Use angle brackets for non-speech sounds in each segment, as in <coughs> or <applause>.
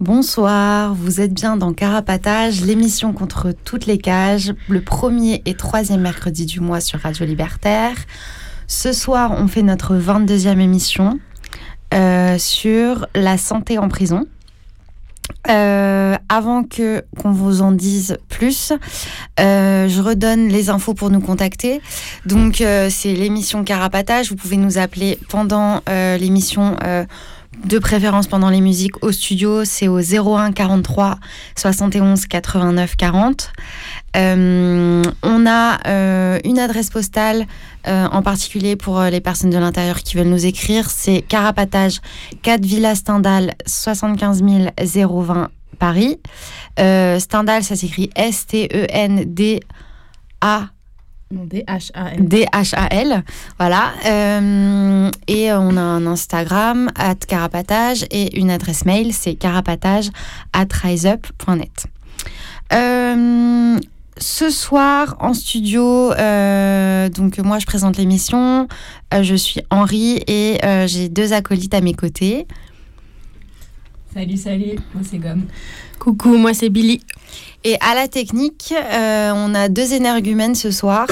Bonsoir, vous êtes bien dans Carapatage, l'émission contre toutes les cages, le premier et troisième mercredi du mois sur Radio Libertaire. Ce soir, on fait notre 22e émission euh, sur la santé en prison. Euh, avant que qu'on vous en dise plus, euh, je redonne les infos pour nous contacter. Donc c'est l'émission Carapatage. Vous pouvez nous appeler pendant l'émission de préférence pendant les musiques au studio, c'est au 01 43 71 89 40. on a euh, une adresse postale euh, en particulier pour euh, les personnes de l'intérieur qui veulent nous écrire. C'est Carapatage 4 Villa Stendhal 75 020 Paris. Stendhal, ça s'écrit S-T-E-N-D-A. D-H-A-L. D-H-A-L, voilà. Euh, et on a un Instagram, at carapatage, et une adresse mail, c'est carapatage at riseup.net. Euh, ce soir en studio, euh, donc moi je présente l'émission, je suis Henri et j'ai deux acolytes à mes côtés. Salut, salut, moi c'est Gomme. Coucou, moi c'est Billy. Et à la technique, euh, on a deux énergumènes ce soir.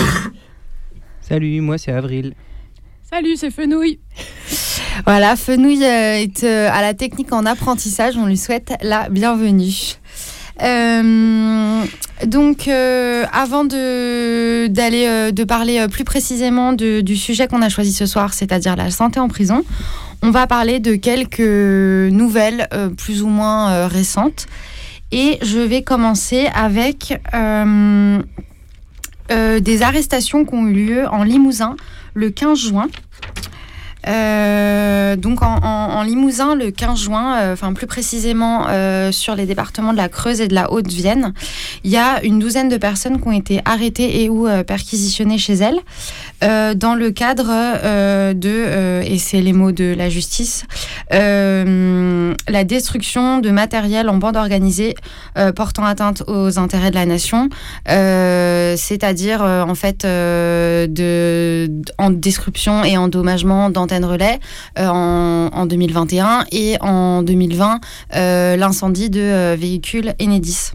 <coughs> Salut, moi c'est Avril. Salut, c'est Fenouille. <laughs> Voilà, Fenouille euh, est euh, à la technique en apprentissage. On lui souhaite la bienvenue. donc, avant de, d'aller de parler plus précisément du sujet qu'on a choisi ce soir, c'est-à-dire la santé en prison, on va parler de quelques nouvelles plus ou moins récentes et je vais commencer avec euh, euh, des arrestations qui ont eu lieu en Limousin le 15 juin. Euh, donc en, Limousin, le 15 juin, euh, enfin plus précisément euh, sur les départements de la Creuse et de la Haute-Vienne, il y a une douzaine de personnes qui ont été arrêtées et ou perquisitionnées chez elles. Dans le cadre de, et c'est les mots de la justice, la destruction de matériel en bande organisée portant atteinte aux intérêts de la nation, c'est-à-dire en fait en description et endommagement relais euh, en, 2021 et en 2020 euh, l'incendie de euh, véhicules Enedis.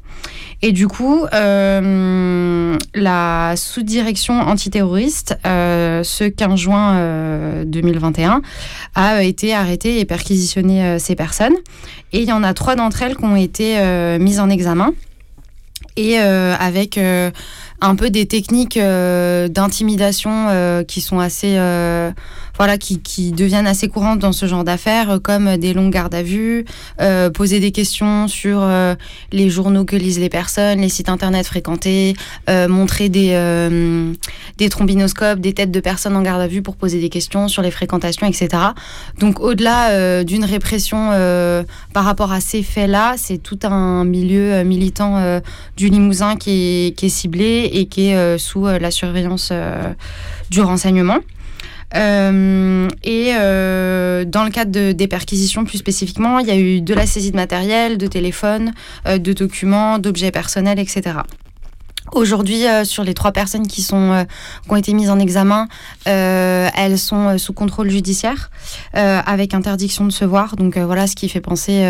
Et du coup, la sous-direction antiterroriste, ce 15 juin 2021, a été arrêtée et perquisitionné ces personnes. Et il y en a trois d'entre elles qui ont été mises en examen. Et avec un peu des techniques d'intimidation qui sont assez voilà, qui, qui, deviennent assez courantes dans ce genre d'affaires, euh, comme des longues gardes à vue, euh, poser des questions sur euh, les journaux que lisent les personnes, les sites internet fréquentés, montrer des, des trombinoscopes, des têtes de personnes en garde à vue pour poser des questions sur les fréquentations, etc. Donc au-delà d'une répression par rapport à ces faits-là, c'est tout un milieu militant du Limousin qui qui est, ciblé et qui est sous la surveillance du renseignement. Euh, et euh, dans le cadre des perquisitions plus spécifiquement, il y a eu de la saisie de matériel, de téléphone, euh, de documents, d'objets personnels, etc. Aujourd'hui, sur les trois personnes qui, sont, qui ont été mises en examen, elles sont sous contrôle judiciaire avec interdiction de se voir. Donc voilà ce qui fait penser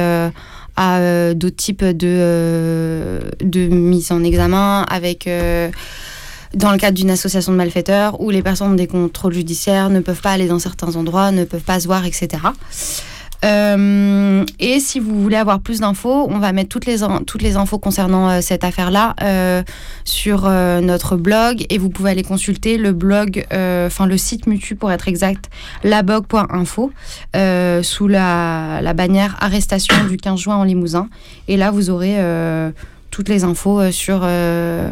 à d'autres types de, de mises en examen avec dans le cadre d'une association de malfaiteurs où les personnes ont des contrôles judiciaires ne peuvent pas aller dans certains endroits, ne peuvent pas se voir, etc. Euh, et si vous voulez avoir plus d'infos, on va mettre toutes les, toutes les infos concernant euh, cette affaire-là euh, sur notre blog et vous pouvez aller consulter le blog, enfin le site Mutu pour être exact, labog.info sous la, la, bannière arrestation du 15 juin en Limousin. Et là, vous aurez toutes les infos euh, sur, euh,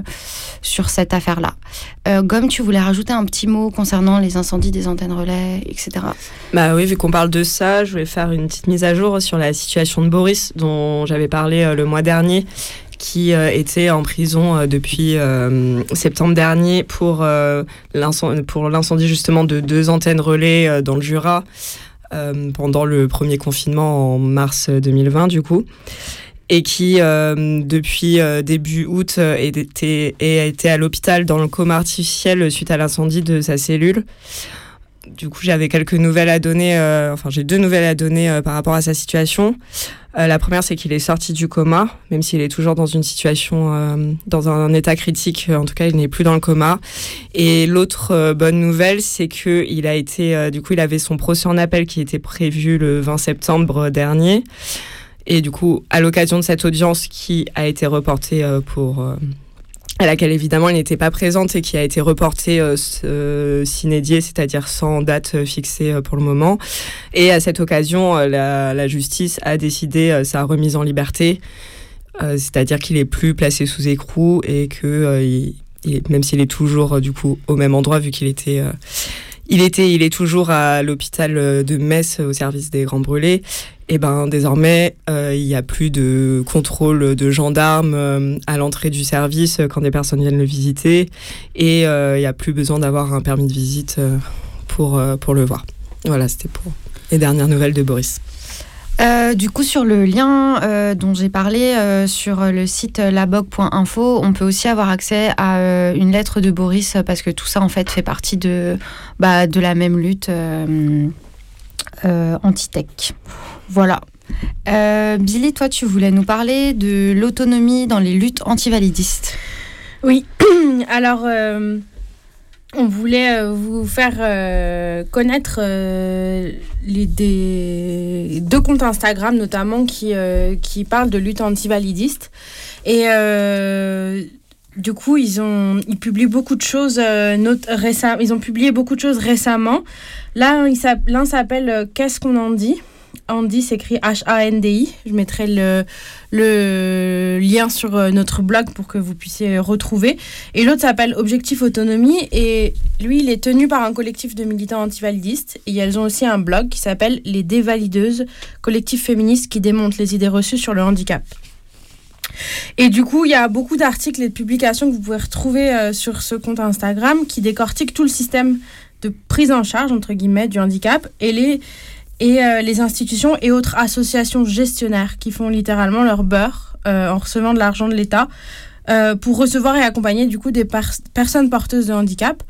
sur cette affaire-là. Euh, Gomme, tu voulais rajouter un petit mot concernant les incendies des antennes relais, etc. Bah oui, vu qu'on parle de ça, je voulais faire une petite mise à jour sur la situation de Boris, dont j'avais parlé le mois dernier qui était en prison depuis septembre dernier pour l'incendie justement de deux antennes relais dans le Jura pendant le premier confinement en mars 2020 du coup et qui, euh, depuis euh, début août, euh, était, a été à l'hôpital dans le coma artificiel suite à l'incendie de sa cellule. Du coup, j'avais quelques nouvelles à donner, enfin j'ai deux nouvelles à donner par rapport à sa situation. la première, c'est qu'il est sorti du coma, même s'il est toujours dans une situation, dans un, état critique. En tout cas, il n'est plus dans le coma. Et l'autre bonne nouvelle, c'est que il a été, du coup, il avait son procès en appel qui était prévu le 20 septembre dernier. Et du coup, à l'occasion de cette audience qui a été reportée euh, pour euh, à laquelle évidemment elle n'était pas présente et qui a été reportée euh, s'inédier, c'est-à-dire sans date fixée pour le moment. Et à cette occasion, la, justice a décidé sa remise en liberté, c'est-à-dire qu'il est plus placé sous écrou et que même s'il est toujours du coup au même endroit vu qu'il était il était, il est toujours à l'hôpital de Metz au service des grands brûlés. Et ben désormais, euh, il n'y a plus de contrôle de gendarmes euh, à l'entrée du service euh, quand des personnes viennent le visiter, et il n'y a plus besoin d'avoir un permis de visite pour pour le voir. Voilà, c'était pour les dernières nouvelles de Boris. Euh, du coup, sur le lien euh, dont j'ai parlé euh, sur le site labog.info, on peut aussi avoir accès à une lettre de Boris parce que tout ça, en fait, fait partie de, bah, de la même lutte anti-tech. Voilà. Billy, toi, tu voulais nous parler de l'autonomie dans les luttes antivalidistes. Oui. <clears throat> Alors on voulait euh, vous faire euh, connaître euh, les, des, deux comptes Instagram notamment qui, qui parlent de lutte antivalidiste. Et du coup, ils, ont, ils publient beaucoup de choses récemment. Ils ont publié beaucoup de choses récemment. Là, l'un s'appelle Qu'est-ce qu'on en dit? Andy s'écrit H-A-N-D-I. Je mettrai le, le lien sur euh, notre blog pour que vous puissiez retrouver. Et l'autre s'appelle Objectif Autonomie. Et lui, il est tenu par un collectif de militants antivalidistes. Et elles ont aussi un blog qui s'appelle Les Dévalideuses, collectif féministe qui démonte les idées reçues sur le handicap. Et du coup, il y a beaucoup d'articles et de publications que vous pouvez retrouver euh, sur ce compte Instagram qui décortiquent tout le système de prise en charge, entre guillemets, du handicap et les et euh, les institutions et autres associations gestionnaires qui font littéralement leur beurre euh, en recevant de l'argent de l'État euh, pour recevoir et accompagner du coup des personnes porteuses de handicap,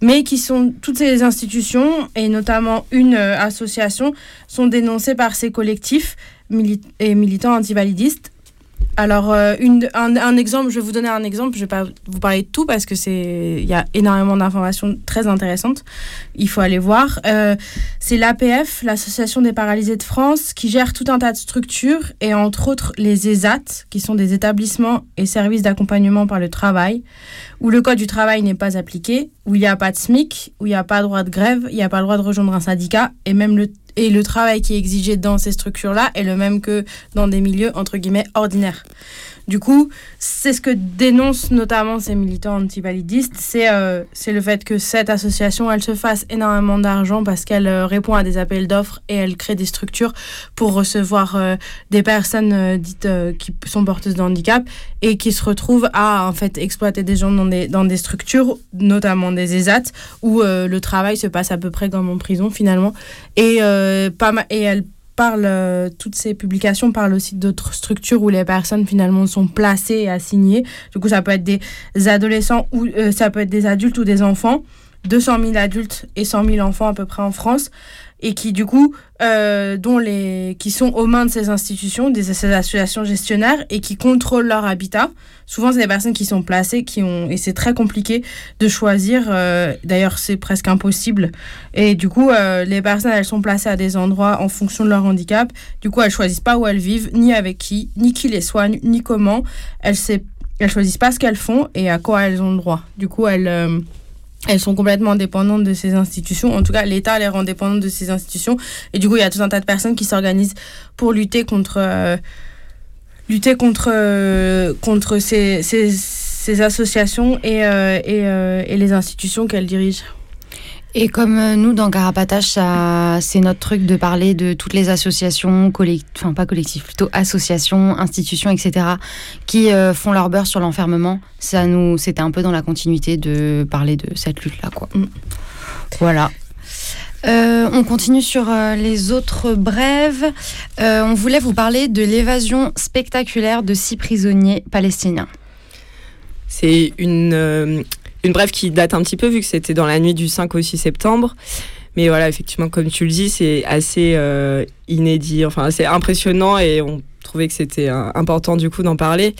mais qui sont toutes ces institutions et notamment une association sont dénoncées par ces collectifs et militants antivalidistes alors, euh, un, exemple, je vais vous donner un exemple. Je ne vais pas vous parler de tout parce que c'est, y a énormément d'informations très intéressantes. Il faut aller voir. Euh, c'est l'APF, l'Association des paralysés de France, qui gère tout un tas de structures et entre autres les ESAT, qui sont des établissements et services d'accompagnement par le travail, où le code du travail n'est pas appliqué, où il n'y a pas de SMIC, où il n'y a pas droit de grève, il n'y a pas le droit de rejoindre un syndicat et même le et le travail qui est exigé dans ces structures-là est le même que dans des milieux, entre guillemets, ordinaires. Du coup, c'est ce que dénoncent notamment ces militants antivalidistes, c'est euh, c'est le fait que cette association, elle se fasse énormément d'argent parce qu'elle euh, répond à des appels d'offres et elle crée des structures pour recevoir euh, des personnes dites qui sont porteuses de handicap et qui se retrouvent à en fait exploiter des gens dans des, dans des structures, notamment des ESAT, où le travail se passe à peu près comme en prison finalement. Et, pas et elle parle, euh, toutes ces publications parlent aussi d'autres structures où les personnes finalement sont placées et assignées. Du coup, ça peut être des adolescents ou euh, ça peut être des adultes ou des enfants. 200 000 adultes et 100 000 enfants à peu près en France. Et qui du coup euh, dont les qui sont aux mains de ces institutions, des ces associations gestionnaires et qui contrôlent leur habitat. Souvent, c'est des personnes qui sont placées, qui ont et c'est très compliqué de choisir. Euh, d'ailleurs, c'est presque impossible. Et du coup, euh, les personnes elles sont placées à des endroits en fonction de leur handicap. Du coup, elles choisissent pas où elles vivent, ni avec qui, ni qui les soigne, ni comment. Elles ne choisissent pas ce qu'elles font et à quoi elles ont le droit. Du coup, elles elles sont complètement dépendantes de ces institutions. En tout cas, l'État les rend dépendantes de ces institutions. Et du coup, il y a tout un tas de personnes qui s'organisent pour lutter contre, euh, lutter contre, euh, contre ces, ces, ces, associations et, euh, et, et les institutions qu'elles dirigent. Et comme euh, nous, dans Carapatage, c'est notre truc de parler de toutes les associations, enfin pas collectives, plutôt associations, institutions, etc., qui euh, font leur beurre sur l'enfermement. Ça nous, c'était un peu dans la continuité de parler de cette lutte-là, quoi. Mm. Voilà. Euh, on continue sur les autres brèves. on voulait vous parler de l'évasion spectaculaire de six prisonniers palestiniens. C'est une, une brève qui date un petit peu vu que c'était dans la nuit du 5 au 6 septembre. Mais voilà, effectivement, comme tu le dis, c'est assez euh, inédit, enfin assez impressionnant et on trouvait que c'était euh, important du coup d'en parler.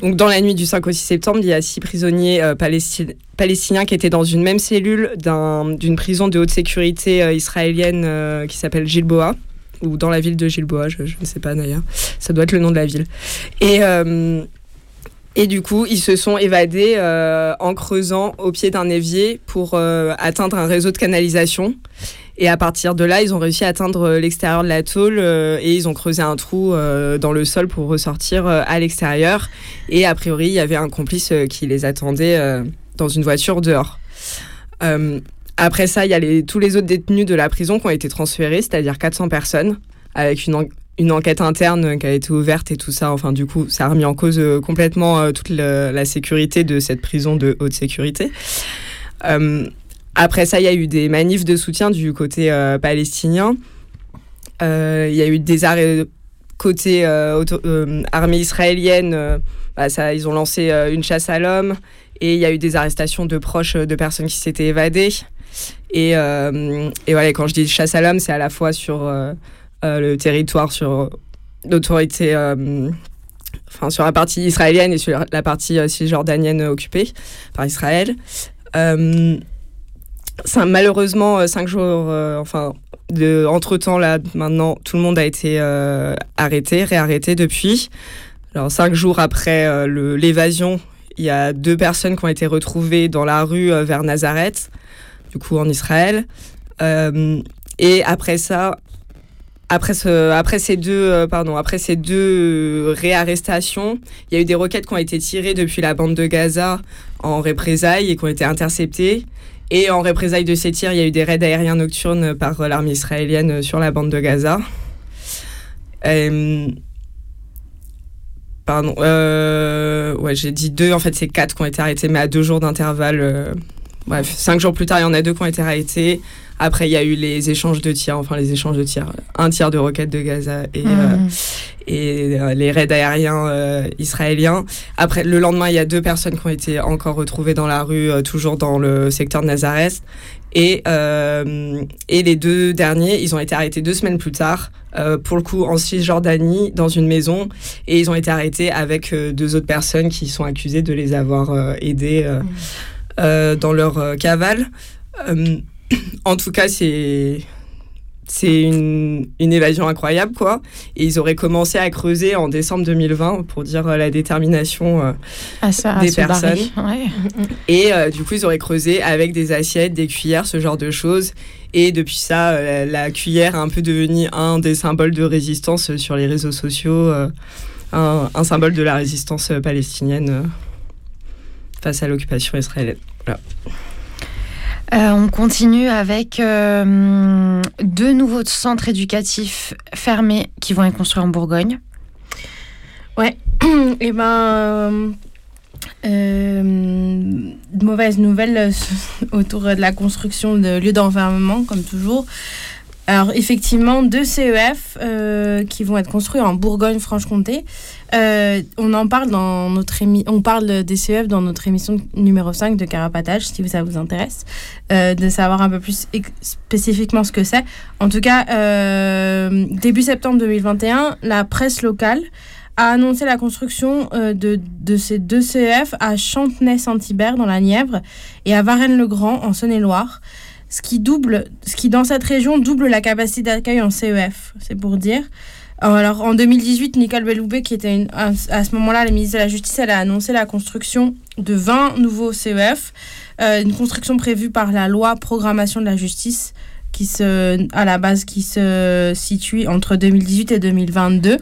Donc dans la nuit du 5 au 6 septembre, il y a six prisonniers euh, palestiniens qui étaient dans une même cellule d'une prison de haute sécurité israélienne qui s'appelle Gilboa, ou dans la ville de Gilboa, je, je ne sais pas d'ailleurs. Ça doit être le nom de la ville. Et et du coup, ils se sont évadés euh, en creusant au pied d'un évier pour euh, atteindre un réseau de canalisation. Et à partir de là, ils ont réussi à atteindre l'extérieur de la tôle euh, et ils ont creusé un trou dans le sol pour ressortir à l'extérieur. Et a priori, il y avait un complice qui les attendait dans une voiture dehors. après ça, il y a tous les autres détenus de la prison qui ont été transférés, c'est-à-dire 400 personnes, avec une, une enquête interne qui a été ouverte et tout ça. Enfin, du coup, ça a remis en cause euh, complètement euh, toute la sécurité de cette prison de haute sécurité. Euh, après ça, il y a eu des manifs de soutien du côté palestinien. Il y a eu des arrêts côté armée israélienne. Bah, ils ont lancé une chasse à l'homme et il y a eu des arrestations de proches de personnes qui s'étaient évadées. Et, et voilà, quand je dis chasse à l'homme, c'est à la fois sur le territoire sur l'autorité, euh, enfin sur la partie israélienne et sur la partie euh, cisjordanienne occupée par Israël. malheureusement, cinq jours, enfin, de, entre temps, là, maintenant, tout le monde a été arrêté, réarrêté depuis. Alors, cinq jours après l'évasion, il y a deux personnes qui ont été retrouvées dans la rue vers Nazareth, du coup, en Israël. et après ça, après, ce, après, ces deux, euh, pardon, après ces deux réarrestations, il y a eu des roquettes qui ont été tirées depuis la bande de Gaza en représailles et qui ont été interceptées. Et en représailles de ces tirs, il y a eu des raids aériens nocturnes par l'armée israélienne sur la bande de Gaza. Euh, pardon, euh, ouais, j'ai dit deux, en fait c'est quatre qui ont été arrêtés, mais à deux jours d'intervalle. Bref, cinq jours plus tard, il y en a deux qui ont été arrêtés. Après, il y a eu les échanges de tirs, enfin les échanges de tirs, un tir de roquettes de Gaza et, mmh. euh, et euh, les raids aériens euh, israéliens. Après, le lendemain, il y a deux personnes qui ont été encore retrouvées dans la rue, toujours dans le secteur de Nazareth. Et, et les deux derniers, ils ont été arrêtés deux semaines plus tard, pour le coup en Cisjordanie, dans une maison. Et ils ont été arrêtés avec deux autres personnes qui sont accusées de les avoir aidés mmh. Dans leur cavale en tout cas, c'est c'est une, évasion incroyable, quoi. Et ils auraient commencé à creuser en décembre 2020 pour dire euh, la détermination euh, ah, des personnes. <laughs> Et euh, du coup, ils auraient creusé avec des assiettes, des cuillères, ce genre de choses. Et depuis ça, la, cuillère est un peu devenue un des symboles de résistance sur les réseaux sociaux, un, un, symbole de la résistance palestinienne face à l'occupation israélienne. Voilà. Euh, on continue avec euh, deux nouveaux centres éducatifs fermés qui vont être construits en Bourgogne. Ouais, et <clears throat> eh ben, euh, mauvaise nouvelle <laughs> autour de la construction de lieux d'enfermement, comme toujours. Alors effectivement, deux CEF euh, qui vont être construits en Bourgogne-Franche-Comté. Euh, on en parle dans notre on parle des CEF dans notre émission numéro 5 de Carapatage, si ça vous intéresse, euh, de savoir un peu plus spécifiquement ce que c'est. En tout cas, début septembre 2021, la presse locale a annoncé la construction de, de, ces deux CEF à Chantenay-Saint-Hubert dans la Nièvre et à Varennes-le-Grand en Saône-et-Loire ce qui double, ce qui dans cette région double la capacité d'accueil en CEF, c'est pour dire. Alors en 2018, Nicole Belloubet, qui était à ce moment-là la ministre de la Justice, elle a annoncé la construction de 20 nouveaux CEF, euh, une construction prévue par la loi programmation de la justice, qui se, à la base qui se situe entre 2018 et 2022.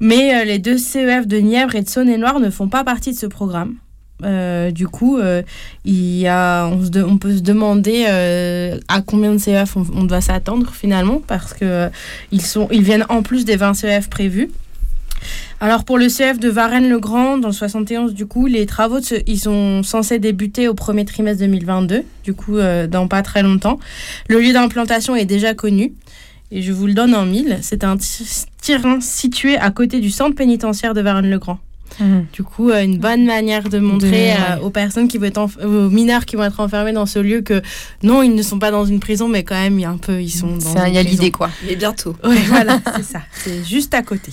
Mais euh, les deux CEF de Nièvre et de Saône-et-Loire ne font pas partie de ce programme. Euh, du coup, euh, on, peut se demander euh, à combien de CEF on, on doit s'attendre finalement, parce que ils, viennent en plus des 20 CEF prévus. Alors pour le CEF de Varennes-le-Grand, dans le 71, du coup, les travaux, ils sont censés débuter au premier trimestre 2022, du coup, dans pas très longtemps. Le lieu d'implantation est déjà connu, et je vous le donne en mille. C'est un terrain situé à côté du centre pénitentiaire de Varennes-le-Grand. Mhm. Du coup, euh, une bonne manière de montrer euh, aux personnes qui vont être aux mineurs qui vont être enfermés dans ce lieu que non, ils ne sont pas dans une prison, mais quand même, il y a un peu, ils sont dans. Il y a l'idée quoi. Mais bientôt. Oui, <laughs> voilà, c'est ça. C'est juste à côté.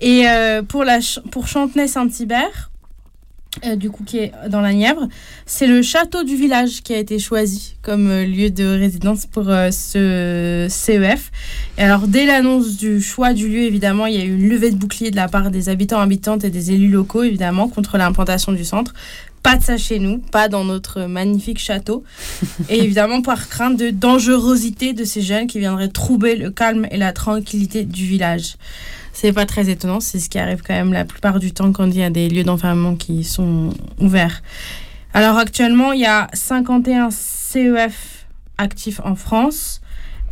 Et euh, pour la pour Chantenay-Saint-Hubert, euh, du coup qui est dans la Nièvre. C'est le château du village qui a été choisi comme euh, lieu de résidence pour euh, ce CEF. Et alors dès l'annonce du choix du lieu, évidemment, il y a eu une levée de bouclier de la part des habitants, habitantes et des élus locaux, évidemment, contre l'implantation du centre. Pas de ça chez nous, pas dans notre magnifique château. <laughs> Et évidemment, par crainte de dangerosité de ces jeunes qui viendraient troubler le calme et la tranquillité du village c'est pas très étonnant. C'est ce qui arrive quand même la plupart du temps quand il y a des lieux d'enfermement qui sont ouverts. Alors actuellement, il y a 51 CEF actifs en France.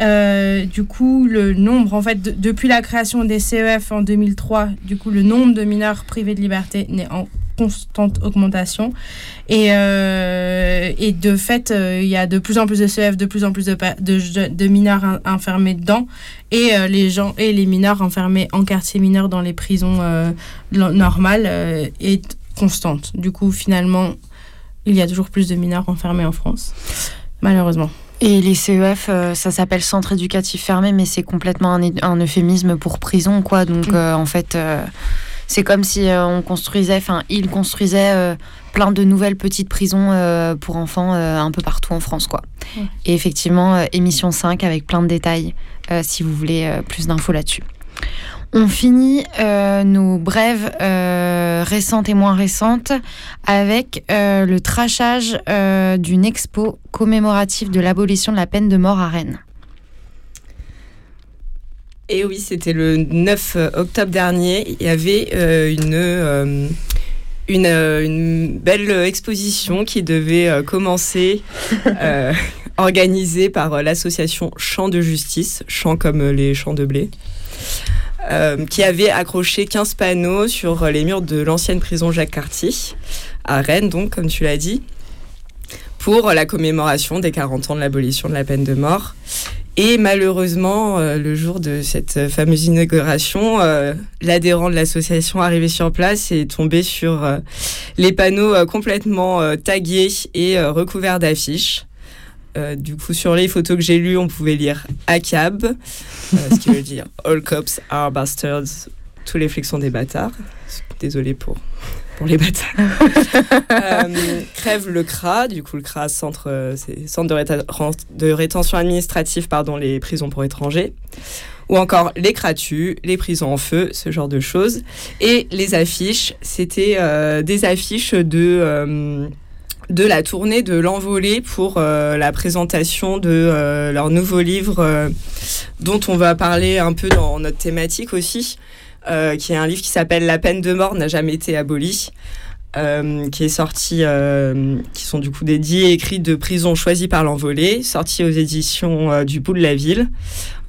Euh, du coup, le nombre, en fait, depuis la création des CEF en 2003, du coup, le nombre de mineurs privés de liberté n'est en constante augmentation. Et, euh, et de fait, euh, il y a de plus en plus de CEF, de plus en plus de, de, de mineurs enfermés dedans, et euh, les gens et les mineurs enfermés en quartier mineur dans les prisons normales est constante. Du coup, finalement, il y a toujours plus de mineurs enfermés en France, malheureusement. Et les CEF, ça s'appelle centre éducatif fermé, mais c'est complètement un, euphémisme pour prison, quoi. Donc, mm. en fait, c'est comme si euh, on construisait, enfin, ils construisaient euh, plein de nouvelles petites prisons euh, pour enfants un peu partout en France, quoi. Et effectivement, émission 5 avec plein de détails si vous voulez plus d'infos là-dessus. On finit nos brèves récentes et moins récentes avec le trachage d'une expo commémorative de l'abolition de la peine de mort à Rennes. Et oui, c'était le 9 octobre dernier. Il y avait euh, une, euh, une, euh, une, belle exposition qui devait commencer, <laughs> organisée par l'association Champs de Justice, champs comme les champs de blé. qui avait accroché 15 panneaux sur les murs de l'ancienne prison Jacques Cartier, à Rennes, donc, comme tu l'as dit, pour la commémoration des 40 ans de l'abolition de la peine de mort. Et malheureusement, euh, le jour de cette fameuse inauguration, euh, l'adhérent de l'association arrivé sur place est tombé sur euh, les panneaux complètement tagués et recouverts d'affiches. du coup, sur les photos que j'ai lues, on pouvait lire ACAB, <laughs> ce qui veut dire All cops are bastards, tous les flics sont des bâtards. Désolé pour les bâtards. <laughs> Euh, crève le CRA, du coup le CRA, centre, euh, centre de, rétention administrative, pardon, les prisons pour étrangers. Ou encore les cratues, les prisons en feu, ce genre de choses. Et les affiches, c'était euh, des affiches de de la tournée de l'envolée pour la présentation de leur nouveau livre dont on va parler un peu dans notre thématique aussi. Euh, qui est un livre qui s'appelle La peine de mort n'a jamais été abolie. Euh, qui est sorti, euh, qui sont du coup des dix écrits de prison choisis par l'envolée, sorti aux éditions du Bout de la Ville,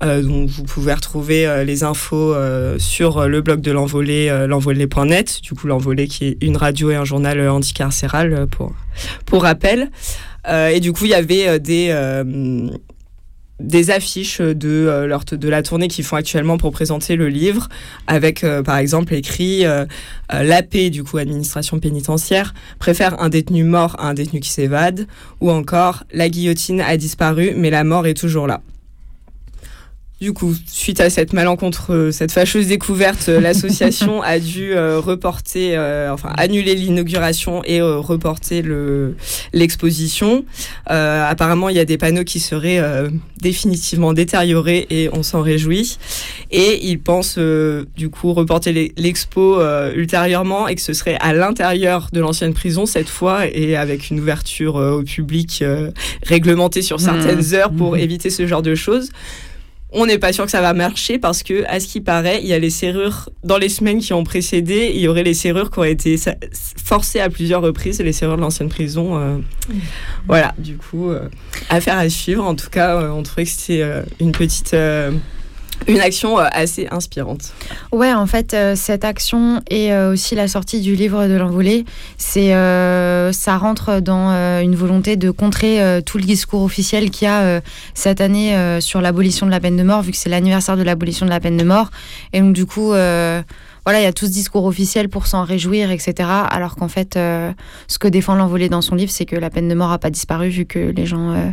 dont vous pouvez retrouver les infos sur le blog de l'envolée, l'envolée.net, du coup l'envolée qui est une radio et un journal anticarcéral pour, pour rappel. et du coup, il y avait des des affiches de, leur de la tournée qu'ils font actuellement pour présenter le livre, avec par exemple écrit l'AP, du coup administration pénitentiaire, préfère un détenu mort à un détenu qui s'évade, ou encore la guillotine a disparu mais la mort est toujours là. Du coup, suite à cette malencontre, euh, cette fâcheuse découverte, euh, l'association a dû euh, reporter, enfin annuler l'inauguration et reporter l'exposition. apparemment, il y a des panneaux qui seraient définitivement détériorés et on s'en réjouit. Et ils pensent du coup reporter l'expo ultérieurement et que ce serait à l'intérieur de l'ancienne prison cette fois et avec une ouverture au public réglementée sur certaines mmh. heures pour mmh. éviter ce genre de choses. On n'est pas sûr que ça va marcher parce que, à ce qui paraît, il y a les serrures dans les semaines qui ont précédé. Il y aurait les serrures qui ont été forcées à plusieurs reprises, les serrures de l'ancienne prison. Euh. Voilà, du coup, euh, affaire à suivre. En tout cas, euh, on trouvait que c'était une petite une action euh, assez inspirante. Ouais, en fait, euh, cette action et euh, aussi la sortie du livre de l'envolée, ça rentre dans une volonté de contrer tout le discours officiel qu'il y a cette année sur l'abolition de la peine de mort, vu que c'est l'anniversaire de l'abolition de la peine de mort. Et donc, du coup, voilà, il y a tout ce discours officiel pour s'en réjouir, etc. Alors qu'en fait, euh, ce que défend l'envolé dans son livre, c'est que la peine de mort n'a pas disparu vu que les gens euh,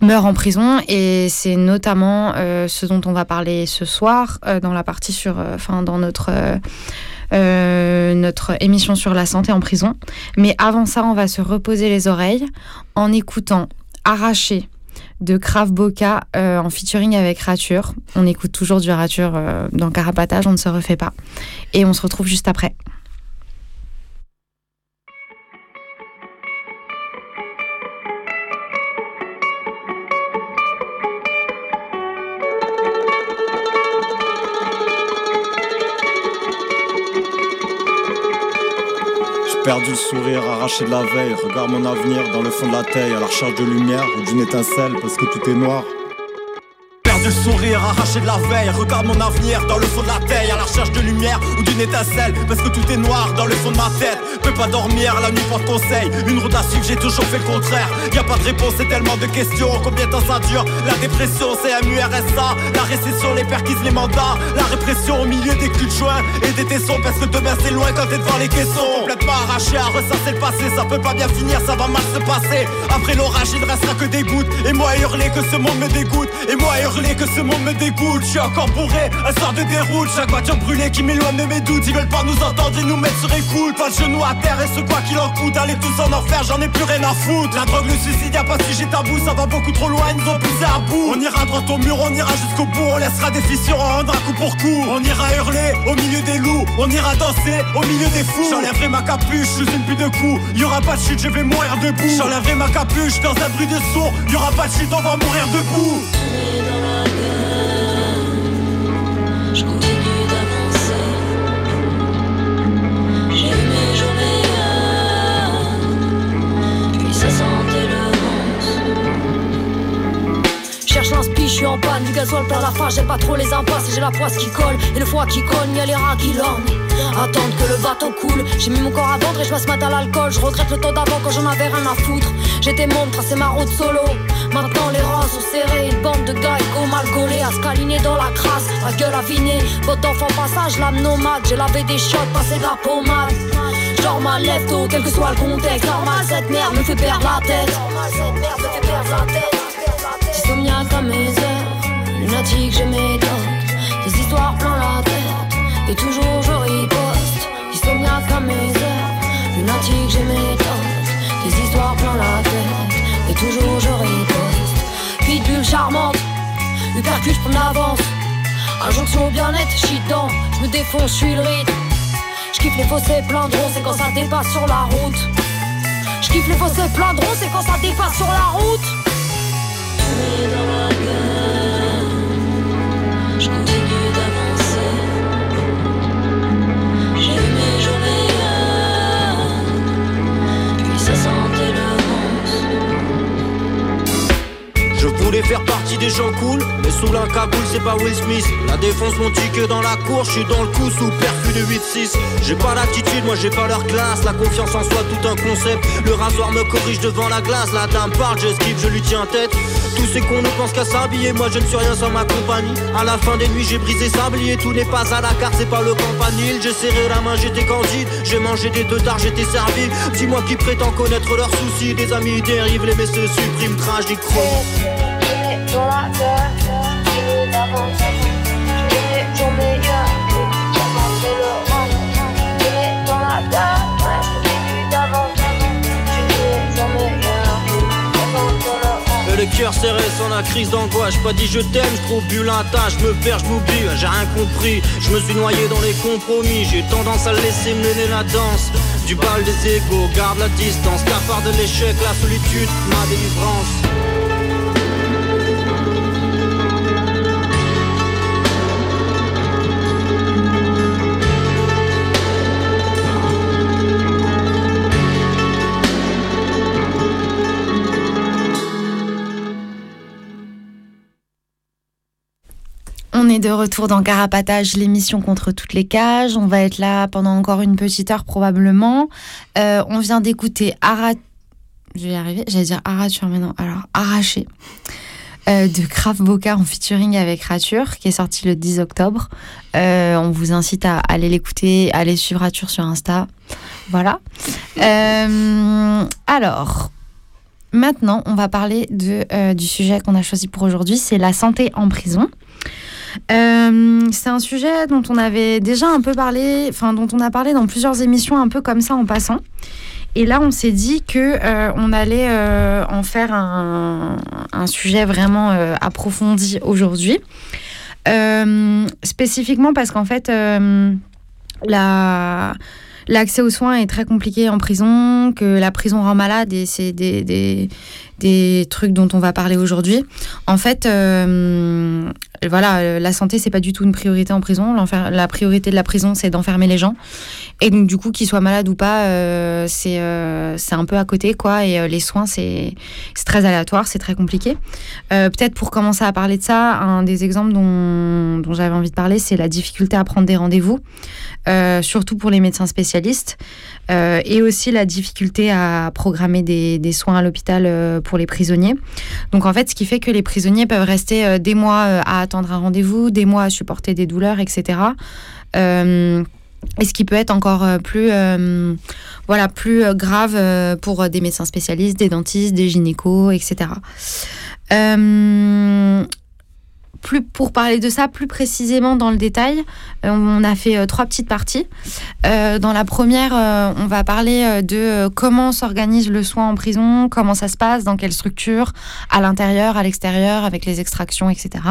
meurent en prison. Et c'est notamment euh, ce dont on va parler ce soir dans la partie sur, enfin, dans notre notre émission sur la santé en prison. Mais avant ça, on va se reposer les oreilles en écoutant Arraché de Krav Boca euh, en featuring avec Rature. On écoute toujours du Rature euh, dans Carapatage, on ne se refait pas. Et on se retrouve juste après. Perdu le sourire, arraché de la veille. Regarde mon avenir dans le fond de la taille, à la recherche de lumière ou d'une étincelle parce que tout est noir du sourire arraché de la veille. Regarde mon avenir dans le fond de la taille À la recherche de lumière ou d'une étincelle. Parce que tout est noir dans le fond de ma tête. Peux pas dormir la nuit pour conseil. Une route à suivre j'ai toujours fait le contraire. Y a pas de réponse c'est tellement de questions. Combien de temps ça dure? La dépression c'est MURSA La récession les perquises les mandats. La répression au milieu des culs de joint Et des tessons. Parce que demain c'est loin quand t'es devant les caissons. Complètement arraché à ressasser le passé. Ça peut pas bien finir ça va mal se passer. Après l'orage il ne restera que des gouttes. Et moi hurler que ce monde me dégoûte. Et moi hurler que ce monde me dégoûte. Je suis encore bourré, un sort de déroute. Chaque voiture brûlée qui m'éloigne de mes doutes. Ils veulent pas nous entendre et nous mettre sur écoute. Pas le genou à terre et ce quoi qu'il en coûte. Allez tous en enfer, j'en ai plus rien à foutre. La drogue, le suicide, y'a pas si j'ai tabou. Ça va beaucoup trop loin, ils nous ont poussé à bout. On ira droit au mur, on ira jusqu'au bout. On laissera des fissures, on rendra coup pour coup. On ira hurler au milieu des loups. On ira danser au milieu des fous. J'enlèverai ma capuche sous une pluie de coups. Y'aura pas de chute, je vais mourir debout. J'enlèverai ma capuche dans un bruit de sourd. Y'aura pas de chute, on va mourir debout. Je continue d'avancer. J'ai eu mes journées Puis ça sent tel avance Cherche l'inspiration suis en panne, du gasoil plein la face, j'ai pas trop les impasses, j'ai la poisse qui colle, et le foie qui cogne, y'a les rats qui l'ornent. Attendre que le bateau coule, j'ai mis mon corps à vendre et je passe matin à l'alcool, je regrette le temps d'avant quand j'en avais rien à foutre. J'étais môme, tracé ma route solo. Maintenant les rangs sont serrés, une bande de gars éco mal collés, à se dans la crasse, la gueule affinée. Votre enfant passage, l'âme nomade, j'ai lavé des shots, passé de la pommade. Genre ma lève tôt, quel que soit le contexte, normal cette merde me fait perdre la tête. Normal cette merde me fait perdre la tête. Insomniaque à mes lunatique, je. Des histoires plein la tête, et toujours je riposte. Insomniaque à mes heures, lunatique, je. Des histoires plein la tête, et toujours je riposte. Pitbull charmante, hypercute, je prends l'avance. Injonction au bien-être, dedans, je me défonce, je suis le rythme. J'kiffe les fossés plein de c'est quand ça dépasse sur la route. J'kiffe les fossés plein de c'est quand ça dépasse sur la route. Faire partie des gens cool, mais sous un cagoule, c'est pas Will Smith. La défense mon ticket dans la cour, je suis dans le coup sous perfus de 8-6. J'ai pas l'attitude, moi j'ai pas leur classe. La confiance en soi, tout un concept. Le rasoir me corrige devant la glace. La dame parle, j'esquive, je lui tiens tête. Tous ces cons ne pensent qu'à s'habiller, moi je ne suis rien sans ma compagnie. À la fin des nuits, j'ai brisé sablier, tout n'est pas à la carte, c'est pas le campanile. J'ai serré la main, j'étais candide. J'ai mangé des deux tard, j'étais servi. Dis-moi qui prétend connaître leurs soucis. Des amis dérivent, les messieurs suppriment, tragique, le cœur serré sans la crise d'angoisse. Pas dit je t'aime, je trouve plus je me perds, je m'oublie, j'ai rien compris. Je me suis noyé dans les compromis, j'ai tendance à laisser mener la danse. Du bal des égaux, garde la distance, cafard de l'échec, la solitude, ma délivrance. Est de retour dans Carapatage, l'émission contre toutes les cages. On va être là pendant encore une petite heure probablement. Euh, on vient d'écouter Arat... Je vais y arriver, j'allais dire Arature maintenant. Alors, Arraché. Euh, de Kraft Boca en featuring avec Rature, qui est sorti le 10 octobre. Euh, on vous incite à aller l'écouter, aller suivre Rature sur Insta. Voilà. alors, maintenant, on va parler du sujet qu'on a choisi pour aujourd'hui, c'est la santé en prison. Euh, c'est un sujet dont on avait déjà un peu parlé, enfin dont on a parlé dans plusieurs émissions un peu comme ça en passant. Et là, on s'est dit que euh, on allait euh, en faire un, sujet vraiment approfondi aujourd'hui, spécifiquement parce qu'en fait, la l'accès aux soins est très compliqué en prison, que la prison rend malade et c'est des, des, trucs dont on va parler aujourd'hui. En fait, euh, voilà, la santé, c'est pas du tout une priorité en prison. La priorité de la prison, c'est d'enfermer les gens. Et donc, du coup, qu'ils soient malades ou pas, euh, euh, c'est un peu à côté, quoi. Et les soins, c'est très aléatoire, c'est très compliqué. Peut-être pour commencer à parler de ça, un des exemples dont, dont j'avais envie de parler, c'est la difficulté à prendre des rendez-vous. Euh, surtout pour les médecins spécialistes, euh, et aussi la difficulté à programmer des, soins à l'hôpital euh, pour les prisonniers. Donc en fait, ce qui fait que les prisonniers peuvent rester des mois à attendre un rendez-vous, des mois à supporter des douleurs, etc. et ce qui peut être encore plus, voilà, plus grave pour des médecins spécialistes, des dentistes, des gynécos, etc plus pour parler de ça plus précisément dans le détail, euh, on a fait euh, trois petites parties. Euh, dans la première, on va parler de comment s'organise le soin en prison, comment ça se passe, dans quelle structure, à l'intérieur, à l'extérieur, avec les extractions, etc.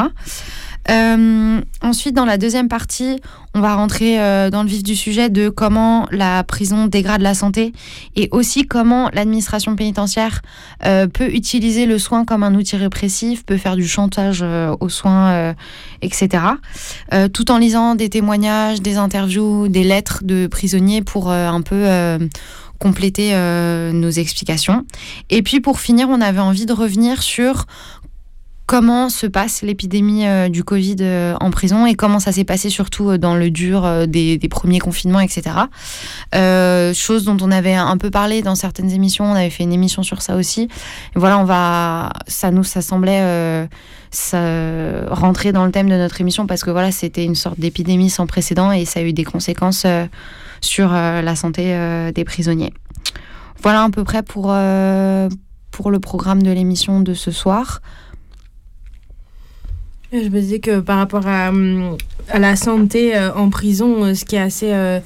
Euh, ensuite, dans la deuxième partie, on va rentrer euh, dans le vif du sujet de comment la prison dégrade la santé et aussi comment l'administration pénitentiaire euh, peut utiliser le soin comme un outil répressif, peut faire du chantage aux soins, etc. tout en lisant des témoignages, des interviews, des lettres de prisonniers pour un peu compléter nos explications. Et puis pour finir, on avait envie de revenir sur comment se passe l'épidémie euh, du Covid euh, en prison et comment ça s'est passé surtout euh, dans le dur des, premiers confinements, etc. chose dont on avait un peu parlé dans certaines émissions, on avait fait une émission sur ça aussi. Voilà, on va, ça nous, ça semblait rentrer dans le thème de notre émission parce que voilà, c'était une sorte d'épidémie sans précédent et ça a eu des conséquences sur la santé des prisonniers. Voilà à peu près pour, pour le programme de l'émission de ce soir. Je me disais que par rapport à, hum, à la santé euh, en prison, euh, ce qui est assez. Euh,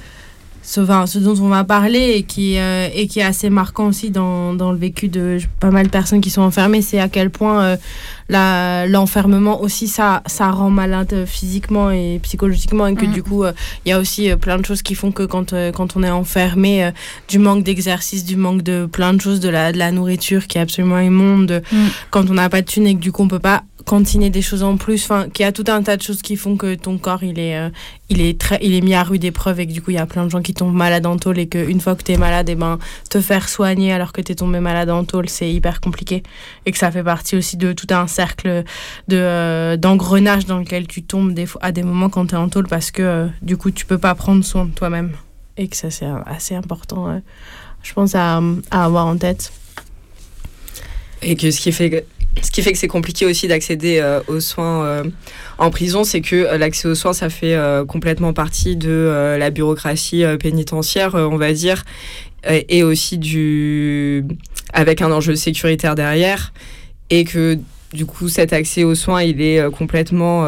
ce, ce, dont on va parler et qui, et qui est assez marquant aussi dans, dans, le vécu de pas mal de personnes qui sont enfermées, c'est à quel point l'enfermement aussi, ça, ça rend malade physiquement et psychologiquement et que mm. du coup, il y a aussi plein de choses qui font que quand, quand on est enfermé, du manque d'exercice, du manque de plein de choses, de la, de la nourriture qui est absolument immonde, mm. quand on n'a pas de thunes et que du coup, on peut pas cantiner des choses en plus, enfin, qu'il y a tout un tas de choses qui font que ton corps, il est, euh, il est, très, il est mis à rude épreuve et que du coup, il y a plein de gens qui tombent malades en tôle et qu'une fois que tu es malade, et eh ben, te faire soigner alors que tu es tombé malade en tôle, c'est hyper compliqué. Et que ça fait partie aussi de tout un cercle de, euh, d'engrenage dans lequel tu tombes des à des moments quand tu es en tôle parce que euh, du coup, tu peux pas prendre soin de toi-même. Et que ça, c'est assez important, je pense, à, à avoir en tête. Et que ce qui fait ce qui fait que c'est compliqué aussi d'accéder euh, aux soins euh, en prison, c'est que euh, l'accès aux soins, ça fait complètement partie de la bureaucratie pénitentiaire, on va dire, et aussi du avec un enjeu sécuritaire derrière, et que du coup cet accès aux soins, il est complètement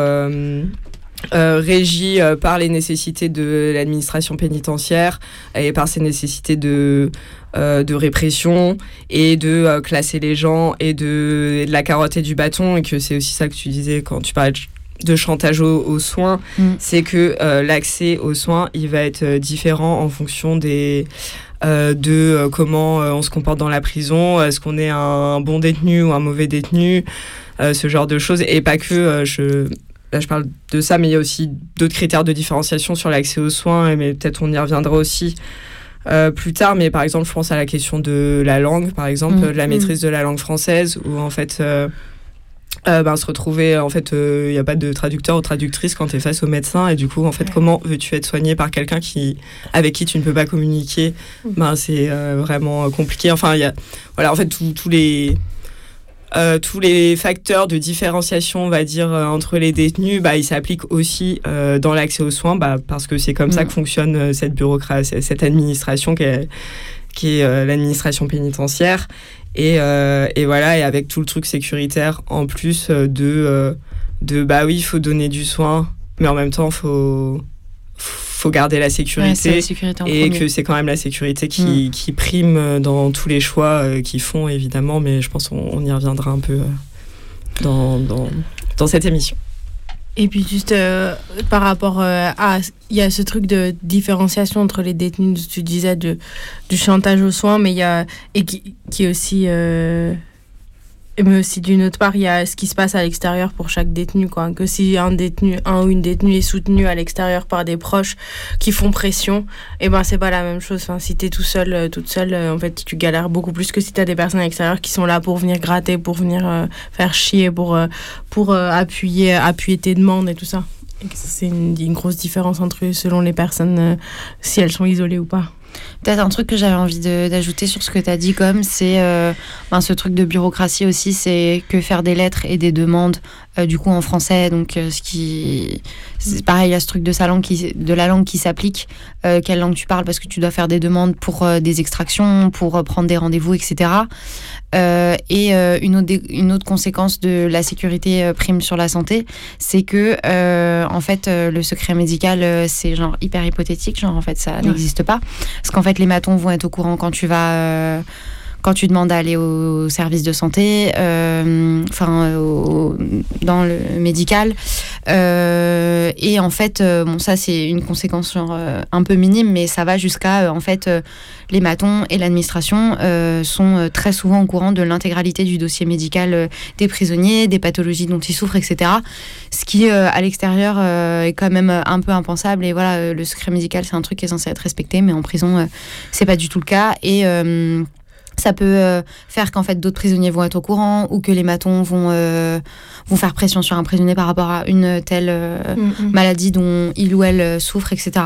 régi par les nécessités de l'administration pénitentiaire et par ses nécessités de euh, de répression et de euh, classer les gens et de, la carotte et du bâton. Et que c'est aussi ça que tu disais quand tu parlais de chantage aux, soins, mm. c'est que euh, l'accès aux soins, il va être différent en fonction des de comment on se comporte dans la prison, est-ce qu'on est un bon détenu ou un mauvais détenu, ce genre de choses. Et pas que je là je parle de ça, mais il y a aussi d'autres critères de différenciation sur l'accès aux soins, mais peut-être on y reviendra aussi. Euh, plus tard, mais par exemple, je pense à la question de la langue, par exemple, mm. de la maîtrise de la langue française, où en fait, euh, euh, ben, se retrouver, en fait, il n'y a pas de traducteur ou traductrice quand tu es face au médecin, et du coup, en fait, comment veux-tu être soigné par quelqu'un qui, avec qui tu ne peux pas communiquer? Mm. ben, C'est vraiment compliqué. Enfin, il y a, voilà, en fait, tous les euh, tous les facteurs de différenciation, on va dire, euh, entre les détenus, bah, ils s'appliquent aussi euh, dans l'accès aux soins, bah, parce que c'est comme ça mm. que fonctionne cette bureaucratie, cette administration qui est, qui est l'administration pénitentiaire. Et, et, voilà, et avec tout le truc sécuritaire en plus de, de bah oui, il faut donner du soin, mais en même temps, il faut faut garder la sécurité, et que c'est quand même la sécurité qui, mm. qui, prime euh, dans tous les choix euh, qu'ils font évidemment mais je pense qu'on y reviendra un peu euh, dans, dans, dans cette émission. Et puis juste par rapport à il y a ce truc de différenciation entre les détenus tu disais de du chantage aux soins mais il y a et qui, qui est aussi mais aussi d'une autre part, il y a ce qui se passe à l'extérieur pour chaque détenu. Quoi. Que si un détenu, un ou une détenue est soutenu à l'extérieur par des proches qui font pression, et eh ben c'est pas la même chose. Enfin, si t'es tout seul, euh, toute seule, euh, en fait, tu galères beaucoup plus que si t'as des personnes à l'extérieur qui sont là pour venir gratter, pour venir euh, faire chier, pour, pour appuyer, appuyer tes demandes et tout ça. C'est une, grosse différence entre selon les personnes, si elles sont isolées ou pas. Peut-être un truc que j'avais envie d'ajouter sur ce que tu as dit, comme c'est euh, ben, ce truc de bureaucratie aussi, c'est que faire des lettres et des demandes euh, du coup en français, donc euh, ce qui c'est pareil, il y a ce truc de sa langue qui, de la langue qui s'applique, quelle langue tu parles parce que tu dois faire des demandes pour des extractions, pour prendre des rendez-vous, etc. et une autre, une autre conséquence de la sécurité prime sur la santé, c'est que en fait le secret médical c'est genre hyper hypothétique, genre en fait ça n'existe pas, parce qu'en fait les matons vont être au courant quand tu vas quand tu demandes à aller au service de santé, euh, enfin dans le médical. Euh, et en fait, euh, bon ça c'est une conséquence genre, un peu minime, mais ça va jusqu'à en fait les matons et l'administration sont très souvent au courant de l'intégralité du dossier médical des prisonniers, des pathologies dont ils souffrent, etc. Ce qui à l'extérieur est quand même un peu impensable. Et voilà, le secret médical c'est un truc qui est censé être respecté, mais en prison c'est pas du tout le cas. Et ça peut euh, faire qu'en fait d'autres prisonniers vont être au courant ou que les matons vont, euh, vont faire pression sur un prisonnier par rapport à une telle euh, mm, mm. maladie dont il ou elle souffre, etc.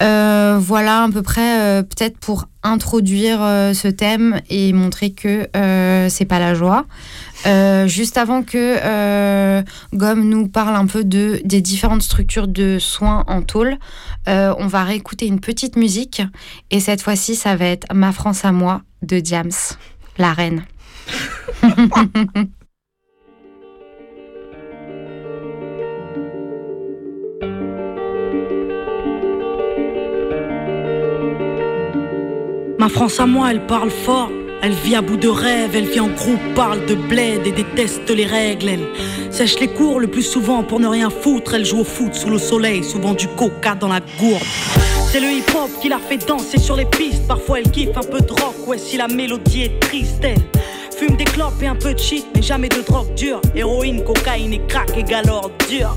voilà à peu près peut-être pour introduire ce thème et montrer que c'est pas la joie. Juste avant que Gomme nous parle un peu de, des différentes structures de soins en tôle, on va réécouter une petite musique et cette fois-ci ça va être Ma France à moi de Diams, la reine. <laughs> Ma France à moi, elle parle fort. Elle vit à bout de rêve, elle vit en groupe, parle de bled et déteste les règles. Elle sèche les cours le plus souvent pour ne rien foutre. Elle joue au foot sous le soleil, souvent du coca dans la gourde. C'est le hip-hop qui la fait danser sur les pistes. Parfois elle kiffe un peu de rock, ouais, si la mélodie est triste, elle fume des clopes et un peu de shit, mais jamais de drogue dure. Héroïne, cocaïne et crack égale ordure.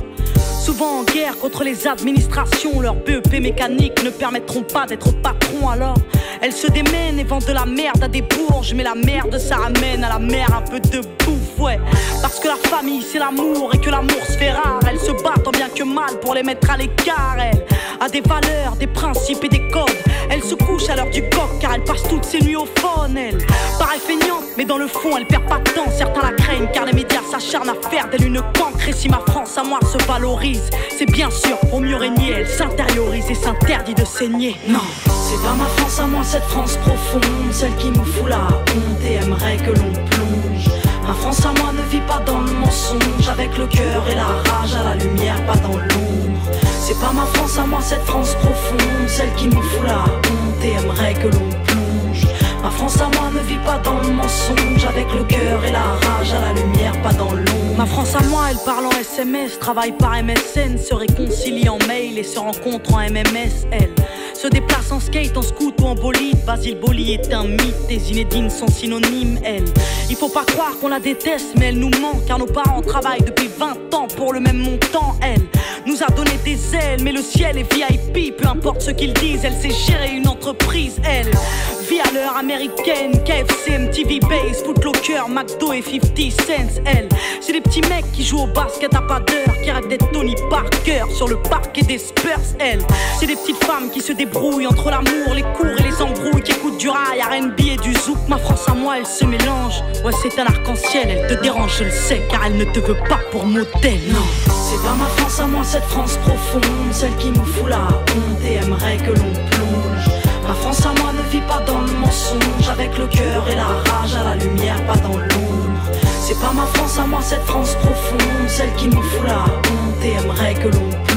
Souvent en guerre contre les administrations, leurs BEP mécaniques ne permettront pas d'être patron alors. Elles se démènent et vendent de la merde à des bourges, mais la merde ça ramène à la mer un peu de bouffe, ouais. Parce que la famille c'est l'amour et que l'amour se fait rare. Elles se battent tant bien que mal pour les mettre à l'écart, elles. A des valeurs, des principes et des codes. Elles se couchent à l'heure du coq car elles passent toutes ses nuits au phone, elles. Pareil feignante, mais dans le fond elle perd pas de temps. Certains la craignent car les médias s'acharnent à faire d'elle une cancre. Et si ma France à moi se valorise, c'est bien sûr pour mieux régner. Elle s'intériorise et s'interdit de saigner. Non, c'est pas ma France à moi, cette France profonde, celle qui nous fout la honte et aimerait que l'on plonge. Ma France à moi ne vit pas dans le mensonge, avec le cœur et la rage à la lumière, pas dans l'ombre. C'est pas ma France à moi, cette France profonde, celle qui nous fout la honte et aimerait que l'on plonge. Ma France à moi ne vit pas dans le mensonge, avec le cœur et la rage à la lumière, pas dans l'ombre. Ma France à moi, elle parle en SMS, travaille par MSN, se réconcilie en mail et se rencontre en MMS, elle. Se déplace en skate, en scoot ou en bolide. Basile Boli est un mythe, des Zinedine sont synonymes, elle. Il faut pas croire qu'on la déteste, mais elle nous manque, car nos parents travaillent depuis 20 ans pour le même montant, elle. Nous a donné des ailes, mais le ciel est VIP, peu importe ce qu'ils disent, elle sait gérer une entreprise, elle. Vie à l'heure américaine, KFC, MTV Base, Footlocker, McDo et 50 Cents, elle. C'est des petits mecs qui jouent au basket à pas d'heure, qui rêvent d'être Tony Parker sur le parquet des Spurs, elle. C'est des petites femmes qui se débrouillent entre l'amour, les cours et les embrouilles, qui écoutent du rail, RB et du zouk. Ma France à moi, elle se mélange. Ouais, c'est un arc-en-ciel, elle te dérange, je le sais, car elle ne te veut pas pour modèle, non. C'est pas ma France à moi, cette France profonde, celle qui nous fout la honte et aimerait que l'on plonge. Ma France à moi ne vit pas dans le mensonge, avec le cœur et la rage à la lumière, pas dans l'ombre. C'est pas ma France à moi, cette France profonde, celle qui nous fout la honte et aimerait que l'on.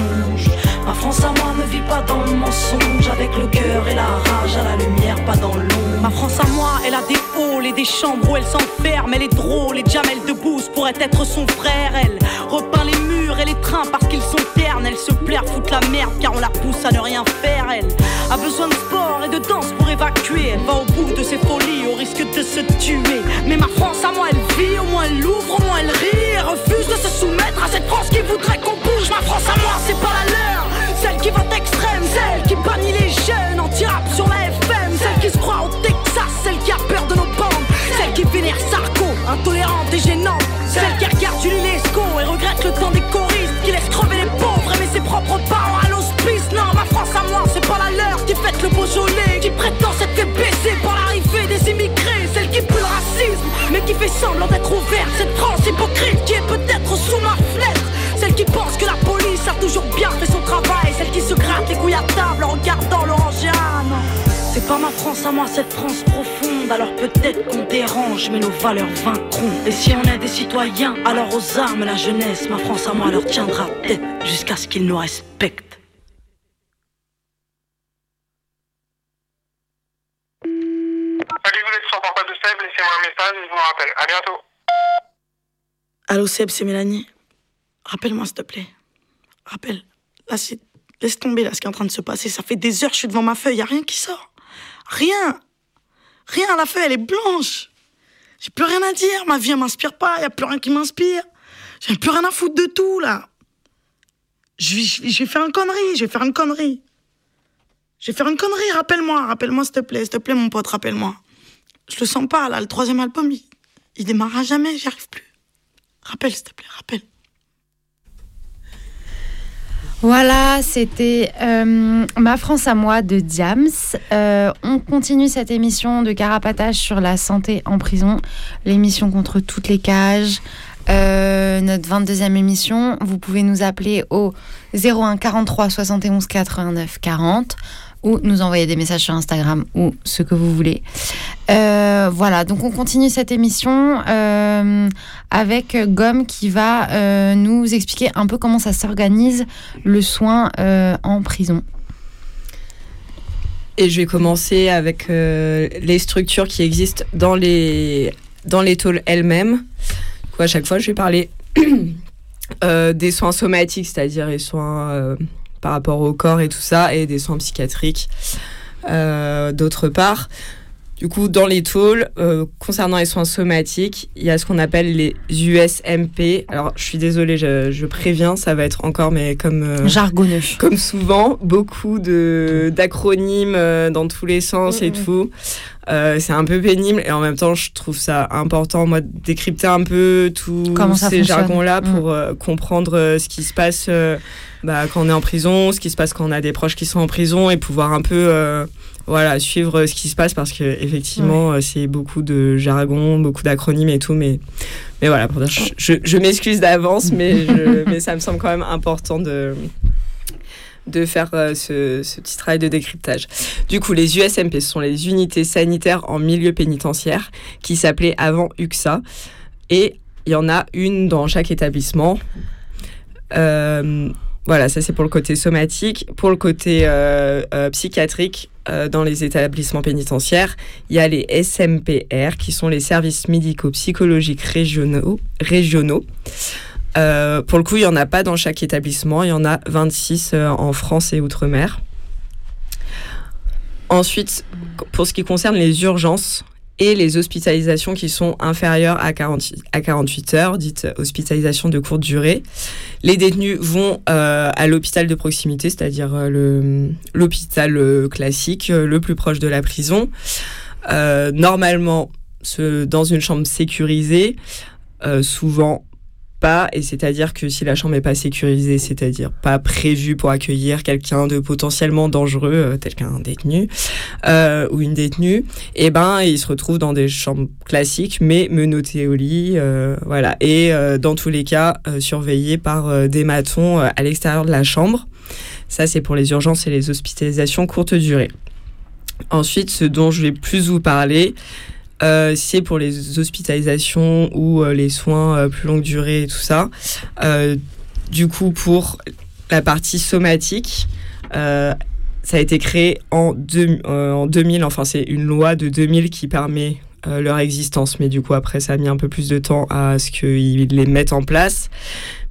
Ma France à moi ne vit pas dans le mensonge, avec le cœur et la rage à la lumière, pas dans l'ombre. Ma France à moi, elle a des halls et des chambres où elle s'enferme, elle est drôle, et Jamel Debbouze pourrait être son frère, elle repeint les murs et les trains parce qu'ils sont ternes, elle se plaire, foutre la merde car on la pousse à ne rien faire, elle a besoin de sport et de danse pour évacuer, elle va au bout de ses folies au risque de se tuer. Mais ma France à moi, elle vit, au moins elle ouvre, au moins elle rit, elle refuse de se soumettre à cette France qui voudrait qu'on Ma France à moi, c'est pas la leur, celle qui vote extrême, celle qui bannit les jeunes, anti-rap sur la FM, celle qui se croit au Texas, celle qui a peur de nos bandes, celle qui vénère Sarko, intolérante et gênante, celle qui regarde Lescaut et regrette le temps des choristes, qui laisse crever les pauvres et met ses propres parents à l'hospice. Non, ma France à moi, c'est pas la leur qui fête le Beaujolais, qui prétend s'être fait baisser par l'arrivée des immigrés, celle qui pue le racisme, mais qui fait semblant d'être ouverte, cette France hypocrite qui est peut-être sous ma fenêtre. Qui pense que la police a toujours bien fait son travail? Celle qui se gratte les couilles à table en regardant l'orange non C'est pas ma France à moi, cette France profonde Alors peut-être qu'on dérange, mais nos valeurs vaincront Et si on est des citoyens, alors aux armes la jeunesse Ma France à moi leur tiendra tête jusqu'à ce qu'ils nous respectent Salut, vous êtes sur portable de Seb, laissez-moi un message et je vous rappelle. À bientôt. Allô Seb, c'est Mélanie. Rappelle-moi s'il te plaît. Rappelle. Là. Laisse tomber là ce qui est en train de se passer. Ça fait des heures je suis devant ma feuille, y a rien qui sort. Rien. Rien, la feuille, elle est blanche. J'ai plus rien à dire, ma vie elle m'inspire pas, y a plus rien qui m'inspire. J'ai plus rien à foutre de tout là. Je vais, faire une connerie, je vais faire une connerie. Je vais faire une connerie, rappelle-moi, rappelle-moi s'il te plaît, s'il te plaît mon pote, rappelle-moi. Je le sens pas là, le troisième album, il, il démarrera jamais, j'y arrive plus. Rappelle s'il te plaît, rappelle. Voilà, c'était euh, Ma France à moi de Diams. Euh, on continue cette émission de carapatage sur la santé en prison, l'émission contre toutes les cages. Euh, notre 22e émission, vous pouvez nous appeler au 01 43 71 89 40 ou nous envoyer des messages sur Instagram ou ce que vous voulez. Euh, voilà, donc on continue cette émission euh, avec Gomme qui va euh, nous expliquer un peu comment ça s'organise le soin en prison. Et je vais commencer avec les structures qui existent dans les, dans les tôles elles-mêmes. À chaque fois, je vais parler <clears throat> des soins somatiques, c'est-à-dire les soins par rapport au corps et tout ça, et des soins psychiatriques. euh, D'autre part, Du coup, dans les tôles, euh, concernant les soins somatiques, il y a ce qu'on appelle les USMP. Alors, je suis désolée, je, je préviens, ça va être encore, mais comme euh, jargonneux, comme souvent, beaucoup d'acronymes euh, dans tous les sens et tout. Euh, c'est un peu pénible et en même temps, je trouve ça important, moi, de décrypter un peu tous ces jargons-là pour euh, comprendre euh, ce qui se passe bah, quand on est en prison, ce qui se passe quand on a des proches qui sont en prison et pouvoir un peu voilà, suivre ce qui se passe parce que effectivement c'est beaucoup de jargon, beaucoup d'acronymes et tout, mais, mais voilà, pour dire, je, je, m'excuse d'avance, mais, <laughs> mais ça me semble quand même important de, de faire euh, ce, petit travail de décryptage. Du coup, les USMP, ce sont les unités sanitaires en milieu pénitentiaire, qui s'appelaient avant UXA. Et il y en a une dans chaque établissement. Euh, voilà, ça c'est pour le côté somatique. Pour le côté euh, psychiatrique, dans les établissements pénitentiaires, il y a les SMPR, qui sont les services médico-psychologiques régionaux. Euh, pour le coup, il n'y en a pas dans chaque établissement, il y en a 26 euh, en France et Outre-mer. Ensuite, pour ce qui concerne les urgences et les hospitalisations qui sont inférieures à, 48 heures, dites hospitalisations de courte durée, les détenus vont euh, à l'hôpital de proximité, c'est-à-dire l'hôpital classique, le plus proche de la prison. normalement, dans une chambre sécurisée, souvent pas, et c'est-à-dire que si la chambre n'est pas sécurisée, c'est-à-dire pas prévue pour accueillir quelqu'un de potentiellement dangereux, euh, tel qu'un détenu euh, ou une détenue, et eh ben il se retrouve dans des chambres classiques, mais menotté au lit, euh, voilà, et dans tous les cas surveillé par des matons à l'extérieur de la chambre. Ça, c'est pour les urgences et les hospitalisations courte durée. Ensuite, ce dont je vais plus vous parler, euh, c'est pour les hospitalisations ou euh, les soins euh, plus longue durée et tout ça. du coup, pour la partie somatique, ça a été créé en, en 2000, enfin c'est une loi de 2000 qui permet leur existence, mais du coup après ça a mis un peu plus de temps à ce qu'ils les mettent en place.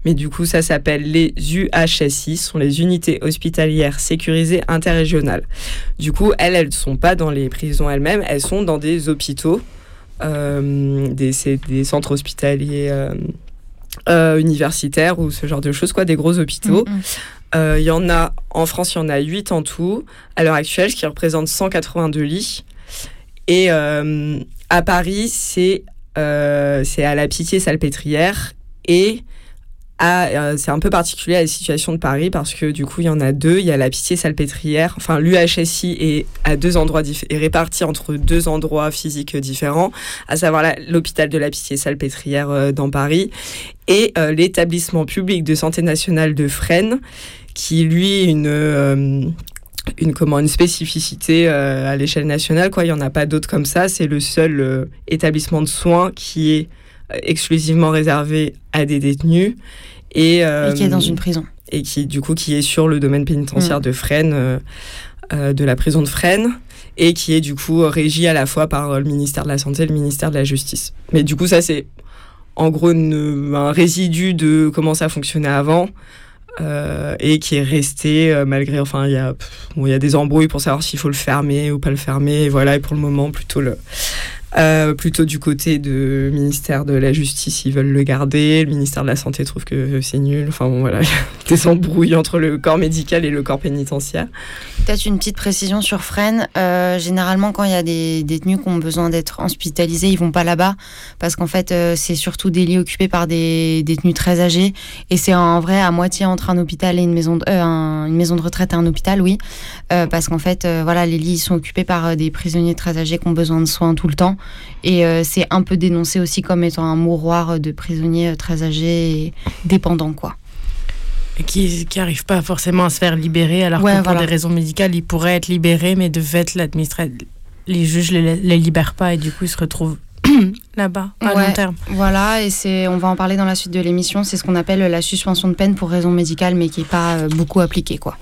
Mais du coup, ça s'appelle les UHSI, sont les unités hospitalières sécurisées interrégionales. Du coup, elles, elles ne sont pas dans les prisons elles-mêmes, elles sont dans des hôpitaux, euh, des, des, centres hospitaliers euh, euh, universitaires ou ce genre de choses, quoi, des gros hôpitaux. Mm, mm. Il y en a, en France, il y en a 8 en tout, à l'heure actuelle, ce qui représente 182 lits. Et à Paris, c'est à la Pitié-Salpêtrière et euh, c'est un peu particulier à la situation de Paris parce que du coup il y en a deux. Il y a la Pitié Salpêtrière, enfin l'UHSI est à deux endroits réparti entre deux endroits physiques différents, à savoir l'hôpital de la Pitié Salpêtrière euh, dans Paris et euh, l'établissement public de santé nationale de Fresnes, qui lui une une comment une spécificité à l'échelle nationale quoi. Il y en a pas d'autres comme ça. C'est le seul établissement de soins qui est exclusivement réservé à des détenus. Et, et, qui est dans une prison. Et qui, du coup, qui est sur le domaine pénitentiaire mm. de Fresnes, euh, euh, de la prison de Fresnes, et qui est du coup régi à la fois par le ministère de la Santé et le ministère de la Justice. Mais du coup, ça, c'est en gros un résidu de comment ça fonctionnait avant. Euh, et qui est resté malgré enfin il y a il y a des embrouilles pour savoir s'il faut le fermer ou pas le fermer. Et voilà et pour le moment plutôt le euh, plutôt du côté du ministère de la Justice, ils veulent le garder. Le ministère de la Santé trouve que c'est nul. Enfin bon, voilà, <laughs> des embrouilles entre le corps médical et le corps pénitentiaire. Peut-être une petite précision sur Fresnes. Euh, généralement, quand il y a des détenus qui ont besoin d'être hospitalisés, ils vont pas là-bas parce qu'en fait, euh, c'est surtout des lits occupés par des détenus très âgés et c'est en vrai à moitié entre un hôpital et une maison de, une maison de retraite et un hôpital, oui, parce qu'en fait, voilà, les lits sont occupés par des prisonniers très âgés qui ont besoin de soins tout le temps. Et euh, c'est un peu dénoncé aussi comme étant un mouroir de prisonniers très âgés et dépendants, quoi. Et qui n'arrivent pas forcément à se faire libérer, alors que pour des raisons médicales, ils pourraient être libérés, mais de fait, les juges ne les, les, libèrent pas et du coup, ils se retrouvent <clears throat> là-bas à long terme. Voilà, et c'est, on va en parler dans la suite de l'émission. C'est ce qu'on appelle la suspension de peine pour raison médicale, mais qui n'est pas euh, beaucoup appliquée, quoi.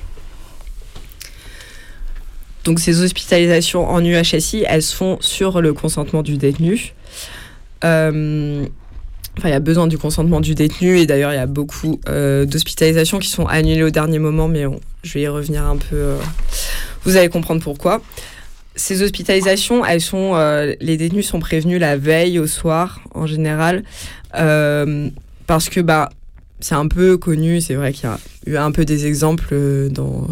Donc ces hospitalisations en UHSI, elles se font sur le consentement du détenu. Euh, enfin, il y a besoin du consentement du détenu et d'ailleurs il y a beaucoup euh, d'hospitalisations qui sont annulées au dernier moment, mais je vais y revenir un peu. Euh, vous allez comprendre pourquoi. ces hospitalisations, elles sont, les détenus sont prévenus la veille au soir en général, parce que bah c'est un peu connu, c'est vrai qu'il y a eu un peu des exemples dans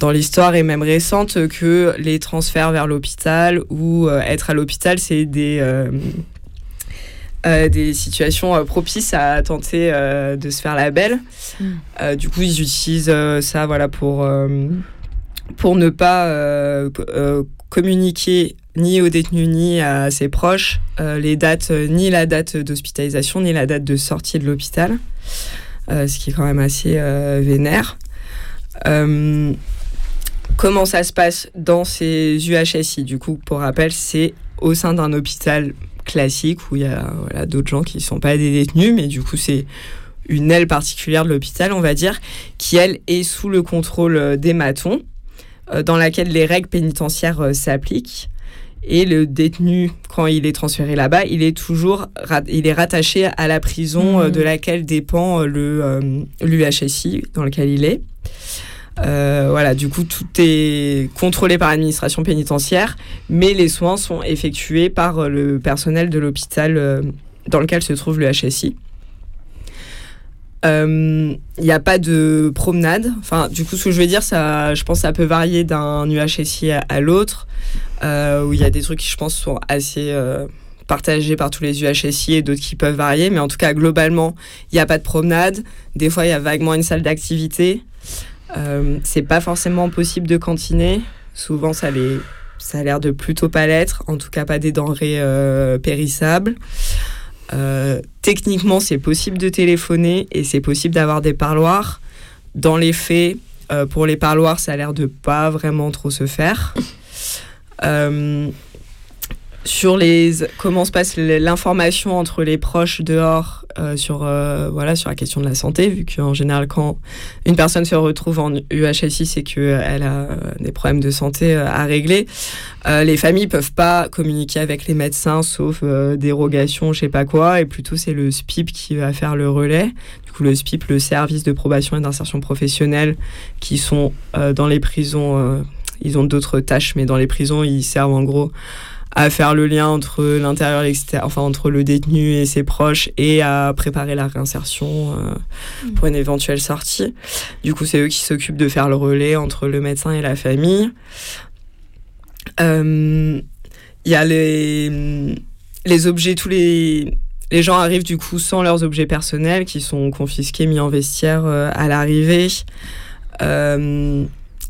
dans l'histoire et même récente que les transferts vers l'hôpital ou être à l'hôpital, c'est des euh, des situations euh, propices à tenter euh, de se faire la belle. Mm. du coup, ils utilisent ça voilà, pour, pour ne pas communiquer ni aux détenus ni à ses proches les dates, ni la date d'hospitalisation, ni la date de sortie de l'hôpital, ce qui est quand même assez vénère. Comment ça se passe dans ces UHSI Du coup, pour rappel, c'est au sein d'un hôpital classique où il y a voilà, d'autres gens qui ne sont pas des détenus, mais du coup, c'est une aile particulière de l'hôpital, on va dire, qui, elle, est sous le contrôle euh, des matons, euh, dans laquelle les règles pénitentiaires euh, s'appliquent. Et le détenu, quand il est transféré là-bas, il est toujours il est rattaché à la prison mmh. de laquelle dépend le l'UHSI dans lequel il est. Euh, voilà, du coup, tout est contrôlé par l'administration pénitentiaire, mais les soins sont effectués par euh, le personnel de l'hôpital euh, dans lequel se trouve le HSI. Il n'y a pas de promenade. Enfin, du coup, ce que je veux dire, ça, je pense que ça peut varier d'un UHSI à, l'autre, où il y a des trucs qui, je pense, sont assez partagés par tous les UHSI et d'autres qui peuvent varier. Mais en tout cas, globalement, il n'y a pas de promenade. Des fois, il y a vaguement une salle d'activité. Euh, c'est pas forcément possible de cantiner. Souvent, ça, a l'air de plutôt pas l'être. En tout cas, pas des denrées euh, périssables. Euh, techniquement, c'est possible de téléphoner et c'est possible d'avoir des parloirs. Dans les faits, pour les parloirs, ça a l'air de pas vraiment trop se faire. Sur les comment se passe l'information entre les proches dehors euh, sur euh, voilà sur la question de la santé vu qu'en général quand une personne se retrouve en UHSI c'est qu'elle a des problèmes de santé euh, à régler. Les familles peuvent pas communiquer avec les médecins sauf dérogation je sais pas quoi et plutôt c'est le SPIP qui va faire le relais. Du coup le SPIP le service de probation et d'insertion professionnelle qui sont dans les prisons ils ont d'autres tâches mais dans les prisons ils servent en gros à faire le lien entre l'intérieur et l'extérieur, enfin entre le détenu et ses proches et à préparer la réinsertion euh, pour une éventuelle sortie. Du coup, c'est eux qui s'occupent de faire le relais entre le médecin et la famille. Il euh, y a les, les objets, tous les, les gens arrivent du coup sans leurs objets personnels qui sont confisqués, mis en vestiaire euh, à l'arrivée.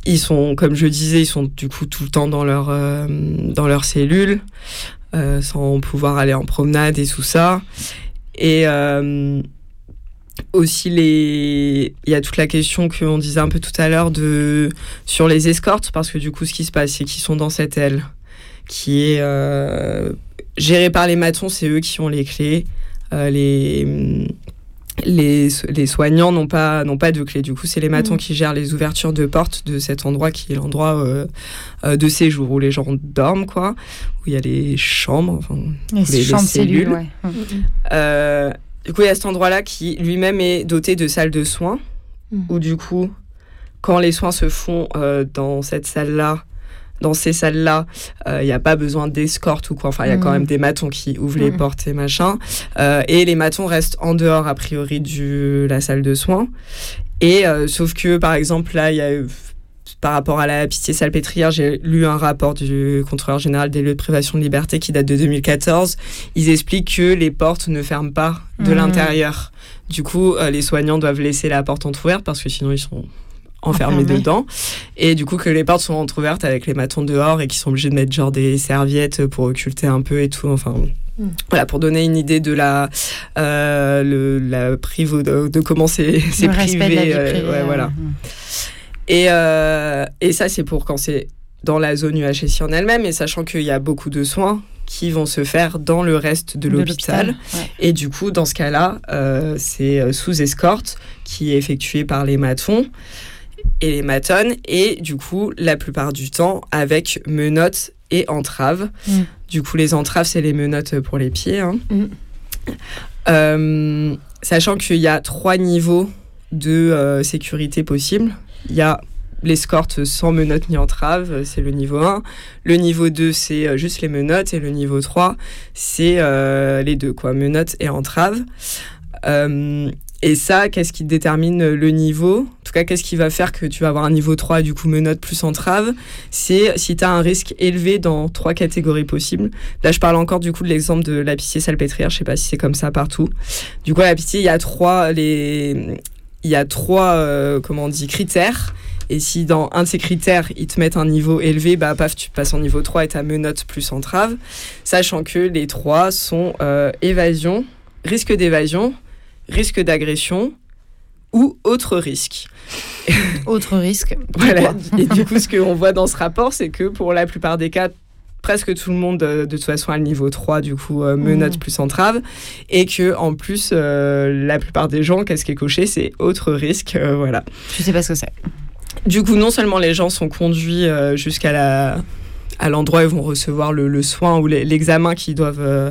Ils sont, comme je disais, ils sont du coup tout le temps dans leur, euh, dans leur cellule, euh, sans pouvoir aller en promenade et tout ça. Et euh, aussi, les... il y a toute la question qu'on disait un peu tout à l'heure de... sur les escortes, parce que du coup, ce qui se passe, c'est qu'ils sont dans cette aile qui est gérée par les matons, c'est eux qui ont les clés. les les, les, soignants n'ont pas, n'ont pas de clé. Du coup, c'est les matons mm. qui gèrent les ouvertures de portes de cet endroit qui est l'endroit euh, euh, de séjour où les gens dorment, quoi, où il y a les chambres, enfin, les, chambres cellules. ouais. Mm. Euh, du coup, il y a cet endroit-là qui lui-même est doté de salles de soins, mm. où du coup, quand les soins se font dans cette salle-là, dans ces salles-là, il euh, n'y a pas besoin d'escorte ou quoi. Enfin, il y a quand mm. même des matons qui ouvrent les mm. portes et machin. Euh, et les matons restent en dehors, a priori, de la salle de soins. Et euh, sauf que, par exemple, là, il y a par rapport à la pitié salpêtrière, j'ai lu un rapport du contrôleur général des lieux de privation de liberté qui date de 2014. Ils expliquent que les portes ne ferment pas de mm. l'intérieur. Du coup, les soignants doivent laisser la porte entrouverte parce que sinon ils sont enfermés dedans. Et du coup, que les portes sont entrouvertes avec les matons dehors et qui sont obligés de mettre genre des serviettes pour occulter un peu et tout. Enfin. Hmm. Voilà, pour donner une idée de la, euh, le, la de, de comment c'est privé. Euh, ouais, voilà. Hmm. Et, euh, et ça, c'est pour quand c'est dans la zone UHSI en elle-même, et sachant qu'il y a beaucoup de soins qui vont se faire dans le reste de, l'hôpital. Et du coup, dans ce cas-là, c'est sous escorte qui est effectué par les matons et les matonnes, et du coup, la plupart du temps, avec menottes et entraves. Mm. Du coup, les entraves, c'est les menottes pour les pieds. Hein. Mm. Euh, sachant qu'il y a trois niveaux de euh, sécurité possibles. Il y a l'escorte sans menottes ni entrave, c'est le niveau 1. Le niveau 2, c'est juste les menottes. Et le niveau 3, c'est les deux, quoi, menottes et entrave. Et ça, qu'est-ce qui détermine le niveau? En tout cas, qu'est-ce qui va faire que tu vas avoir un niveau 3 du coup menottes plus entrave? C'est si tu as un risque élevé dans trois catégories possibles. Là, je parle encore du coup de l'exemple de la pitié salpêtrière. Je sais pas si c'est comme ça partout. Du coup, la pitié, il y a trois les il y a trois euh, comment on dit critères. Et si dans un de ces critères, ils te mettent un niveau élevé, bah paf, tu passes en niveau 3 et ta menotte plus entrave. Sachant que les trois sont euh, évasion, risque d'évasion, risque d'agression ou autre risque. <laughs> Autre risque. voilà. Et du coup, ce qu'on voit dans ce rapport, c'est que pour la plupart des cas, presque tout le monde euh, de toute façon a le niveau 3 du coup euh, menottes mmh. plus entrave et que en plus euh, la plupart des gens qu'est-ce qui est coché c'est autre risque voilà je sais pas ce que c'est du coup non seulement les gens sont conduits jusqu'à la à l'endroit où ils vont recevoir le, soin ou l'examen qu'ils doivent, euh,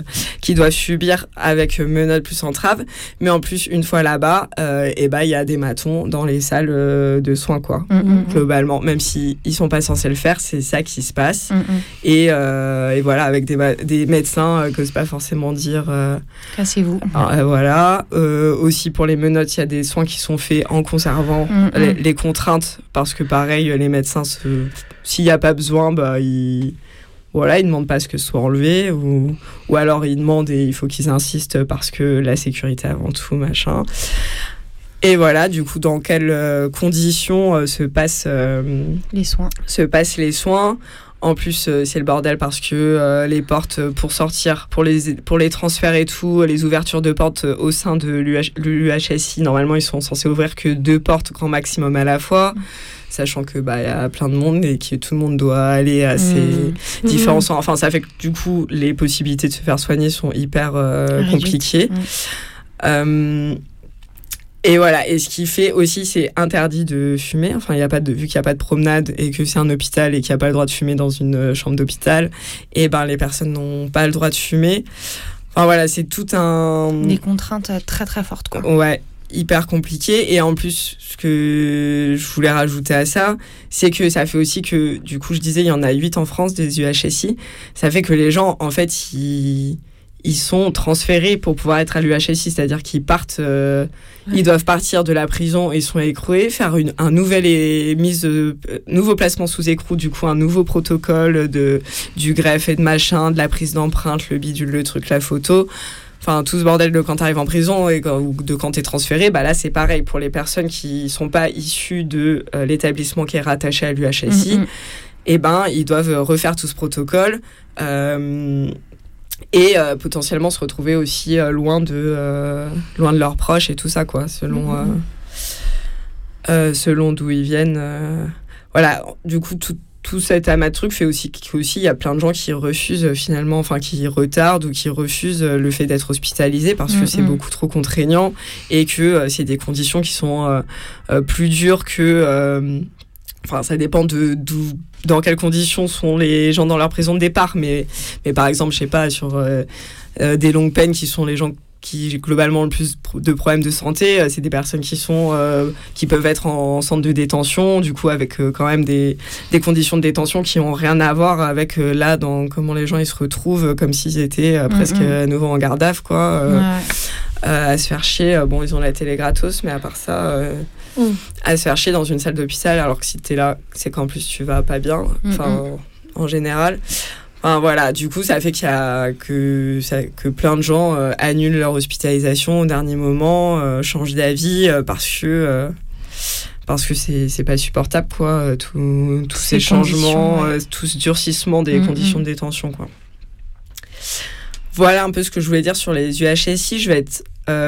doivent subir avec menottes plus entrave. Mais en plus, une fois là-bas, euh, et bah, il y a des matons dans les salles euh, de soins, quoi. Mm, mm, mm. Globalement, même s'ils ne sont pas censés le faire, c'est ça qui se passe. Et, et, voilà, avec des, des médecins que c'est pas forcément dire. Cassez-vous. voilà. aussi pour les menottes, il y a des soins qui sont faits en conservant les, les, contraintes, parce que pareil, les médecins se s'il n'y a pas besoin, bah, ils voilà, ils demandent pas ce que ce soit enlevé ou, ou alors ils demandent et il faut qu'ils insistent parce que la sécurité avant tout, machin. Et voilà, du coup, dans quelles euh, conditions euh, se passent euh, les soins Se passent les soins? En plus, c'est le bordel parce que les portes pour sortir, pour les, pour les transferts et tout, les ouvertures de portes au sein de l'UHSI, normalement, ils sont censés ouvrir que deux portes grand maximum à la fois. Mmh sachant que bah y a plein de monde et que tout le monde doit aller à ces mmh. différents soins. Enfin, ça fait que du coup, les possibilités de se faire soigner sont hyper euh, compliquées. Euh, et voilà, et ce qui fait aussi, c'est interdit de fumer. Enfin, il y a pas de, vu qu'il n'y a pas de promenade et que c'est un hôpital et qu'il n'y a pas le droit de fumer dans une euh, chambre d'hôpital, et ben les personnes n'ont pas le droit de fumer. Enfin voilà, c'est tout un. Des contraintes très très fortes, quoi. Ouais hyper compliqué. Et en plus, ce que je voulais rajouter à ça, c'est que ça fait aussi que, du coup, je disais, il y en a 8 en France des UHSI. Ça fait que les gens, en fait, ils, ils sont transférés pour pouvoir être à l'UHSI, c'est-à-dire qu'ils partent, euh, ils doivent partir de la prison, ils sont écroués, faire une, un nouvel et, mise de, euh, nouveau placement sous écrou, du coup un nouveau protocole de du greffe et de machin, de la prise d'empreinte, le bidule, le truc, la photo enfin tout ce bordel de quand tu arrives en prison et ou de quand tu es transféré, bah là c'est pareil pour les personnes qui sont pas issues de euh, l'établissement qui est rattaché à l'UHSI. Mm, mm. Et eh ben ils doivent refaire tout ce protocole. Euh, et euh, potentiellement se retrouver aussi loin de loin de leurs proches et tout ça quoi selon mm, selon d'où ils viennent voilà du coup tout, tout cet amas de trucs fait aussi qu'il y a plein de gens qui refusent euh, finalement, enfin qui retardent ou qui refusent euh, le fait d'être hospitalisé parce que c'est beaucoup trop contraignant et que euh, c'est des conditions qui sont plus dures que. Enfin, ça dépend de dans quelles conditions sont les gens dans leur prison de départ, mais, mais par exemple, je sais pas, sur des longues peines qui sont les gens qui globalement le plus de problèmes de santé, euh, c'est des personnes qui sont euh, qui peuvent être en, centre de détention, du coup avec euh, quand même des, des, conditions de détention qui ont rien à voir avec là dans comment les gens ils se retrouvent comme s'ils étaient presque à nouveau en garde à quoi, à se faire chier. bon, ils ont la télé gratos, mais à part ça. À se faire chier dans une salle d'hôpital, alors que si tu es là, c'est qu'en plus tu vas pas bien, enfin, en général. Voilà, du coup, ça fait qu'il y a que, ça, que plein de gens euh, annulent leur hospitalisation au dernier moment, euh, changent d'avis euh, parce que parce que c'est pas supportable quoi, tous ces, changements, tout ce durcissement des conditions de détention quoi. Voilà un peu ce que je voulais dire sur les UHSI. Je vais être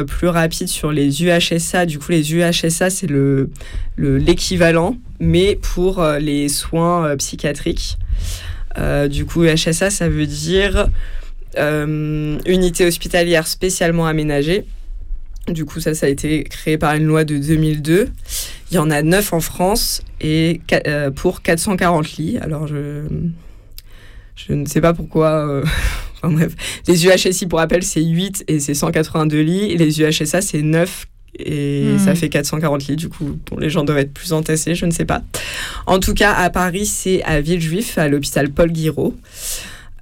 plus rapide sur les UHSA. Du coup, les UHSA, c'est le l'équivalent, mais pour les soins psychiatriques. Euh, du coup, HSA, ça veut dire euh, unité hospitalière spécialement aménagée. Du coup, ça, ça a été créé par une loi de 2002. Il y en a 9 en France et euh, pour 440 lits. Alors, je, je ne sais pas pourquoi. <laughs> enfin, bref. Les UHSI, pour rappel, c'est 8 et c'est 182 lits. Les UHSA, c'est 9 et Hmm. ça fait 440 lits, du coup, bon, les gens doivent être plus entassés, je ne sais pas. En tout cas, à Paris, c'est à Villejuif, à l'hôpital Paul Guiraud.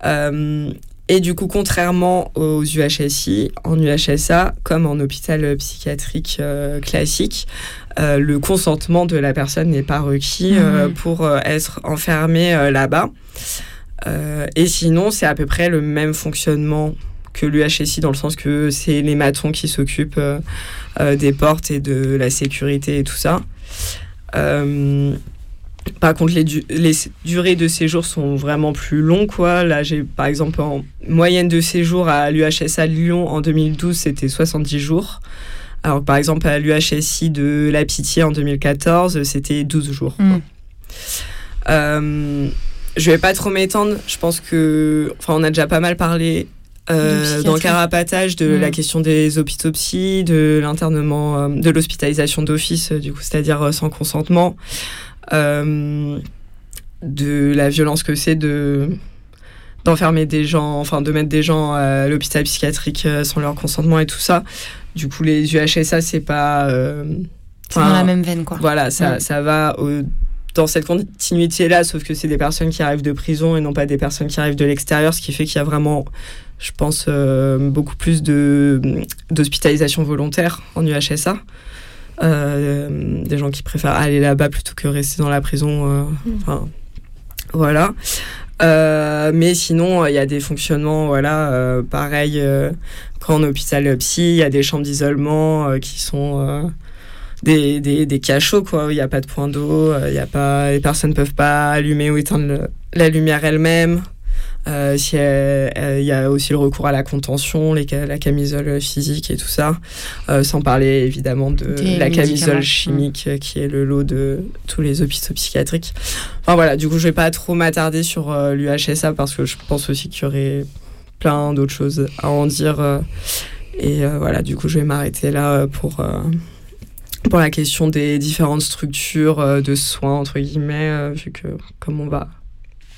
Euh, et du coup, contrairement aux UHSI, en UHSA, comme en hôpital psychiatrique euh, classique, euh, le consentement de la personne n'est pas requis Mhm. pour être enfermé euh, là-bas. Euh, et sinon, c'est à peu près le même fonctionnement que l'UHSI dans le sens que c'est les matons qui s'occupent euh, euh, des portes et de la sécurité et tout ça. Euh, par contre, les, du- les durées de séjour sont vraiment plus longues. Quoi. Là, j'ai par exemple en moyenne de séjour à l'UHSA Lyon en 2012, c'était 70 jours. Alors, par exemple, à l'UHSI de La Pitié en 2014, c'était 12 jours. quoi. Mm. Je vais pas trop m'étendre. Je pense que, enfin, on a déjà pas mal parlé euh, dans le carapatage de Mm. la question des psy, de l'internement, euh, de l'hospitalisation d'office, euh, du coup, c'est-à-dire euh, sans consentement, euh, de la violence que c'est de d'enfermer des gens, enfin de mettre des gens à l'hôpital psychiatrique sans leur consentement et tout ça. Du coup, les UHSA, c'est pas. C'est dans la même veine, quoi. Voilà, ça, Mm. ça va au- dans cette continuité-là, sauf que c'est des personnes qui arrivent de prison et non pas des personnes qui arrivent de l'extérieur, ce qui fait qu'il y a vraiment, je pense, euh, beaucoup plus d'hospitalisation volontaire en UHSA. Euh, des gens qui préfèrent aller là-bas plutôt que rester dans la prison. euh, enfin, voilà. Euh, mais sinon, il y a des fonctionnements, voilà, euh, pareil, euh, quand en hôpital psy, il y a des chambres d'isolement qui sont des, des, des cachots, quoi. Il n'y a pas de point d'eau, euh, il y a pas, les personnes ne peuvent pas allumer ou éteindre le- la lumière elle-même. Euh, si elle- il y a aussi le recours à la contention, les, la camisole physique et tout ça. Euh, sans parler évidemment de Des la camisole chimique euh, qui est le lot de tous les hôpitaux psychiatriques. Enfin voilà, du coup je vais pas trop m'attarder sur euh, l'UHSA parce que je pense aussi qu'il y aurait plein d'autres choses à en dire. euh, et euh, voilà, du coup je vais m'arrêter là euh, pour, euh, pour la question des différentes structures euh, de soins, entre guillemets, euh, vu que comme on va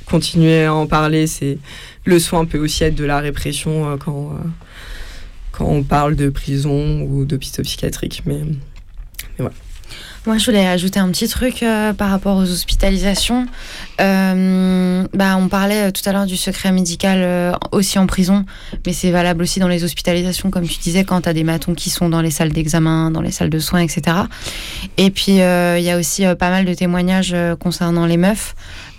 continuer à en parler, c'est le soin peut aussi être de la répression euh, quand, quand on parle de prison ou d'hôpitaux psychiatriques. Mais voilà. Moi, je voulais ajouter un petit truc euh, par rapport aux hospitalisations. Euh, bah, on parlait euh, tout à l'heure du secret médical euh, aussi en prison, mais c'est valable aussi dans les hospitalisations, comme tu disais, quand tu as des matons qui sont dans les salles d'examen, dans les salles de soins, etc. Et puis, il y a aussi pas mal de témoignages concernant les meufs.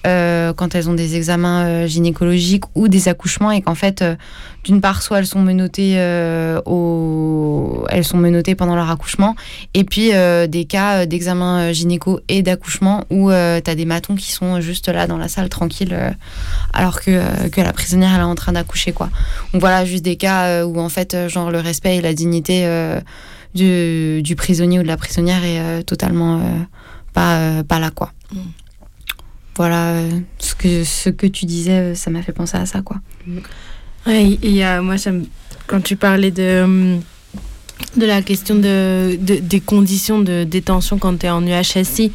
Euh, quand elles ont des examens euh, gynécologiques ou des accouchements et qu'en fait, euh, d'une part, soit elles sont menottées euh, au... elles sont menottées pendant leur accouchement, et puis des cas d'examen gynéco et d'accouchement où euh, t'as des matons qui sont juste là dans la salle tranquille alors que, la prisonnière elle est en train d'accoucher quoi. Donc voilà juste des cas où en fait genre le respect et la dignité du, prisonnier ou de la prisonnière est totalement pas, pas là quoi. Voilà euh, ce que, ce que tu disais, euh, ça m'a fait penser à ça quoi. Et euh, moi, quand tu parlais de, hum, de la question de, de- des conditions de détention quand tu es en UHSI,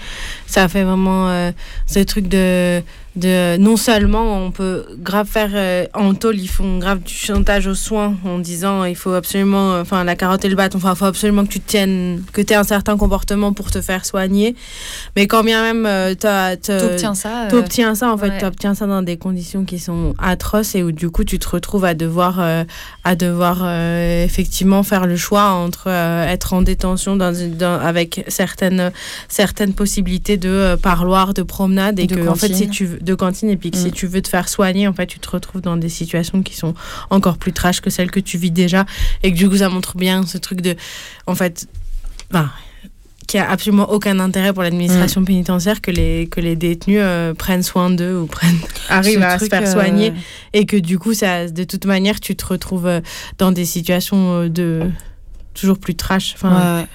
ça fait vraiment euh, ce truc de, de. Non seulement on peut grave faire. euh, en tôle, ils font grave du chantage aux soins en disant il faut absolument. euh, Enfin, la carotte et le bâton, enfin, il faut absolument que tu te tiennes. que tu aies un certain comportement pour te faire soigner. Mais quand bien même euh, t'as- T'obtiens ça, T'obtiens ça, en fait. ouais. T'obtiens ça dans des conditions qui sont atroces et où du coup tu te retrouves à devoir, à devoir effectivement faire le choix entre être en détention dans, avec certaines, certaines possibilités de parloir, de promenade et De que en fait si tu veux- de cantine. Et puis que si Mm. tu veux te faire soigner, en fait tu te retrouves dans des situations qui sont encore plus trash que celles que tu vis déjà. Et que du coup ça montre bien ce truc de, en fait, enfin, qui a absolument aucun intérêt pour l'administration pénitentiaire que les que les détenus euh, prennent soin d'eux ou prennent <laughs> arrivent à se faire euh, soigner. et que du coup ça de toute manière tu te retrouves euh, dans des situations de toujours plus trash. Enfin ouais.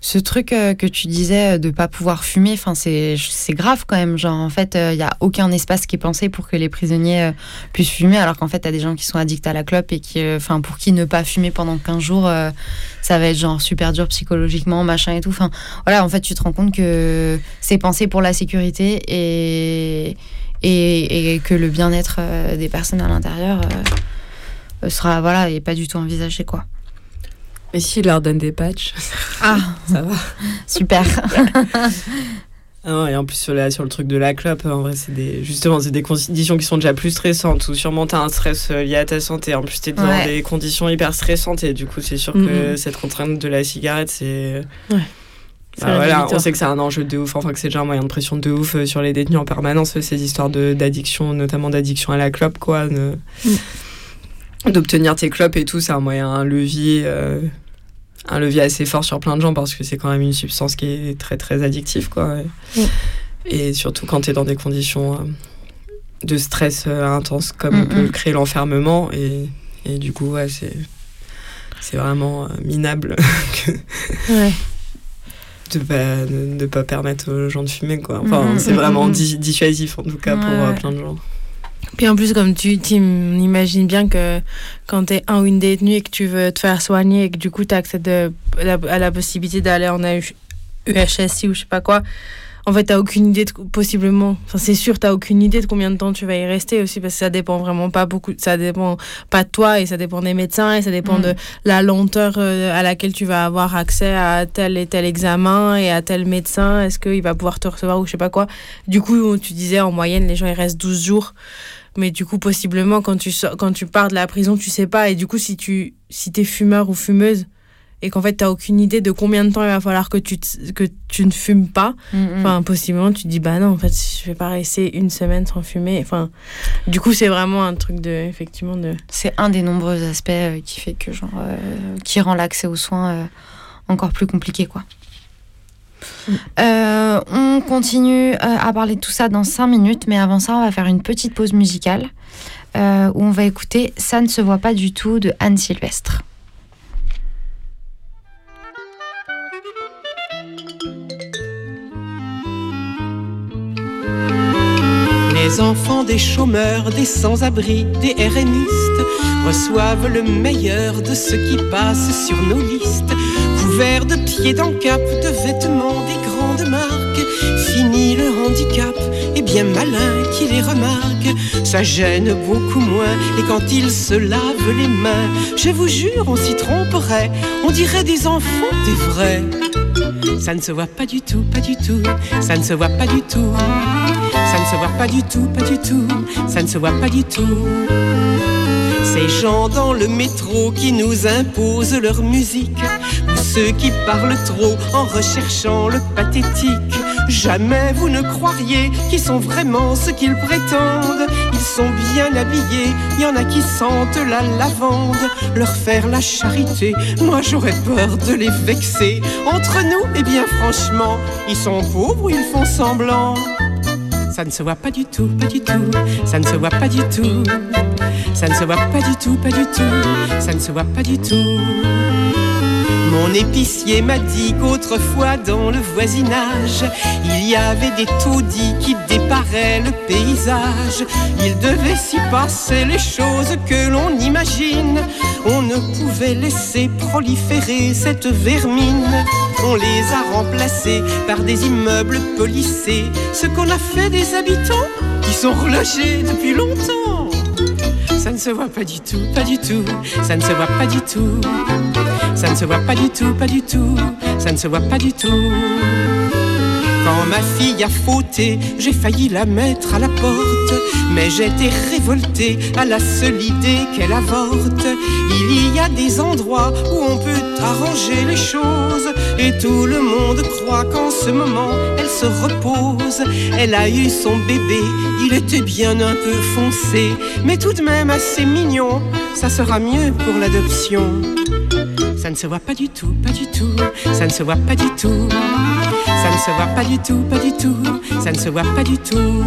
Ce truc euh, que tu disais euh, de pas pouvoir fumer, enfin c'est grave quand même. Genre en fait, il y a aucun espace qui est pensé pour que les prisonniers euh, puissent fumer, alors qu'en fait, t'as des gens qui sont addicts à la clope et qui, euh, enfin pour qui ne pas fumer pendant 15 jours, euh, ça va être genre super dur psychologiquement, machin et tout. Enfin voilà, en fait, tu te rends compte que c'est pensé pour la sécurité et et, et que le bien-être euh, des personnes à l'intérieur euh, sera voilà et pas du tout envisagé quoi. Et s'il leur donne des patchs Ah, <laughs> ça va. Super. <laughs> Ah et en plus sur, la, sur le truc de la clope, en vrai, c'est des, justement, c'est des conditions qui sont déjà plus stressantes, ou sûrement t'as un stress euh, lié à ta santé, en plus t'es dans Ouais. des conditions hyper stressantes, et du coup c'est sûr que cette contrainte de la cigarette, c'est... Ouais. Bah voilà, on sait que c'est un enjeu de ouf, enfin que c'est déjà un moyen de pression de ouf euh, sur les détenus en permanence, euh, ces histoires d'addiction, notamment d'addiction à la clope, quoi. de- D'obtenir tes clopes et tout, c'est un moyen, un levier, euh, un levier assez fort sur plein de gens parce que c'est quand même une substance qui est très très addictive, quoi. Mm. Et surtout quand tu es dans des conditions euh, de stress euh, intense comme Mm, peut mm. créer l'enfermement, et, et du coup, ouais, c'est. C'est vraiment euh, minable <laughs> que Ouais. de pas, de, de pas permettre aux gens de fumer quoi. Enfin, Mhm, c'est mhm, vraiment di- dissuasif en tout cas pour euh, plein de gens. Puis en plus, comme tu tu imagines bien que quand tu es un ou une détenue et que tu veux te faire soigner et que du coup tu accèdes euh, à la possibilité d'aller en UHSI ou je sais pas quoi, en fait, tu aucune idée de possiblement, enfin c'est sûr, tu aucune idée de combien de temps tu vas y rester aussi parce que ça dépend vraiment pas beaucoup, ça dépend pas de toi et ça dépend des médecins et ça dépend Mm. de la lenteur euh, à laquelle tu vas avoir accès à tel et tel examen et à tel médecin. Est-ce qu'il va pouvoir te recevoir ou je sais pas quoi? Du coup, tu disais en moyenne, les gens ils restent 12 jours. Mais du coup, possiblement, quand tu, sors- quand tu pars de la prison, tu sais pas. Et du coup, si tu si es fumeur ou fumeuse et qu'en fait, tu aucune idée de combien de temps il va falloir que tu, te- que tu ne fumes pas, Mhm. enfin, possiblement, tu te dis, bah non, en fait, je vais pas rester une semaine sans fumer. Enfin, du coup, c'est vraiment un truc de, effectivement, de. C'est un des nombreux aspects euh, qui fait que genre euh, qui rend l'accès aux soins euh, encore plus compliqué quoi. Euh, on continue euh, à parler de tout ça dans 5 minutes, mais avant ça, on va faire une petite pause musicale euh, où on va écouter Ça ne se voit pas du tout de Anne Sylvestre. Les enfants des chômeurs, des sans-abri, des RNistes reçoivent le meilleur de ce qui passe sur nos listes. Couverts de pieds d'encap, de vêtements des grandes marques, fini le handicap et bien malin qui les remarque. Ça gêne beaucoup moins et quand ils se lavent les mains, je vous jure, on s'y tromperait, on dirait des enfants, des vrais. Ça ne se voit pas du tout, pas du tout, ça ne se voit pas du tout. Ça ne se voit pas du tout, pas du tout, ça ne se voit pas du tout. Ces gens dans le métro qui nous imposent leur musique, ceux qui parlent trop en recherchant le pathétique. Jamais vous ne croiriez qu'ils sont vraiment ce qu'ils prétendent. Ils sont bien habillés, il y en a qui sentent la lavande. Leur faire la charité, moi j'aurais peur de les vexer. Entre nous, eh bien franchement, ils sont pauvres ou ils font semblant. Ça ne se voit pas du tout, pas du tout. Ça ne se voit pas du tout. Ça ne se voit pas du tout, pas du tout. Ça ne se voit pas du tout. Mon épicier m'a dit qu'autrefois dans le voisinage, il y avait des taudis qui déparaient le paysage. Il devait s'y passer les choses que l'on imagine. On ne pouvait laisser proliférer cette vermine. On les a remplacés par des immeubles polissés. Ce qu'on a fait des habitants qui sont relogés depuis longtemps. Ça ne se voit pas du tout, pas du tout. Ça ne se voit pas du tout. Ça ne se voit pas du tout, pas du tout. Ça ne se voit pas du tout. Quand ma fille a fauté, j'ai failli la mettre à la porte. Mais j'étais révolté à la seule idée qu'elle avorte. Il y a des endroits où on peut arranger les choses. Et tout le monde croit qu'en ce moment, elle se repose. Elle a eu son bébé, il était bien un peu foncé. Mais tout de même assez mignon, ça sera mieux pour l'adoption. Ça ne se voit pas du tout, pas du tout. Ça ne se voit pas du tout. Ça ne se voit pas du tout, pas du tout. Ça ne se voit pas du tout.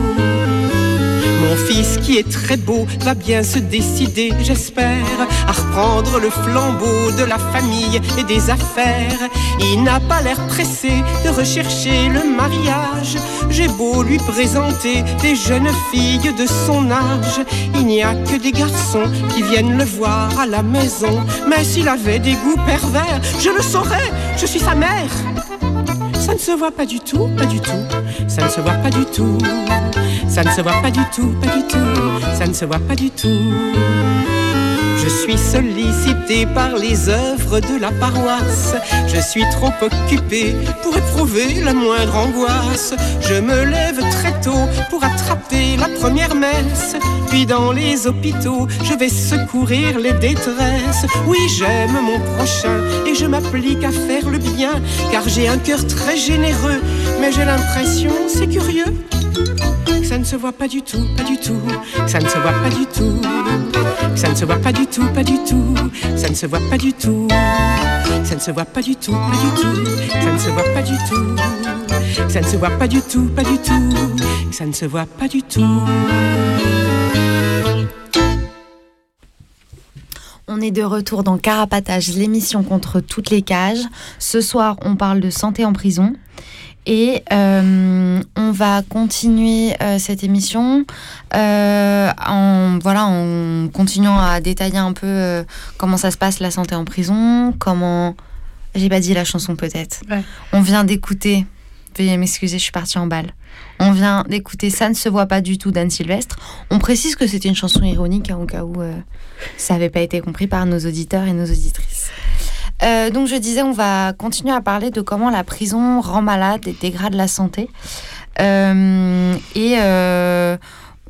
Mon fils qui est très beau va bien se décider, j'espère, à reprendre le flambeau de la famille et des affaires. Il n'a pas l'air pressé de rechercher le mariage. J'ai beau lui présenter des jeunes filles de son âge. Il n'y a que des garçons qui viennent le voir à la maison. Mais s'il avait des goûts pervers, je le saurais, je suis sa mère. Ça ne se voit pas du tout, pas du tout. Ça ne se voit pas du tout. Ça ne se voit pas du tout, pas du tout. Ça ne se voit pas du tout. Je suis sollicité par les œuvres de la paroisse. Je suis trop occupé pour éprouver la moindre angoisse. Je me lève très tôt pour attraper la première messe. Puis dans les hôpitaux, je vais secourir les détresses. Oui, j'aime mon prochain et je m'applique à faire le bien. Car j'ai un cœur très généreux. Mais j'ai l'impression, c'est curieux ne se voit pas du tout, pas du tout, ça ne se voit pas du tout, ça ne se voit pas du tout, pas du tout, ça ne se voit pas du tout, ça ne se voit pas du tout, pas du tout, ça ne se voit pas du tout, ça ne se voit pas du tout, pas du tout, ça ne se voit pas du tout. On est de retour dans Carapatage, l'émission contre toutes les cages. Ce soir, on parle de santé en prison. Et euh, on va continuer euh, cette émission euh, en, voilà, en continuant à détailler un peu comment ça se passe la santé en prison, comment... J'ai pas dit la chanson peut-être. On vient d'écouter, veuillez m'excuser, je suis partie en balle. On vient d'écouter Ça ne se voit pas du tout d'Anne Sylvestre. On précise que c'était une chanson ironique, hein, au cas où ça n'avait pas été compris par nos auditeurs et nos auditrices. Euh, donc je disais, on va continuer à parler de comment la prison rend malade et dégrade la santé. Euh, et euh,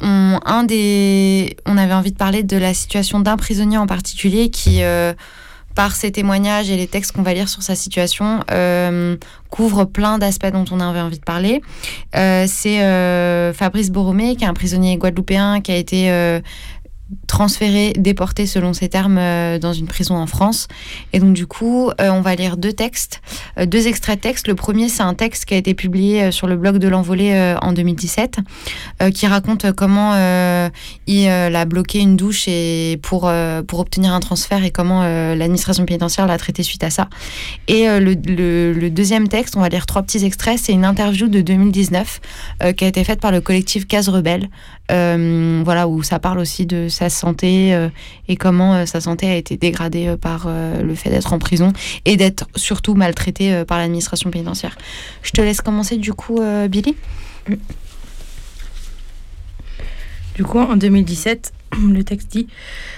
on, un des, on avait envie de parler de la situation d'un prisonnier en particulier qui, par ses témoignages et les textes qu'on va lire sur sa situation, couvre plein d'aspects dont on avait envie de parler. C'est Fabrice Boromé, qui est un prisonnier guadeloupéen qui a été transféré, déporté selon ces termes euh, dans une prison en France. Et donc du coup, euh, on va lire deux textes, euh, deux extraits de texte. Le premier, c'est un texte qui a été publié sur le blog de l'envolée en 2017, qui raconte comment il a bloqué une douche et pour, pour obtenir un transfert et comment l'administration pénitentiaire l'a traité suite à ça. Et le, le, deuxième texte, on va lire trois petits extraits, c'est une interview de 2019 qui a été faite par le collectif Case Rebelle, voilà, où ça parle aussi de sa santé euh, et comment euh, sa santé a été dégradée euh, par le fait d'être en prison et d'être surtout maltraité par l'administration pénitentiaire. Je te laisse commencer du coup, Billy. Du coup, en 2017, <clears throat> le texte dit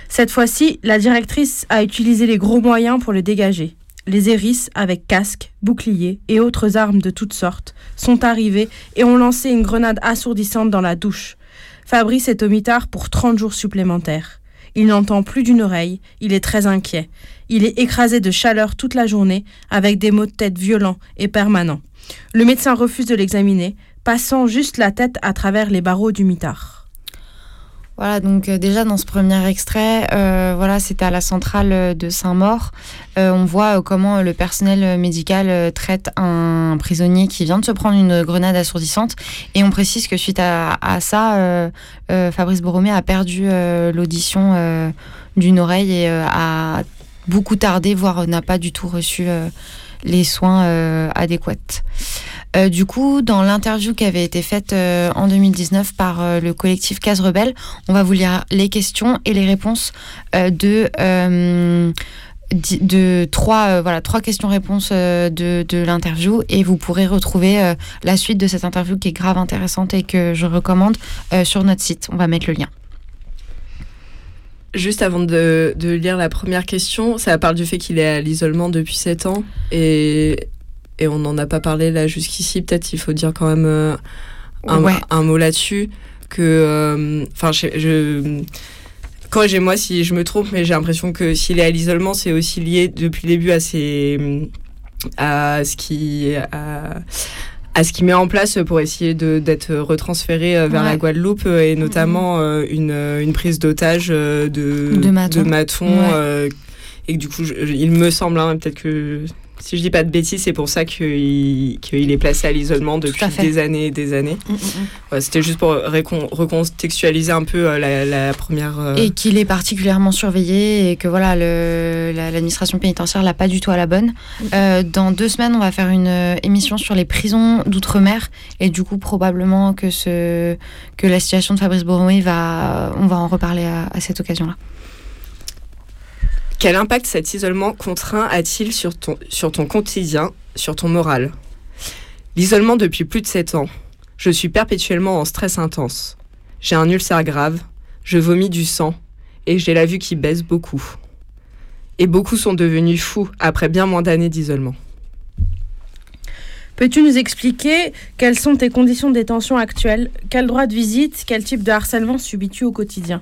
Cette fois-ci, la directrice a utilisé les gros moyens pour le dégager. Les hérisses, avec casque, boucliers et autres armes de toutes sortes, sont arrivés et ont lancé une grenade assourdissante dans la douche. Fabrice est au mitard pour 30 jours supplémentaires. Il n'entend plus d'une oreille, il est très inquiet. Il est écrasé de chaleur toute la journée, avec des maux de tête violents et permanents. Le médecin refuse de l'examiner, passant juste la tête à travers les barreaux du mitard. Voilà, donc euh, déjà dans ce premier extrait, euh, voilà, c'était à la centrale de Saint-Maur. Euh, on voit comment le personnel médical traite un prisonnier qui vient de se prendre une grenade assourdissante. Et on précise que suite à, ça, Fabrice Boromé a perdu l'audition d'une oreille et a beaucoup tardé, voire n'a pas du tout reçu les soins adéquats. Euh, du coup, dans l'interview qui avait été faite euh, en 2019 par euh, le collectif Case Rebelle, on va vous lire les questions et les réponses de de trois voilà trois questions-réponses de, de l'interview et vous pourrez retrouver la suite de cette interview qui est grave intéressante et que je recommande sur notre site. On va mettre le lien. Juste avant de, de, lire la première question, ça parle du fait qu'il est à l'isolement depuis 7 ans. Et et on n'en a pas parlé là jusqu'ici. Peut-être il faut dire quand même euh, un, mot là-dessus. Que, euh, je, corrigez-moi si je me trompe, mais j'ai l'impression que s'il est à l'isolement, c'est aussi lié depuis le début à ses, à ce qui, à, ce qui met en place pour essayer d'être retransféré euh, vers la Guadeloupe et notamment une, une, prise d'otage de, de Maton. et que du coup, il me semble, hein, peut-être que si je dis pas de bêtises, c'est pour ça qu'il est placé à l'isolement depuis des années et des années. Mm, mm, mm. C'était juste pour recontextualiser un peu euh, la, première. Euh, et qu'il est particulièrement surveillé et que voilà, l'administration pénitentiaire l'a pas du tout à la bonne. Euh, dans deux semaines, on va faire une émission sur les prisons d'outre-mer et du coup probablement que ce que la situation de Fabrice Boromé va, on va en reparler à cette occasion-là. Quel impact cet isolement contraint a-t-il sur ton, sur ton quotidien, sur ton moral? L'isolement depuis plus de 7 ans. Je suis perpétuellement en stress intense. J'ai un ulcère grave, je vomis du sang, et j'ai la vue qui baisse beaucoup. Et beaucoup sont devenus fous après bien moins d'années d'isolement. Peux-tu nous expliquer quelles sont tes conditions de détention actuelles? Quel droit de visite? Quel type de harcèlement subis-tu au quotidien?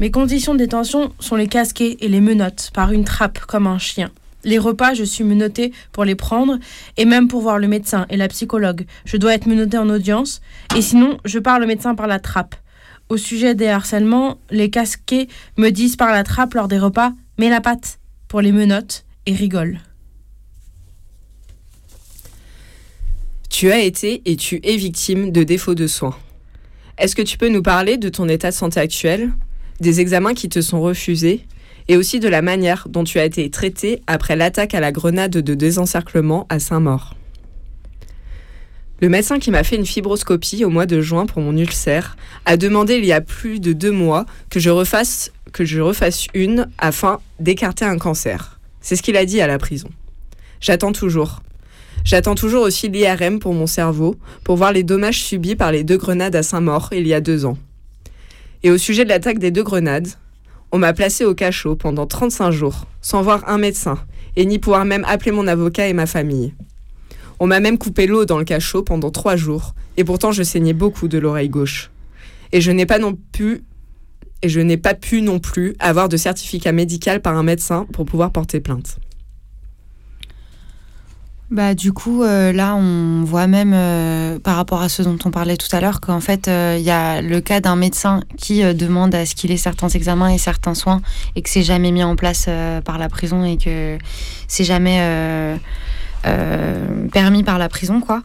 Mes conditions de détention sont les casquets et les menottes par une trappe comme un chien. Les repas, je suis menottée pour les prendre et même pour voir le médecin et la psychologue. Je dois être menottée en audience et sinon, je parle au médecin par la trappe. Au sujet des harcèlements, les casquets me disent par la trappe lors des repas Mets la patte pour les menottes et rigolent. Tu as été et tu es victime de défauts de soins. Est-ce que tu peux nous parler de ton état de santé actuel, des examens qui te sont refusés et aussi de la manière dont tu as été traité après l'attaque à la grenade de désencerclement à Saint-Maur Le médecin qui m'a fait une fibroscopie au mois de juin pour mon ulcère a demandé il y a plus de deux mois que je refasse, que je refasse une afin d'écarter un cancer. C'est ce qu'il a dit à la prison. J'attends toujours. J'attends toujours aussi l'IRM pour mon cerveau, pour voir les dommages subis par les deux grenades à Saint-Maur il y a deux ans. Et au sujet de l'attaque des deux grenades, on m'a placé au cachot pendant 35 jours, sans voir un médecin, et ni pouvoir même appeler mon avocat et ma famille. On m'a même coupé l'eau dans le cachot pendant trois jours, et pourtant je saignais beaucoup de l'oreille gauche. Et je n'ai pas non pu et je n'ai pas pu non plus avoir de certificat médical par un médecin pour pouvoir porter plainte. Bah, du coup, euh, là, on voit même, euh, par rapport à ce dont on parlait tout à l'heure, qu'en fait, euh, il y a le cas d'un médecin qui demande à ce qu'il ait certains examens et certains soins et que c'est jamais mis en place par la prison et que c'est jamais euh, permis par la prison, quoi.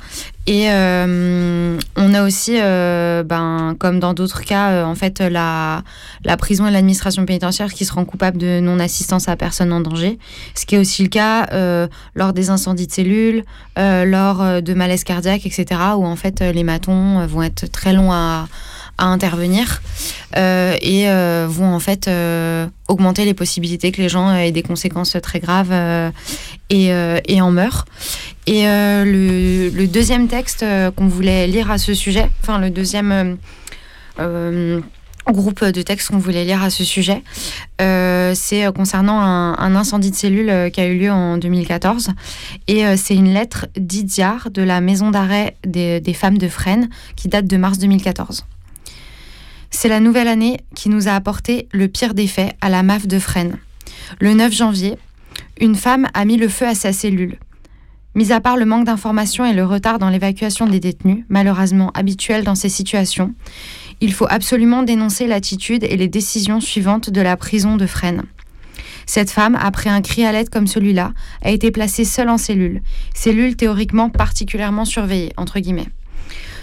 Et euh, on a aussi, euh, ben, comme dans d'autres cas, en fait, la, la prison et l'administration pénitentiaire qui seront coupables de non-assistance à personne en danger. Ce qui est aussi le cas lors des incendies de cellules, lors de malaises cardiaques, etc., où en fait les matons vont être très longs à, à intervenir euh, et euh, vont en fait euh, augmenter les possibilités que les gens aient des conséquences très graves et, et, en meurent. Et le, deuxième texte qu'on voulait lire à ce sujet, enfin le deuxième groupe de textes qu'on voulait lire à ce sujet. c'est concernant un, incendie de cellules qui a eu lieu en 2014. Et c'est une lettre d'Idiar de la maison d'arrêt des, des, femmes de Fresnes qui date de mars 2014. C'est la nouvelle année qui nous a apporté le pire des faits à la MAF de Fresnes. Le 9 janvier, une femme a mis le feu à sa cellule. Mis à part le manque d'informations et le retard dans l'évacuation des détenus, malheureusement habituel dans ces situations, il faut absolument dénoncer l'attitude et les décisions suivantes de la prison de Fresnes. Cette femme, après un cri à l'aide comme celui-là, a été placée seule en cellule, cellule théoriquement particulièrement surveillée, entre guillemets.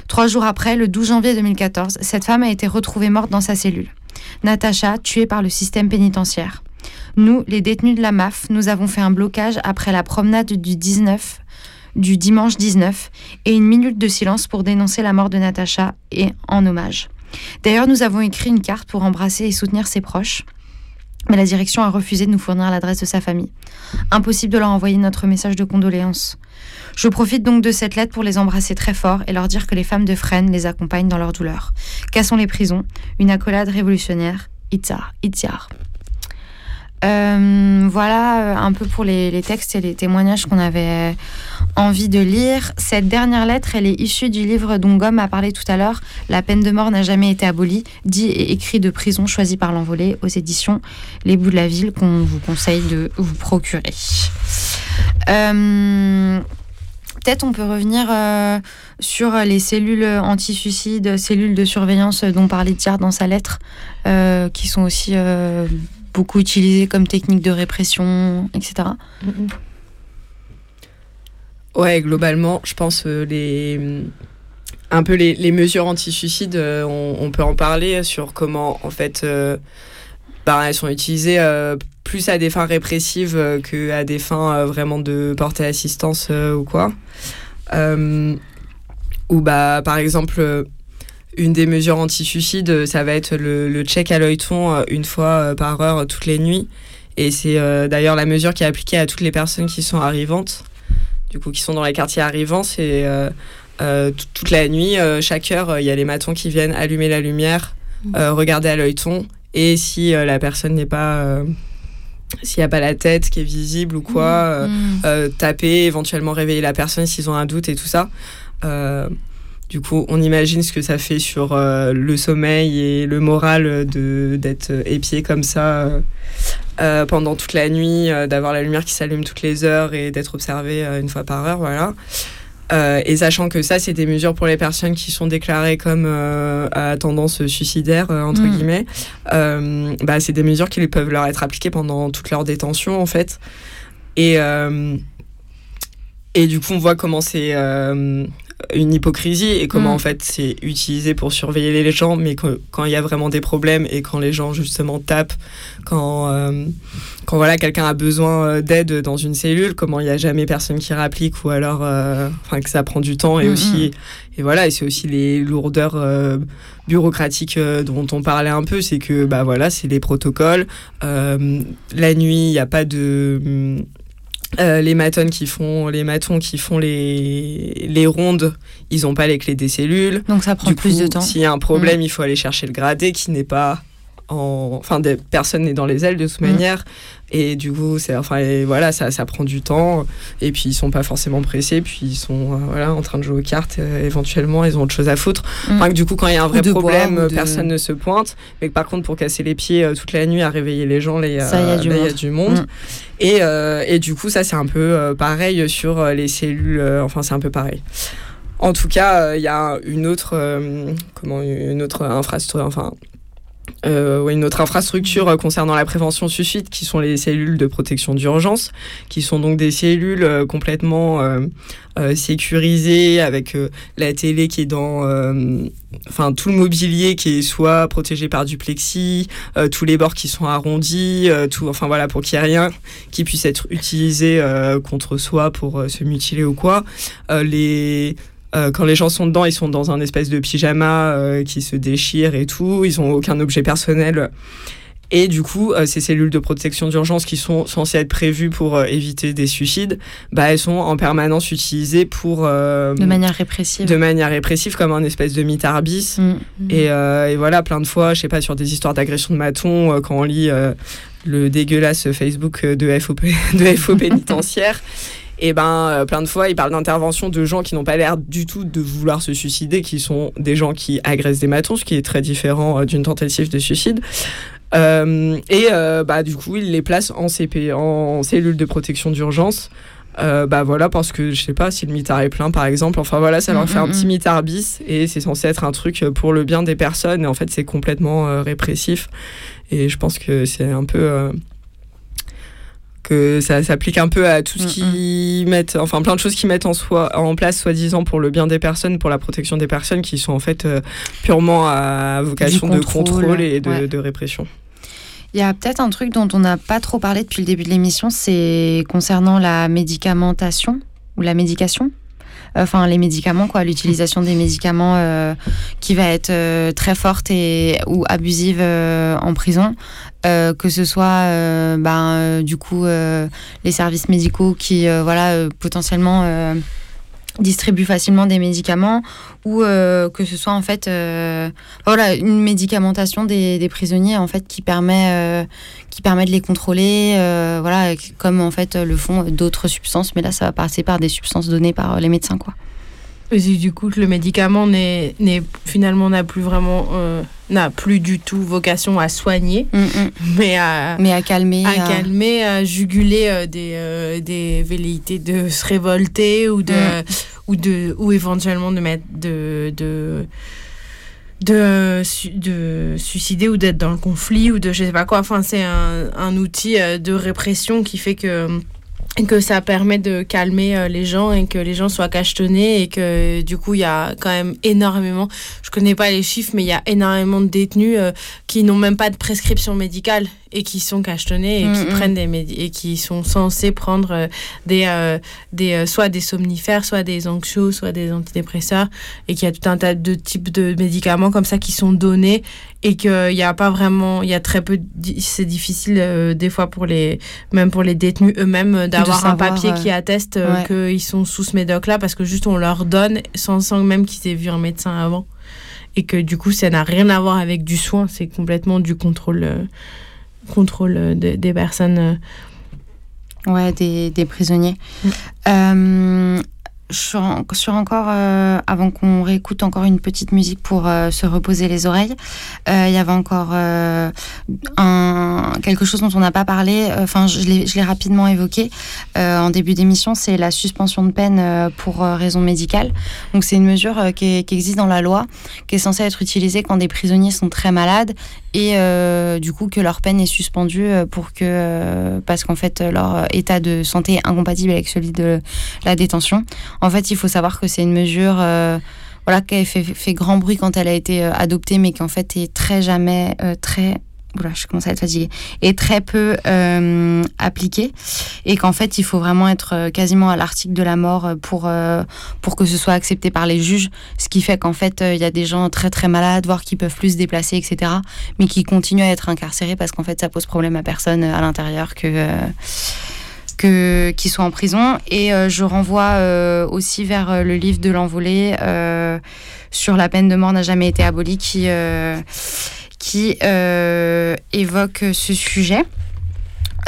Trois jours après, le 12 janvier 2014, cette femme a été retrouvée morte dans sa cellule. Natacha, tuée par le système pénitentiaire. Nous, les détenus de la MAF, nous avons fait un blocage après la promenade du 19 du dimanche 19 et une minute de silence pour dénoncer la mort de Natacha et en hommage. D'ailleurs, nous avons écrit une carte pour embrasser et soutenir ses proches, mais la direction a refusé de nous fournir l'adresse de sa famille. Impossible de leur envoyer notre message de condoléances. Je profite donc de cette lettre pour les embrasser très fort et leur dire que les femmes de Fresnes les accompagnent dans leur douleur. Cassons les prisons, une accolade révolutionnaire, Itzar, Itzar. Euh, voilà euh, un peu pour les, textes et les témoignages qu'on avait envie de lire. Cette dernière lettre, elle est issue du livre dont Gomme a parlé tout à l'heure, La peine de mort n'a jamais été abolie, dit et écrit de prison choisi par l'envolée aux éditions Les Bouts de la Ville qu'on vous conseille de vous procurer. Euh, on peut revenir euh, sur les cellules anti-suicide, cellules de surveillance dont parlait Thiard dans sa lettre, euh, qui sont aussi euh, beaucoup utilisées comme technique de répression, etc. Ouais, globalement, je pense les un peu les, mesures anti-suicide, on, peut en parler sur comment en fait bah, elles sont utilisées plus à des fins répressives euh, qu'à des fins euh, vraiment de porter assistance euh, ou quoi. ou bah, par exemple, une des mesures anti-suicide, ça va être le, check à l'œilleton une fois par heure toutes les nuits. Et c'est d'ailleurs la mesure qui est appliquée à toutes les personnes qui sont arrivantes, du coup qui sont dans les quartiers arrivants. C'est toute la nuit, chaque heure, il y a les matons qui viennent allumer la lumière, mmh. regarder à l'œilleton Et si la personne n'est pas s'il n'y a pas la tête qui est visible ou quoi, mmh. taper, éventuellement réveiller la personne s'ils ont un doute et tout ça. Du coup, on imagine ce que ça fait sur euh, le sommeil et le moral de d'être épié comme ça euh, pendant toute la nuit, euh, d'avoir la lumière qui s'allume toutes les heures et d'être observé une fois par heure, voilà. Et sachant que ça, c'est des mesures pour les personnes qui sont déclarées comme à tendance suicidaire, entre mm. guillemets, bah, c'est des mesures qui peuvent leur être appliquées pendant toute leur détention, en fait. Et, et du coup, on voit comment c'est une hypocrisie et comment mm. en fait c'est utilisé pour surveiller les gens, mais quand il y a vraiment des problèmes et quand les gens justement tapent, quand, euh, quand voilà quelqu'un a besoin euh, d'aide dans une cellule, comment il n'y a jamais personne qui réapplique ou alors euh, enfin que ça prend du temps et mm, aussi et voilà et c'est aussi les lourdeurs bureaucratiques dont on parlait un peu, c'est que bah voilà c'est les protocoles, la nuit il n'y a pas de euh, les matons qui font les matons qui font les, les rondes, ils n'ont pas les clés des cellules. Donc ça prend plus de temps. S'il y a un problème, mm. il faut aller chercher le gradé qui n'est pas enfin des, personne n'est dans les ailes de toute mm. manière. Et du coup c'est enfin voilà ça, ça prend du temps. Et puis ils sont pas forcément pressés. Puis ils sont euh, voilà en train de jouer aux cartes. Euh, éventuellement ils ont autre chose à foutre. Mm. du coup quand il y a un vrai problème personne ne se pointe. Mais par contre pour casser les pieds euh, toute la nuit à réveiller les gens il y a du monde, mm. et, et du coup ça c'est un peu pareil sur les cellules enfin c'est un peu pareil. En tout cas, il y a une autre, comment, une autre infrastructure, enfin, euh, une autre infrastructure euh, concernant la prévention suicide, qui sont les cellules de protection d'urgence, qui sont donc des cellules euh, complètement sécurisées avec la télé qui est dans, enfin tout le mobilier qui est soit protégé par du plexi, tous les bords qui sont arrondis, tout, enfin voilà pour qu'il n'y ait rien qui puisse être utilisé contre soi pour se mutiler ou quoi. les euh, quand les gens sont dedans, ils sont dans un espèce de pyjama euh, qui se déchire et tout. Ils n'ont aucun objet personnel. Et du coup, euh, ces cellules de protection d'urgence qui sont censées être prévues pour éviter des suicides, bah, elles sont en permanence utilisées pour... de manière répressive. De manière répressive, comme un espèce de mitarbis. Mm. Et, et, voilà, plein de fois, je sais pas, sur des histoires d'agression de maton, quand on lit le dégueulasse Facebook de FO, <laughs> de FO <laughs> pénitentiaire et ben euh, plein de fois, il parle d'intervention de gens qui n'ont pas l'air du tout de vouloir se suicider, qui sont des gens qui agressent des matons, ce qui est très différent euh, d'une tentative de suicide. Euh, et bah, du coup, il les place en CP, en cellule de protection d'urgence. bah voilà, parce que je sais pas si le mitard est plein par exemple. Enfin voilà, ça leur fait un mm, mm, petit mm. mitard bis et c'est censé être un truc pour le bien des personnes. Et en fait, c'est complètement répressif. Et je pense que c'est un peu que ça s'applique un peu à tout ce mm, qui mm. mettent, enfin plein de choses qui mettent en, soi, en place, soi-disant, pour le bien des personnes, pour la protection des personnes, qui sont en fait euh, purement à vocation de contrôle et de, répression. Il y a peut-être un truc dont on n'a pas trop parlé depuis le début de l'émission, c'est concernant la médicamentation ou la médication enfin les médicaments quoi. L'utilisation des médicaments euh, qui va être euh, très forte et ou abusive en prison. Euh, que ce soit euh, ben, euh, du coup les services médicaux qui voilà potentiellement distribuent facilement des médicaments ou que ce soit en fait voilà une médicamentation des, prisonniers en fait qui permet qui permet de les contrôler voilà comme en fait le font d'autres substances mais là ça va passer par des substances données par les médecins quoi du coup, le médicament n'est, finalement n'a plus vraiment, euh, n'a plus du tout vocation à soigner, mm, mm. mais à, mais à calmer, à, calmer, à juguler euh, des, euh, des velléités de se révolter ou de, mm. ou de, ou éventuellement de mettre de, de de, de suicider ou d'être dans le conflit ou de je sais pas quoi. Enfin, c'est un, un outil de répression qui fait que que ça permet de calmer euh, les gens et que les gens soient cachetonnés et que du coup il y a quand même énormément je connais pas les chiffres mais il y a énormément de détenus euh, qui n'ont même pas de prescription médicale et qui sont cachetonnés et qui prennent des et qui sont censés prendre euh, des, des soit des somnifères soit des anxios soit des antidépresseurs et qu'il y a tout un tas de types de médicaments comme ça qui sont donnés et qu'il n'y a pas vraiment il y a très peu c'est difficile des fois pour les même pour les détenus eux-mêmes d'avoir avoir un papier qui atteste euh, qu'ils sont sous ce médoc-là parce que juste on leur donne sans, sans même qu'ils aient vu un médecin avant. et que du coup, ça n'a rien à voir avec du soin, c'est complètement du contrôle, contrôle des personnes. Ouais, des, des prisonniers. Mm sur, encore, euh, avant qu'on réécoute encore une petite musique pour euh, se reposer les oreilles, euh, il y avait encore quelque chose dont on n'a pas parlé, enfin je l'ai rapidement évoqué en début d'émission, c'est la suspension de peine pour raison médicale. Donc c'est une mesure qui, qui, existe dans la loi, qui est censée être utilisée quand des prisonniers sont très malades et du coup que leur peine est suspendue pour que, parce qu'en fait leur état de santé est incompatible avec celui de la détention. En fait, il faut savoir que c'est une mesure euh, voilà, qui a fait, grand bruit quand elle a été euh, adoptée, mais qui en fait est très jamais euh, très je commence à être fatiguée, est très peu appliquée et qu'en fait il faut vraiment être quasiment à l'article de la mort pour, pour que ce soit accepté par les juges, ce qui fait qu'en fait il y a des gens très très malades, voire qui peuvent plus se déplacer, etc., mais qui continuent à être incarcérés parce qu'en fait ça pose problème à personne à l'intérieur que que, qui sont en prison. Et euh, je renvoie euh, aussi vers euh, le livre de l'envolée sur la peine de mort n'a jamais été abolie qui, qui évoque ce sujet.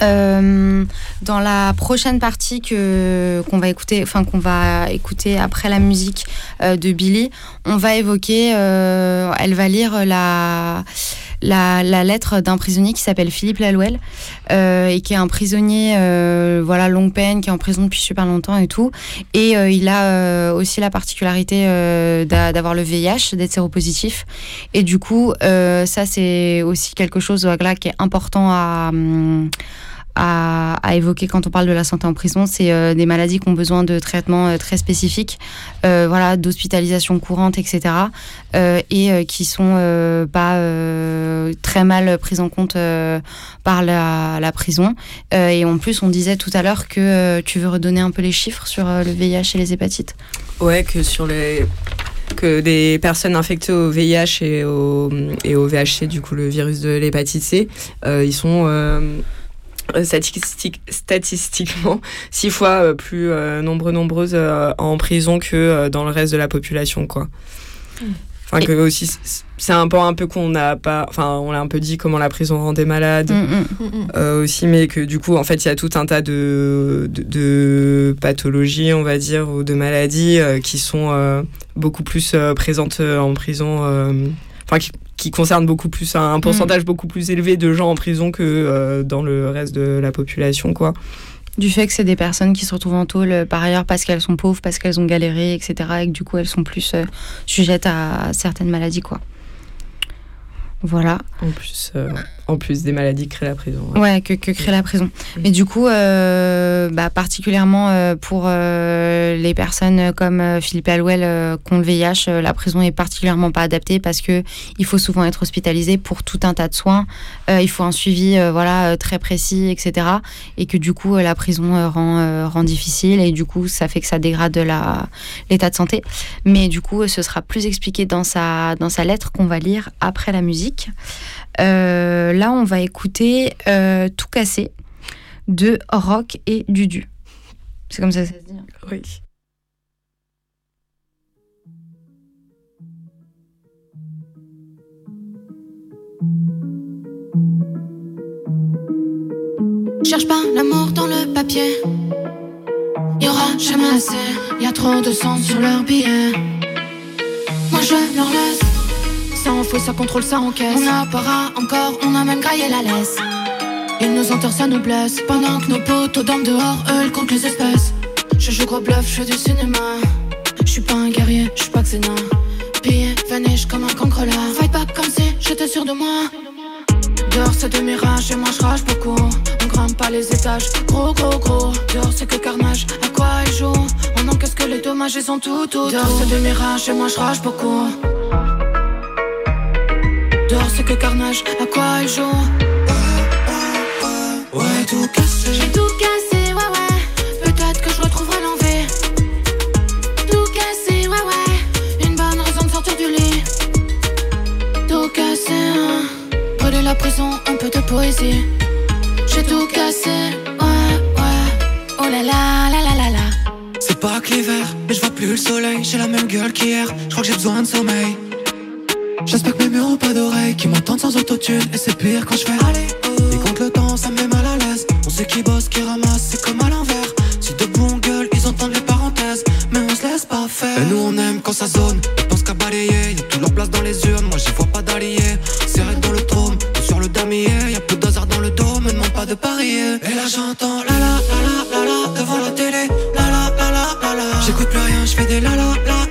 dans la prochaine partie que qu'on va écouter, enfin qu'on va écouter après la musique de Billy, on va évoquer, elle va lire la la, lettre d'un prisonnier qui s'appelle Philippe Lalouel euh, et qui est un prisonnier euh, voilà longue peine qui est en prison depuis super longtemps et tout. Et euh, il a aussi la particularité d'avoir le VIH d'être séropositif. Et du coup ça c'est aussi quelque chose voilà, qui est important à hum, à, évoquer quand on parle de la santé en prison, c'est euh, des maladies qui ont besoin de traitements euh, très spécifiques, euh, voilà, d'hospitalisation courante, etc., et qui sont pas très mal prises en compte par la, prison. et en plus, on disait tout à l'heure que tu veux redonner un peu les chiffres sur le VIH et les hépatites? Ouais, que sur les que des personnes infectées au VIH et au, et au VHC, du coup le virus de l'hépatite C, ils sont statistiquement six fois euh, plus euh, nombreux nombreuses en prison que dans le reste de la population quoi. Enfin que aussi c'est un point un peu qu'on n'a pas enfin on l'a un peu dit comment la prison rendait malade mm, mm. Mm, aussi mais que du coup en fait il y a tout un tas de, de, pathologies on va dire ou de maladies qui sont beaucoup plus présentes en prison enfin qui, qui concerne beaucoup plus un pourcentage mm. beaucoup plus élevé de gens en prison que euh, dans le reste de la population quoi du fait que c'est des personnes qui se retrouvent en tôle euh, par ailleurs parce qu'elles sont pauvres, parce qu'elles ont galéré, etc. Et que du coup elles sont plus euh, sujettes à certaines maladies quoi. Voilà. En plus, en plus des maladies que crée la prison. Ouais, que, que, crée la prison. Mais du coup, euh, bah, particulièrement euh, pour euh, les personnes comme Philippe Alouel qui ont le VIH, la prison est particulièrement pas adaptée parce que il faut souvent être hospitalisé pour tout un tas de soins. il faut un suivi voilà très précis, etc. Et que du coup, la prison rend, rend difficile et du coup, ça fait que ça dégrade l'état de santé. Mais du coup, ce sera plus expliqué dans sa, dans sa lettre qu'on va lire après la musique. Euh, là, on va écouter euh, Tout cassé de Rock et Dudu. C'est comme ça que ça se dit hein. Oui. Cherche pas l'amour dans le papier. Y aura jamais assez. Y a trop de sang sur leur billet. Moi je leur laisse ça en ça contrôle, ça encaisse. On a pas encore, on a même graillé la laisse. Ils nous enterrent, ça nous blesse. Pendant que nos potes dorment dehors, eux, comptent les espèces. Je joue gros bluff, je du cinéma. Je suis pas un guerrier, je suis pas xéna. Pillé, vanish comme un cancre. Fight back comme si j'étais sûr de moi. Dehors c'est des mirages et moi je rage beaucoup On grimpe pas les étages, gros gros gros Dehors c'est que carnage, à quoi ils jouent? On encaisse que les dommages ils sont tout tout Dehors c'est des mirages et moi je rage beaucoup que carnage, à quoi ils jouent Ouais, tout cassé. J'ai tout cassé, ouais, ouais. Peut-être que je retrouverai l'envie. Tout cassé, ouais, ouais. Une bonne raison de sortir du lit. Tout cassé, hein. Brûler la prison, un peu de poésie. J'ai tout cassé, ouais, ouais. Oh là là, la la la la. C'est pas que l'hiver, mais je vois plus le soleil. J'ai la même gueule qu'hier. Je crois que j'ai besoin de sommeil. J'espère que mes murs ont pas d'oreilles, qui m'entendent sans autotune. Et c'est pire quand je fais aller. Et quand le temps, ça me met mal à l'aise. On sait qui bosse, qui ramasse, c'est comme à l'envers. Si de bons gueules, ils entendent les parenthèses. Mais on se laisse pas faire. Et nous on aime quand ça zone. Ils pensent qu'à balayer. Y'a tout leur place dans les urnes. Moi j'y vois pas d'alliés. Serré dans le trône, sur le damier. Y'a peu d'hasard dans le dos, me demande pas de parier. Et là j'entends la la la la la devant la télé. La la la la la la. J'écoute plus rien, j'fais des la la la la la la.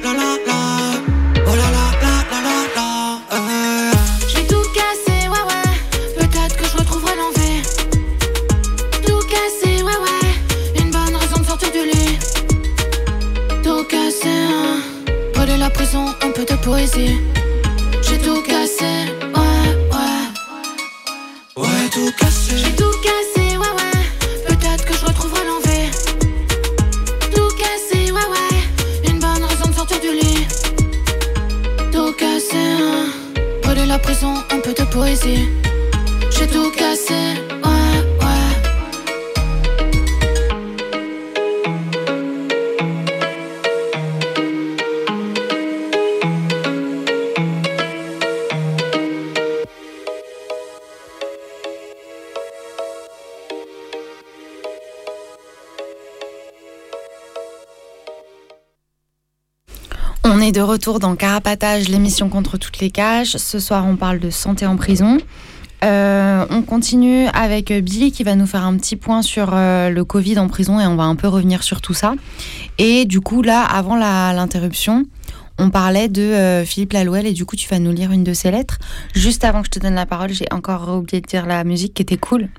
De poésie. J'ai tout cassé, ouais ouais. Ouais, tout cassé. J'ai tout cassé, ouais ouais. Peut-être que je retrouverai l'envie. Tout cassé, ouais ouais. Une bonne raison de sortir du lit. Tout cassé, hein. Voler la prison, un peu de poésie. J'ai tout cassé, de retour dans Carapatage, l'émission contre toutes les cages. Ce soir, on parle de santé en prison. Euh, on continue avec Billy qui va nous faire un petit point sur euh, le Covid en prison et on va un peu revenir sur tout ça. Et du coup, là, avant l'interruption, on parlait de euh, Philippe Lalouel et du coup, tu vas nous lire une de ses lettres. Juste avant que je te donne la parole, j'ai encore oublié de dire la musique qui était cool.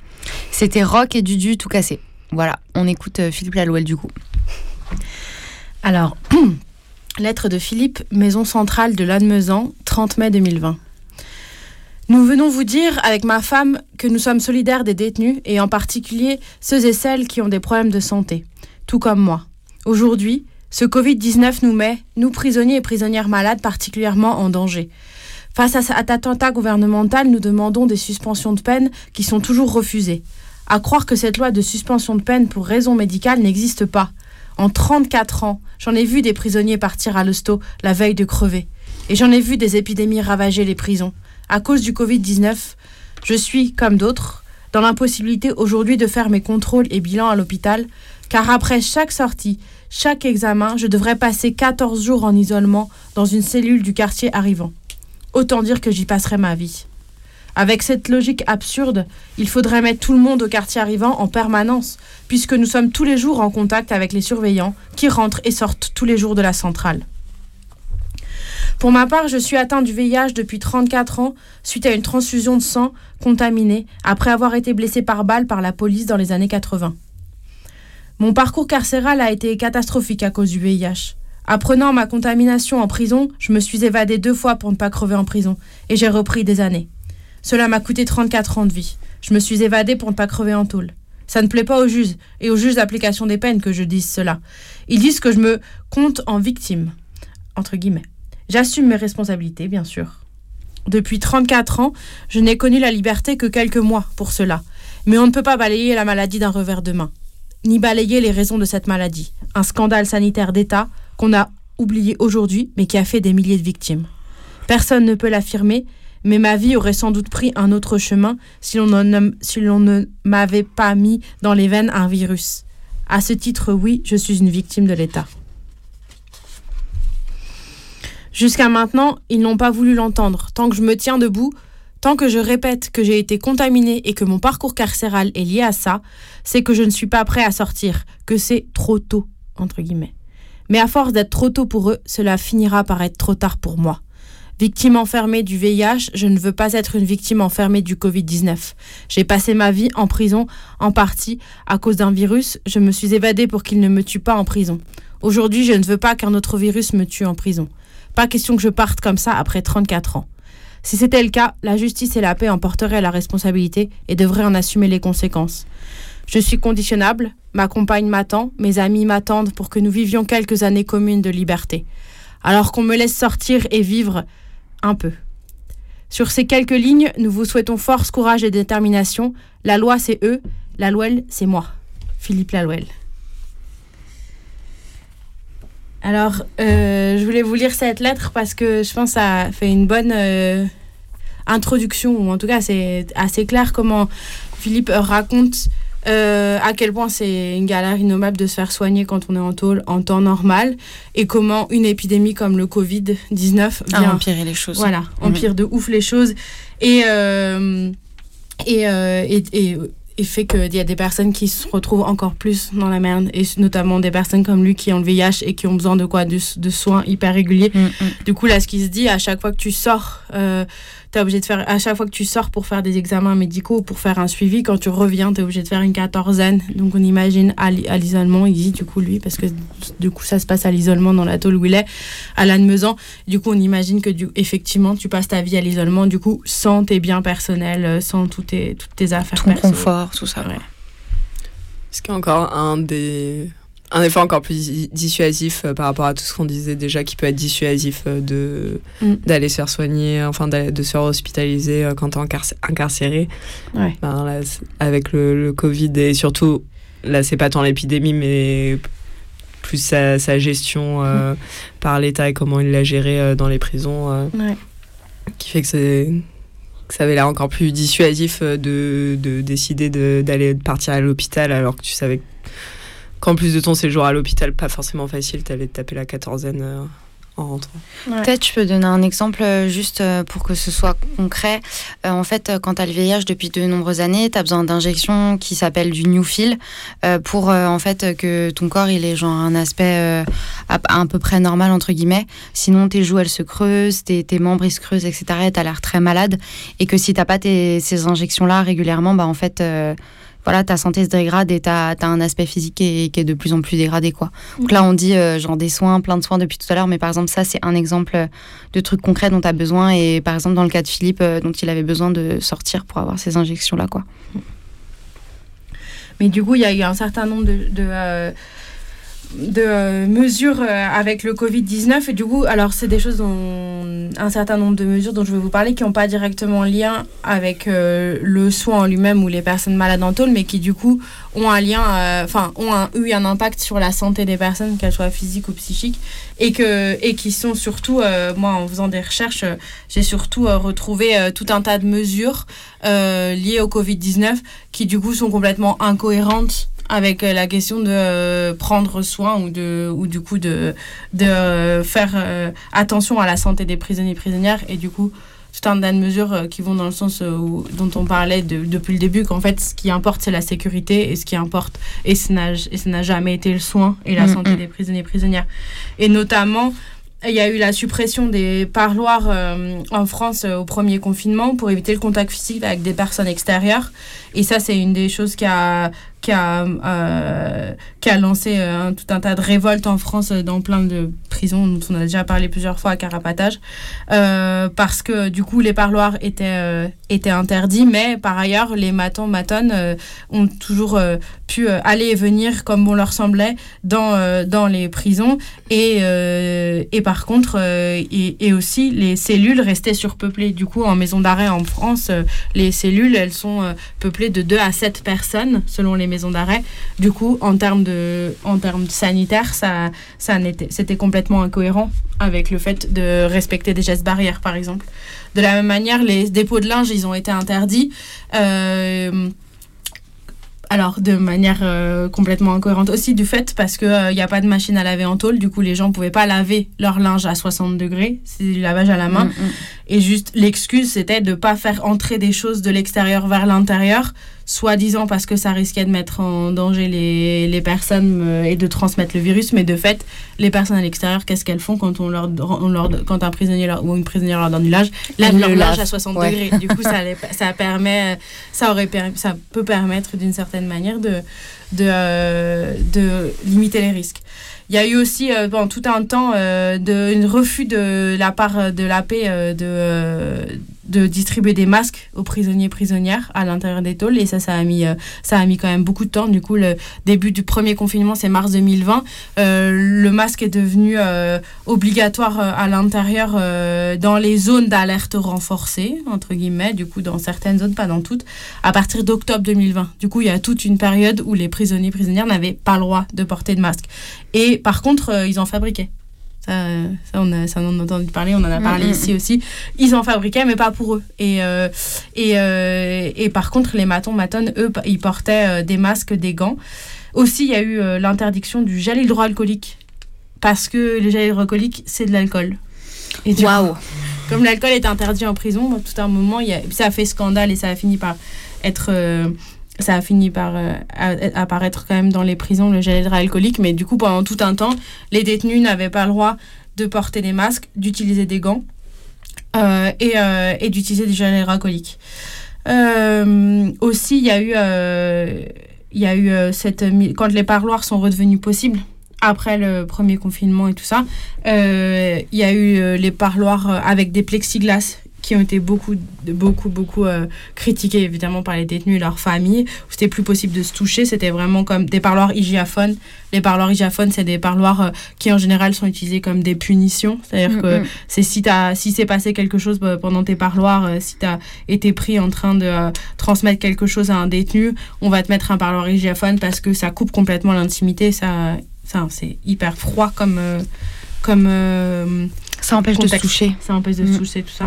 C'était Rock et Dudu tout cassé. Voilà, on écoute Philippe Lalouel du coup. Alors, <clears throat> lettre de Philippe, maison centrale de Lannemezan, 30 mai 2020. Nous venons vous dire, avec ma femme, que nous sommes solidaires des détenus et en particulier ceux et celles qui ont des problèmes de santé, tout comme moi. Aujourd'hui, ce Covid-19 nous met, nous prisonniers et prisonnières malades, particulièrement en danger. Face à cet attentat gouvernemental, nous demandons des suspensions de peine qui sont toujours refusées. À croire que cette loi de suspension de peine pour raison médicale n'existe pas. En 34 ans, j'en ai vu des prisonniers partir à l'hosto la veille de crever. Et j'en ai vu des épidémies ravager les prisons. À cause du Covid-19, je suis, comme d'autres, dans l'impossibilité aujourd'hui de faire mes contrôles et bilans à l'hôpital, car après chaque sortie, chaque examen, je devrais passer 14 jours en isolement dans une cellule du quartier arrivant. Autant dire que j'y passerai ma vie. Avec cette logique absurde, il faudrait mettre tout le monde au quartier arrivant en permanence, puisque nous sommes tous les jours en contact avec les surveillants qui rentrent et sortent tous les jours de la centrale. Pour ma part, je suis atteint du VIH depuis 34 ans suite à une transfusion de sang contaminée après avoir été blessé par balle par la police dans les années 80. Mon parcours carcéral a été catastrophique à cause du VIH. Apprenant ma contamination en prison, je me suis évadée deux fois pour ne pas crever en prison et j'ai repris des années. Cela m'a coûté 34 ans de vie. Je me suis évadée pour ne pas crever en tôle. Ça ne plaît pas aux juges et aux juges d'application des peines que je dise cela. Ils disent que je me compte en victime. Entre guillemets. J'assume mes responsabilités, bien sûr. Depuis 34 ans, je n'ai connu la liberté que quelques mois pour cela. Mais on ne peut pas balayer la maladie d'un revers de main, ni balayer les raisons de cette maladie. Un scandale sanitaire d'État qu'on a oublié aujourd'hui, mais qui a fait des milliers de victimes. Personne ne peut l'affirmer, mais ma vie aurait sans doute pris un autre chemin si l'on ne, m'avait pas mis dans les veines un virus. À ce titre, oui, je suis une victime de l'État. Jusqu'à maintenant, ils n'ont pas voulu l'entendre. Tant que je me tiens debout, tant que je répète que j'ai été contaminée et que mon parcours carcéral est lié à ça, c'est que je ne suis pas prêt à sortir, que c'est trop tôt, entre guillemets. Mais à force d'être trop tôt pour eux, cela finira par être trop tard pour moi. Victime enfermée du VIH, je ne veux pas être une victime enfermée du Covid-19. J'ai passé ma vie en prison, en partie à cause d'un virus. Je me suis évadée pour qu'il ne me tue pas en prison. Aujourd'hui, je ne veux pas qu'un autre virus me tue en prison. Pas question que je parte comme ça après 34 ans. Si c'était le cas, la justice et la paix en porteraient la responsabilité et devraient en assumer les conséquences. Je suis conditionnable, ma compagne m'attend, mes amis m'attendent pour que nous vivions quelques années communes de liberté. Alors qu'on me laisse sortir et vivre un peu. Sur ces quelques lignes, nous vous souhaitons force, courage et détermination. La loi, c'est eux, la Louel, c'est moi. Philippe Lalouel. Alors, euh, je voulais vous lire cette lettre parce que je pense que ça fait une bonne euh, introduction, ou en tout cas, c'est assez clair comment Philippe raconte euh, à quel point c'est une galère innommable de se faire soigner quand on est en tôle en temps normal et comment une épidémie comme le Covid-19 Ah, vient empirer les choses. Voilà, Mhm. empire de ouf les choses et, euh, et, euh, et, et, et fait qu'il y a des personnes qui se retrouvent encore plus dans la merde et notamment des personnes comme lui qui ont le VIH et qui ont besoin de quoi? De, de soins hyper réguliers. Du coup, là, ce qui se dit, à chaque fois que tu sors, euh, t'es obligé de faire, à chaque fois que tu sors pour faire des examens médicaux ou pour faire un suivi, quand tu reviens, tu es obligé de faire une quatorzaine. Donc, on imagine à l'i- à l'isolement, il dit du coup, lui, parce que du coup, ça se passe à l'isolement dans la tôle où il est, à Lannemezan. Du coup, on imagine que, du, effectivement, tu passes ta vie à l'isolement, du coup, sans tes biens personnels, euh, sans tous tes, toutes tes affaires Ton perso. confort, tout ça. Ce qui est encore un des un effet encore plus di- dissuasif euh, par rapport à tout ce qu'on disait déjà qui peut être dissuasif euh, de Mm. d'aller se faire soigner enfin de se faire hospitaliser euh, quand t'es incarc- incarcéré Ouais. Ben, là, avec le, le Covid et surtout là c'est pas tant l'épidémie mais plus sa, sa gestion euh, par l'État et comment il l'a géré dans les prisons Ouais. qui fait que c'est que ça avait l'air encore plus dissuasif de, de décider de- d'aller de partir à l'hôpital alors que tu savais qu'en plus de ton séjour à l'hôpital pas forcément facile t'allais te taper la quatorzaine euh, en rentrant Peut-être je peux donner un exemple euh, juste euh, pour que ce soit concret. Euh, en fait, quand tu as le VIH depuis de nombreuses années, tu as besoin d'injections qui s'appellent du Newfil euh, pour euh, en fait que ton corps il ait genre un aspect euh, à, à peu près normal entre guillemets. Sinon tes joues elles se creusent, tes, tes membres ils se creusent, etc. Tu as l'air très malade et que si t'as pas tes, ces injections là régulièrement, bah en fait euh, voilà, ta santé se dégrade et tu as, un aspect physique qui est, qui est de plus en plus dégradé. Quoi. Donc là, on dit euh, genre des soins, plein de soins depuis tout à l'heure, mais par exemple, ça, c'est un exemple euh, de trucs concrets dont tu as besoin. Et par exemple, dans le cas de Philippe, euh, dont il avait besoin de sortir pour avoir ces injections-là. quoi. Mais du coup, il y a eu un certain nombre de, de, de euh, mesures euh, avec le Covid-19. Et du coup, alors, c'est des choses dont, un certain nombre de mesures dont je vais vous parler qui n'ont pas directement lien avec euh, le soin en lui-même ou les personnes malades en tôle, mais qui, du coup, ont un lien, enfin, ont eu un impact sur la santé des personnes, qu'elles soient physiques ou psychiques, et, que, et qui sont surtout, moi, en faisant des recherches, j'ai surtout retrouvé tout un tas de mesures liées au Covid-19 qui, du coup, sont complètement incohérentes avec euh, la question de euh, prendre soin ou de ou du coup de de euh, faire attention à la santé des prisonniers et prisonnières et du coup tout un tas de mesures qui vont dans le sens où- dont on parlait de- depuis le début qu'en fait ce qui importe c'est la sécurité et ce qui importe et ce n'a jamais été le soin et la Mm, santé mm. des prisonniers et prisonnières et notamment il y a eu la suppression des parloirs euh, en France euh, au premier confinement pour éviter le contact physique avec des personnes extérieures. Et ça, c'est une des choses qui a, qui a, euh, qui a lancé euh, tout un tas de révoltes en France euh, dans plein de prisons dont on a déjà parlé plusieurs fois à Carapatage. Parce que du coup, les parloirs étaient, étaient interdits, mais par ailleurs, les matons, matonnes ont toujours pu aller et venir comme bon leur semblait dans, dans les prisons. Et, et par contre, et, et aussi, les cellules restaient surpeuplées. Du coup, en maison d'arrêt en France, les cellules, elles sont peuplées de 2 à 7 personnes, selon les maisons d'arrêt. Du coup, en termes, de, en termes sanitaires, ça, ça n'était- c'était complètement incohérent avec le fait de respecter des gestes barrières, par exemple. De la même manière, les dépôts de linge, ils ont été interdits. Euh, alors, de manière euh, complètement incohérente aussi, du fait parce qu'il n'y a pas de machine à laver en tôle, du coup, les gens ne pouvaient pas laver leur linge à 60 degrés, c'est du lavage à la main. Mm, mm. Et juste, l'excuse, c'était de ne pas faire entrer des choses de l'extérieur vers l'intérieur, soi-disant parce que ça risquait de mettre en danger les, les personnes euh, et de transmettre le virus. Mais de fait, les personnes à l'extérieur, qu'est-ce qu'elles font quand, on leur, on leur, quand un prisonnier leur- ou une prisonnière leur donne du linge? Lave leur le linge à 60 ouais. degrés. Du coup, ça, les- ça permet, ça aurait ça peut permettre d'une certaine manière de, de, euh, de limiter les risques. Il y a eu aussi euh, pendant tout un temps euh, de, un refus de la part de la paix de, euh, de distribuer des masques aux prisonniers prisonnières à l'intérieur des tôles. Et ça ça a mis euh, ça a mis quand même beaucoup de temps. Du coup le début du premier confinement c'est mars 2020 euh, le masque est devenu euh, obligatoire à l'intérieur dans les zones d'alerte renforcée entre guillemets. Du coup dans certaines zones pas dans toutes. À partir d'octobre 2020 du coup il y a toute une période où les prisonniers prisonnières n'avaient pas le droit de porter de masque. Et par contre ils en fabriquaient ça, euh, ça, on, a, ça, on en a entendu parler, on en a parlé ici aussi. Ils en fabriquaient, mais pas pour eux. Et, euh, et, euh, et par contre, les matons, matones, eux, ils portaient des masques, des gants. Aussi, il y a eu euh, l'interdiction du gel hydroalcoolique. Parce que le gel hydroalcoolique, c'est de l'alcool. Waouh. Comme l'alcool est interdit en prison, bah, tout un moment, il y a, ça a fait scandale et ça a fini par être. Ça a fini par euh, apparaître quand même dans les prisons, le gel hydroalcoolique. Mais du coup, pendant tout un temps, les détenus n'avaient pas le droit de porter des masques, d'utiliser des gants euh, et, euh, et d'utiliser du gel hydroalcoolique. Euh, aussi, il y a eu, il y a eu cette quand les parloirs sont redevenus possibles après le premier confinement et tout ça, il y a eu les parloirs avec des plexiglas qui ont été beaucoup, beaucoup, beaucoup euh, critiqués évidemment par les détenus et leurs familles. où C'était plus possible de se toucher. C'était vraiment comme des parloirs hygiaphones. Les parloirs hygiaphones, c'est des parloirs euh, qui en général sont utilisés comme des punitions. C'est-à-dire Mm, que mm. c'est si t'as si c'est passé quelque chose bah, pendant tes parloirs, euh, si tu as été pris en train de euh, transmettre quelque chose à un détenu, on va te mettre un parloir hygiaphone parce que ça coupe complètement l'intimité. Ça, ça c'est hyper froid comme euh, comme euh, Ça empêche de se toucher. Ça empêche de Mm. se toucher tout ça.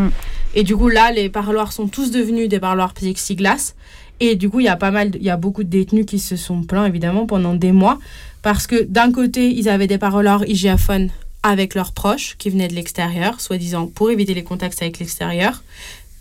Et du coup là, les parloirs sont tous devenus des parloirs plexiglas. Et du coup, il y a pas mal, il y a beaucoup de détenus qui se sont plaints évidemment pendant des mois parce que d'un côté, ils avaient des parloirs hygiaphones avec leurs proches qui venaient de l'extérieur, soi-disant pour éviter les contacts avec l'extérieur.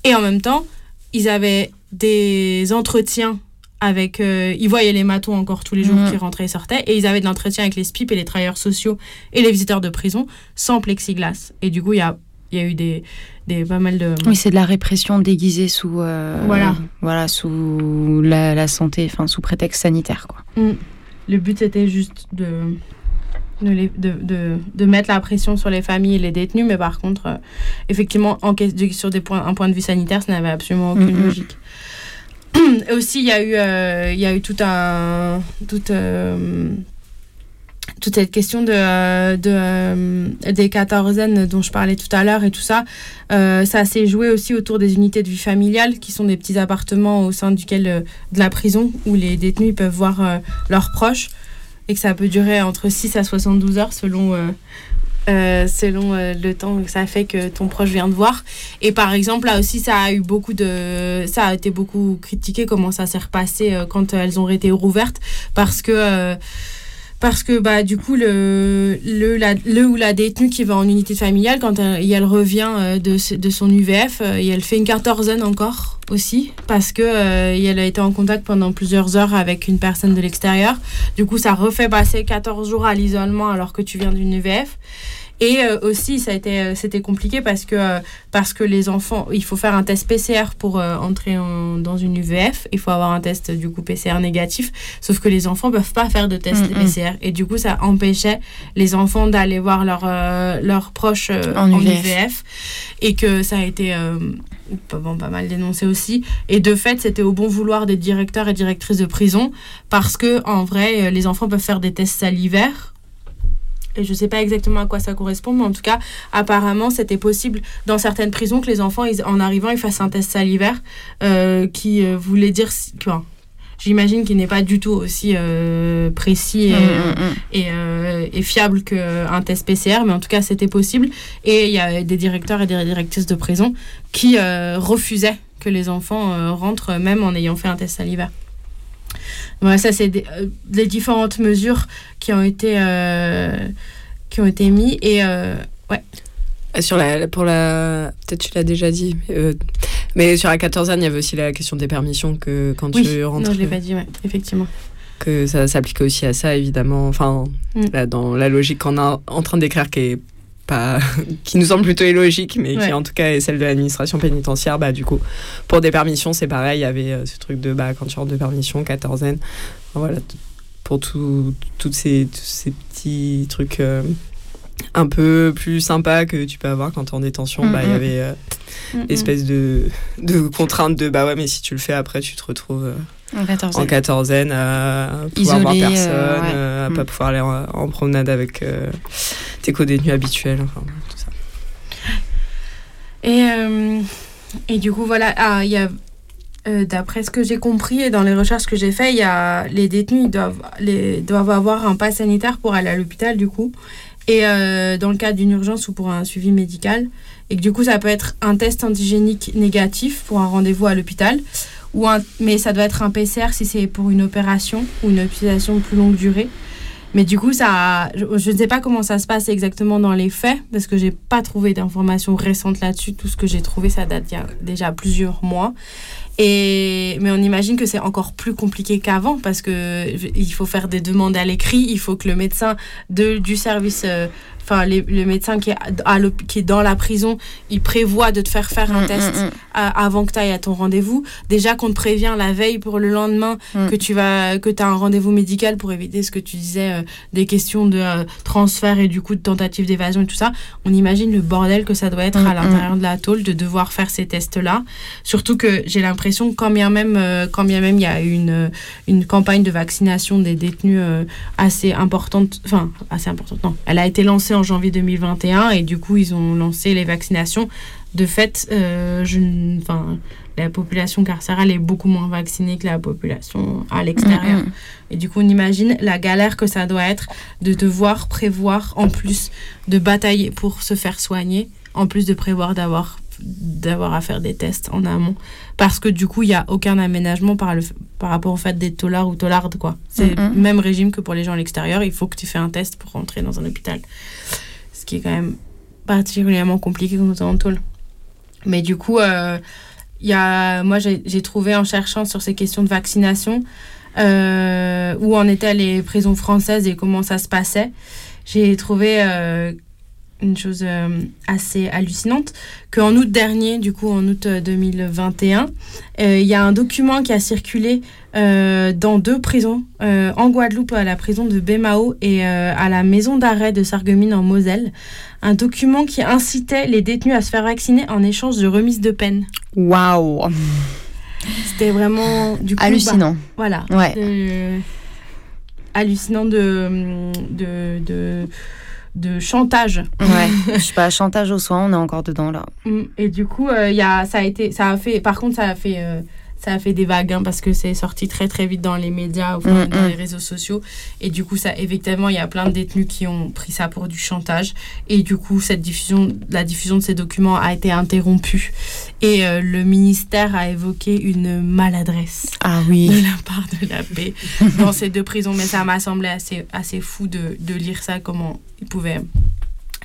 Et en même temps, ils avaient des entretiens avec. euh, ils voyaient les matons encore tous les jours Mhm. qui rentraient et sortaient. Et ils avaient de l'entretien avec les SPIP et les travailleurs sociaux et les visiteurs de prison sans plexiglas. Et du coup, il y a, il y a eu des, des, pas mal de. Oui, c'est de la répression déguisée sous, euh, Voilà. voilà, sous la, la santé, enfin sous prétexte sanitaire, quoi. Mm. Le but, c'était juste de, de, les- de, de, de mettre la pression sur les familles et les détenus, mais par contre, euh, effectivement, en, sur des points, un point de vue sanitaire, ça n'avait absolument aucune Mm, logique. <clears throat> Et aussi, il y a eu, euh, y a eu tout un, tout, euh, toute cette question de, euh, de, euh, des quatorzaines dont je parlais tout à l'heure et tout ça, euh, ça s'est joué aussi autour des unités de vie familiale, qui sont des petits appartements au sein duquel, de la prison où les détenus peuvent voir leurs proches et que ça peut durer entre 6 à 72 heures selon, selon le temps que ça fait que ton proche vient de voir. Et par exemple, là aussi, ça a eu beaucoup de. Ça a été beaucoup critiqué comment ça s'est repassé quand elles ont été rouvertes parce que. Parce que bah du coup le le, le ou la détenue qui va en unité familiale quand elle, revient euh, de, de son UVF euh, elle fait une quatorzaine encore aussi parce que euh, elle a été en contact pendant plusieurs heures avec une personne de l'extérieur. Du coup ça refait passer 14 jours à l'isolement alors que tu viens d'une UVF et euh, aussi, ça a été, euh, c'était compliqué parce que, euh, parce que les enfants, il faut faire un test PCR pour euh, entrer en- dans une UVF. Il faut avoir un test du coup PCR négatif. Sauf que les enfants peuvent pas faire de test Mm, mm. PCR. Et du coup, ça empêchait les enfants d'aller voir leurs leurs proches En en, UVF. UVF. Et que ça a été bon, pas mal dénoncé aussi. Et de fait, c'était au bon vouloir des directeurs et directrices de prison parce que en vrai, les enfants peuvent faire des tests salivaires. Et je sais pas exactement à quoi ça correspond, mais en tout cas, apparemment, c'était possible dans certaines prisons que les enfants, ils- en arrivant, ils fassent un test salivaire euh, qui euh, voulait dire. si- quoi. J'imagine qu'il n'est pas du tout aussi euh, précis et, Mm, mm, mm. et, et fiable qu'un test PCR, mais en tout cas, c'était possible. Et il y a des directeurs et des directrices de prison qui refusaient que les enfants rentrent, même en ayant fait un test salivaire. Voilà, ça, c'est des, euh, des différentes mesures qui ont été, euh, qui ont été mises. Et euh, ouais. Sur la, pour la, peut-être tu l'as déjà dit, euh, mais sur la quatorzaine, il y avait aussi la question des permissions que quand Oui, tu rentres, non, je l'ai pas dit, ouais, effectivement. que ça s'applique aussi à ça, évidemment. Enfin, Mm. là, dans la logique qu'on est en train d'écrire, qui est pas, <laughs> qui nous semble plutôt illogique, mais Ouais. qui en tout cas est celle de l'administration pénitentiaire, bah du coup, pour des permissions, c'est pareil. Il y avait euh, ce truc de bah quand tu rentres de permission, quatorzaine, voilà, pour tout, toutes ces, tous ces petits trucs. euh, un peu plus sympa que tu peux avoir quand tu es en détention. Bah, il y avait mm espèce de, de contrainte de bah ouais, mais si tu le fais après, tu te retrouves en quatorzaine, en quatorzaine à pouvoir voir personne, à pas pouvoir aller en, promenade avec tes co-détenus habituels. Enfin, tout ça. Et, et du coup, voilà, ah, y a euh, d'après ce que j'ai compris et dans les recherches que j'ai faites, il y a, les détenus doivent, les, doivent avoir un pass sanitaire pour aller à l'hôpital, du coup. Et euh, dans le cas d'une urgence ou pour un suivi médical. Et que du coup, ça peut être un test antigénique négatif pour un rendez-vous à l'hôpital. Ou mais ça doit être un PCR si c'est pour une opération ou une hospitalisation de plus longue durée. Mais du coup, ça, je, ne sais pas comment ça se passe exactement dans les faits, parce que j'ai pas trouvé d'informations récentes là-dessus. Tout ce que j'ai trouvé, ça date déjà plusieurs mois. Et, mais on imagine que c'est encore plus compliqué qu'avant parce que il faut faire des demandes à l'écrit, il faut que le médecin de, du service euh, enfin le médecin qui est, à qui est dans la prison, il prévoit de te faire faire un mm, test mm, mm. avant que tu ailles à ton rendez-vous. Déjà qu'on te prévient la veille pour le lendemain que tu vas que as un rendez-vous médical pour éviter ce que tu disais euh, des questions de euh, transfert et du coup de tentative d'évasion et tout ça. On imagine le bordel que ça doit être à l'intérieur de la tôle de devoir faire ces tests-là. Surtout que j'ai l'impression quand bien même euh, quand bien même il y a une une campagne de vaccination des détenus assez importante, enfin assez importante. Non, elle a été lancée en en janvier 2021 et du coup ils ont lancé les vaccinations. De fait, euh, je, la population carcérale est beaucoup moins vaccinée que la population à l'extérieur. Mm, mm. Et du coup, on imagine la galère que ça doit être de devoir prévoir, en plus de batailler pour se faire soigner, en plus de prévoir d'avoir d'avoir à faire des tests en amont. Parce que du coup il n'y a aucun aménagement par, le, par rapport au fait d'être tolard ou tolarde quoi. C'est le même régime que pour les gens à l'extérieur il faut que tu fais un test pour rentrer dans un hôpital. Ce qui est quand même particulièrement compliqué quand on est en tôle. Mais du coup euh, y a, moi j'ai trouvé en cherchant sur ces questions de vaccination euh, où en étaient les prisons françaises et comment ça se passait j'ai trouvé euh, une chose euh, assez hallucinante, qu'en août dernier, du coup en août 2021, euh, euh, il y a un document qui a circulé dans deux prisons, en Guadeloupe à la prison de Bémao et à la maison d'arrêt de Sarreguemines en Moselle, un document qui incitait les détenus à se faire vacciner en échange de remise de peine. Waouh C'était vraiment du coup, hallucinant. Bah, voilà. Ouais. hallucinant de, de, de de chantage. Ouais, je sais pas, chantage au soin, on est encore dedans là. Mm. Et du coup, euh, il a, ça a été, ça a fait, par contre, ça a fait, euh, ça a fait des vagues hein, parce que c'est sorti très très vite dans les médias, ou mm, dans mm. les réseaux sociaux. Et du coup, ça, effectivement, il y a plein de détenus qui ont pris ça pour du chantage. Et du coup, cette diffusion, la diffusion de ces documents a été interrompue. Et euh, le ministère a évoqué une maladresse ah oui. de la part de la paix dans ces deux prisons. Mais ça m'a semblé assez, assez fou de, de lire ça, comment ils pouvaient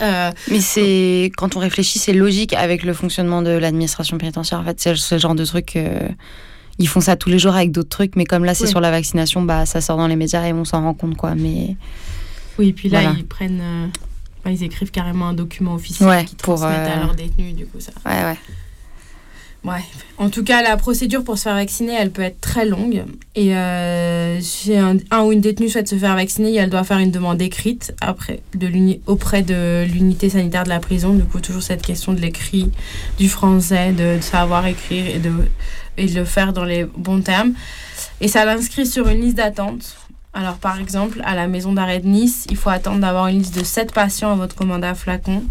euh, mais c'est quand on réfléchit, c'est logique avec le fonctionnement de l'administration pénitentiaire. En fait, c'est ce genre de truc. Euh, ils font ça tous les jours avec d'autres trucs, mais comme là, c'est sur la vaccination, bah ça sort dans les médias et on s'en rend compte, quoi. Mais oui, puis là, ils prennent, euh, ils écrivent carrément un document officiel qui transmettent à leurs détenus, du coup ça. Ouais, ouais. Ouais. En tout cas, la procédure pour se faire vacciner, elle peut être très longue. Et euh, si un, ou une détenue souhaite se faire vacciner, elle doit faire une demande écrite après, de auprès de l'unité sanitaire de la prison. Du coup, toujours cette question de l'écrit, du français, de, savoir écrire et de, et de le faire dans les bons termes. Et ça l'inscrit sur une liste d'attente. Alors, par exemple, à la maison d'arrêt de Nice, il faut attendre d'avoir une liste de 7 patients à votre commande flacon.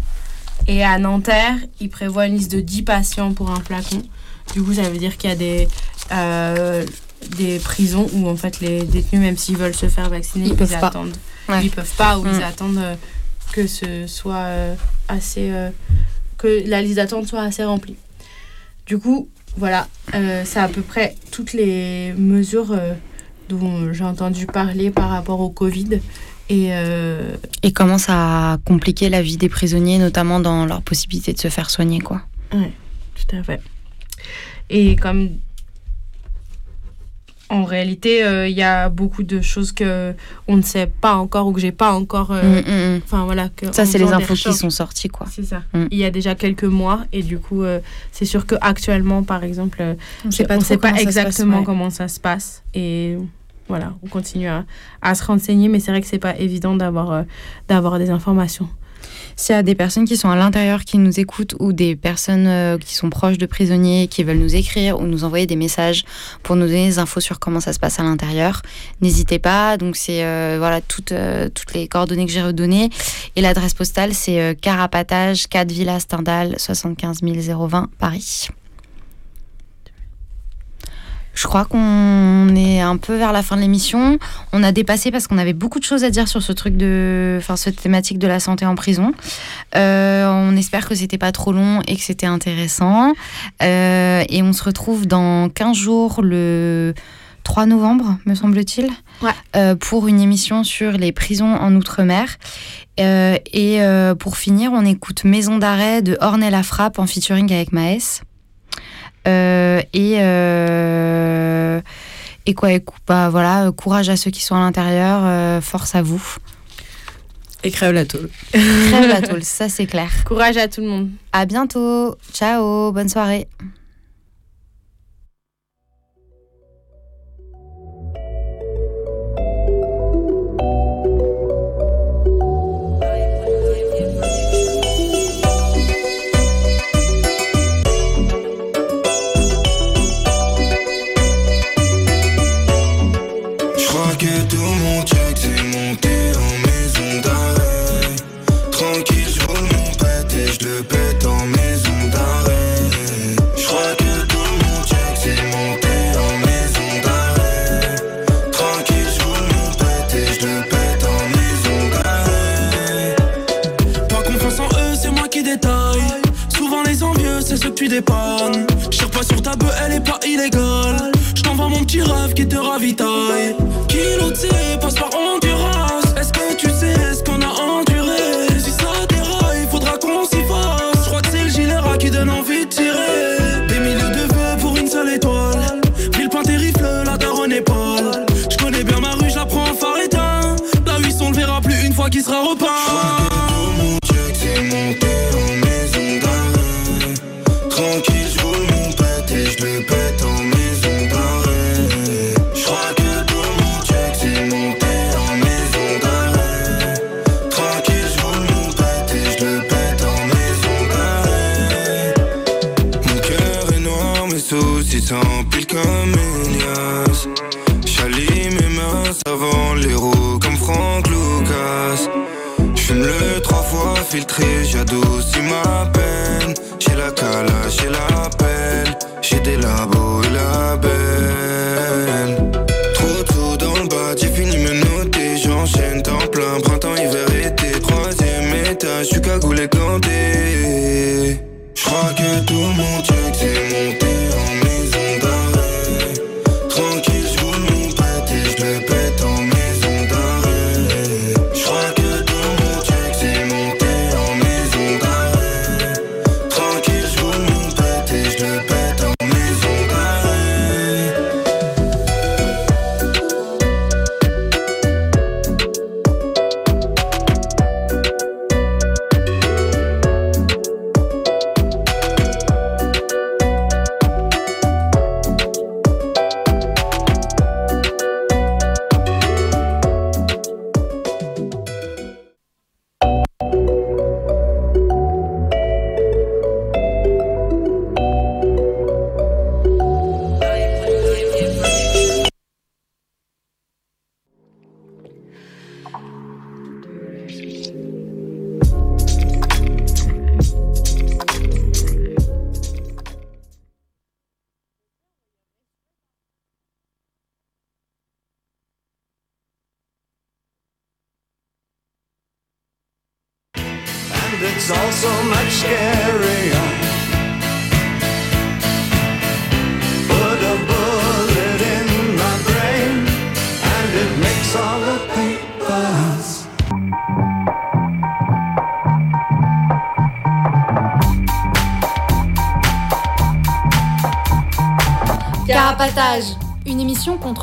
Et à Nanterre, ils prévoient une liste de 10 patients pour un flacon. Du coup, ça veut dire qu'il y a des, euh, des prisons où en fait les détenus, même s'ils veulent se faire vacciner, ils, peuvent attendent. Pas. Ils peuvent pas ou ils mm. attendent euh, que ce soit euh, assez. que la liste d'attente soit assez remplie. Du coup, voilà, c'est à peu près toutes les mesures dont j'ai entendu parler par rapport au Covid. Et, euh... et comment ça a compliqué la vie des prisonniers, notamment dans leur possibilité de se faire soigner, quoi. Oui, tout à fait. Et comme en réalité, euh, il y a beaucoup de choses que on ne sait pas encore ou que j'ai pas encore. Euh, mm, mm, mm. Enfin voilà. Que ça, c'est les infos qui sont sorties, quoi. C'est ça. Il y a déjà quelques mois et du coup, euh, c'est sûr que actuellement, par exemple, on ne sait pas, sait pas exactement comment ça se passe et voilà, on continue à, à se renseigner, mais c'est vrai que c'est pas évident d'avoir euh, d'avoir des informations. S'il y a des personnes qui sont à l'intérieur qui nous écoutent ou des personnes euh, qui sont proches de prisonniers qui veulent nous écrire ou nous envoyer des messages pour nous donner des infos sur comment ça se passe à l'intérieur, n'hésitez pas. Donc c'est euh, voilà toutes, toutes les coordonnées que j'ai redonnées et l'adresse postale c'est Carapatage 4 Villa Stendhal 75 020 Paris. Je crois qu'on est un peu vers la fin de l'émission. On a dépassé parce qu'on avait beaucoup de choses à dire sur ce truc de, enfin, cette thématique de la santé en prison. Euh, on espère que c'était pas trop long et que c'était intéressant. Euh, et on se retrouve dans 15 jours, le 3 novembre, me semble-t-il, euh, pour une émission sur les prisons en Outre-mer. Et pour finir, on écoute Maison d'arrêt de Ornella Frappe en featuring avec Maës. Euh, et, euh, et quoi, et bah, voilà, courage à ceux qui sont à l'intérieur, euh, force à vous. Et crève la tôle. Crève la tôle, ça c'est clair. Courage à tout le monde. À bientôt. Ciao, bonne soirée. Rêve qui te ravitaille. Kiloté, passe par endurance. Est-ce que tu sais ce qu'on a enduré? Si ça déraille, faudra qu'on s'y fasse. Je crois que c'est le gilet qui donne envie de tirer. Des milliers de vœux pour une seule étoile. Ville point terrible, la daronne est pâle. Je connais bien ma rue, je la prends en phare éteint. La huisse, on le verra plus une fois qu'il sera repeint.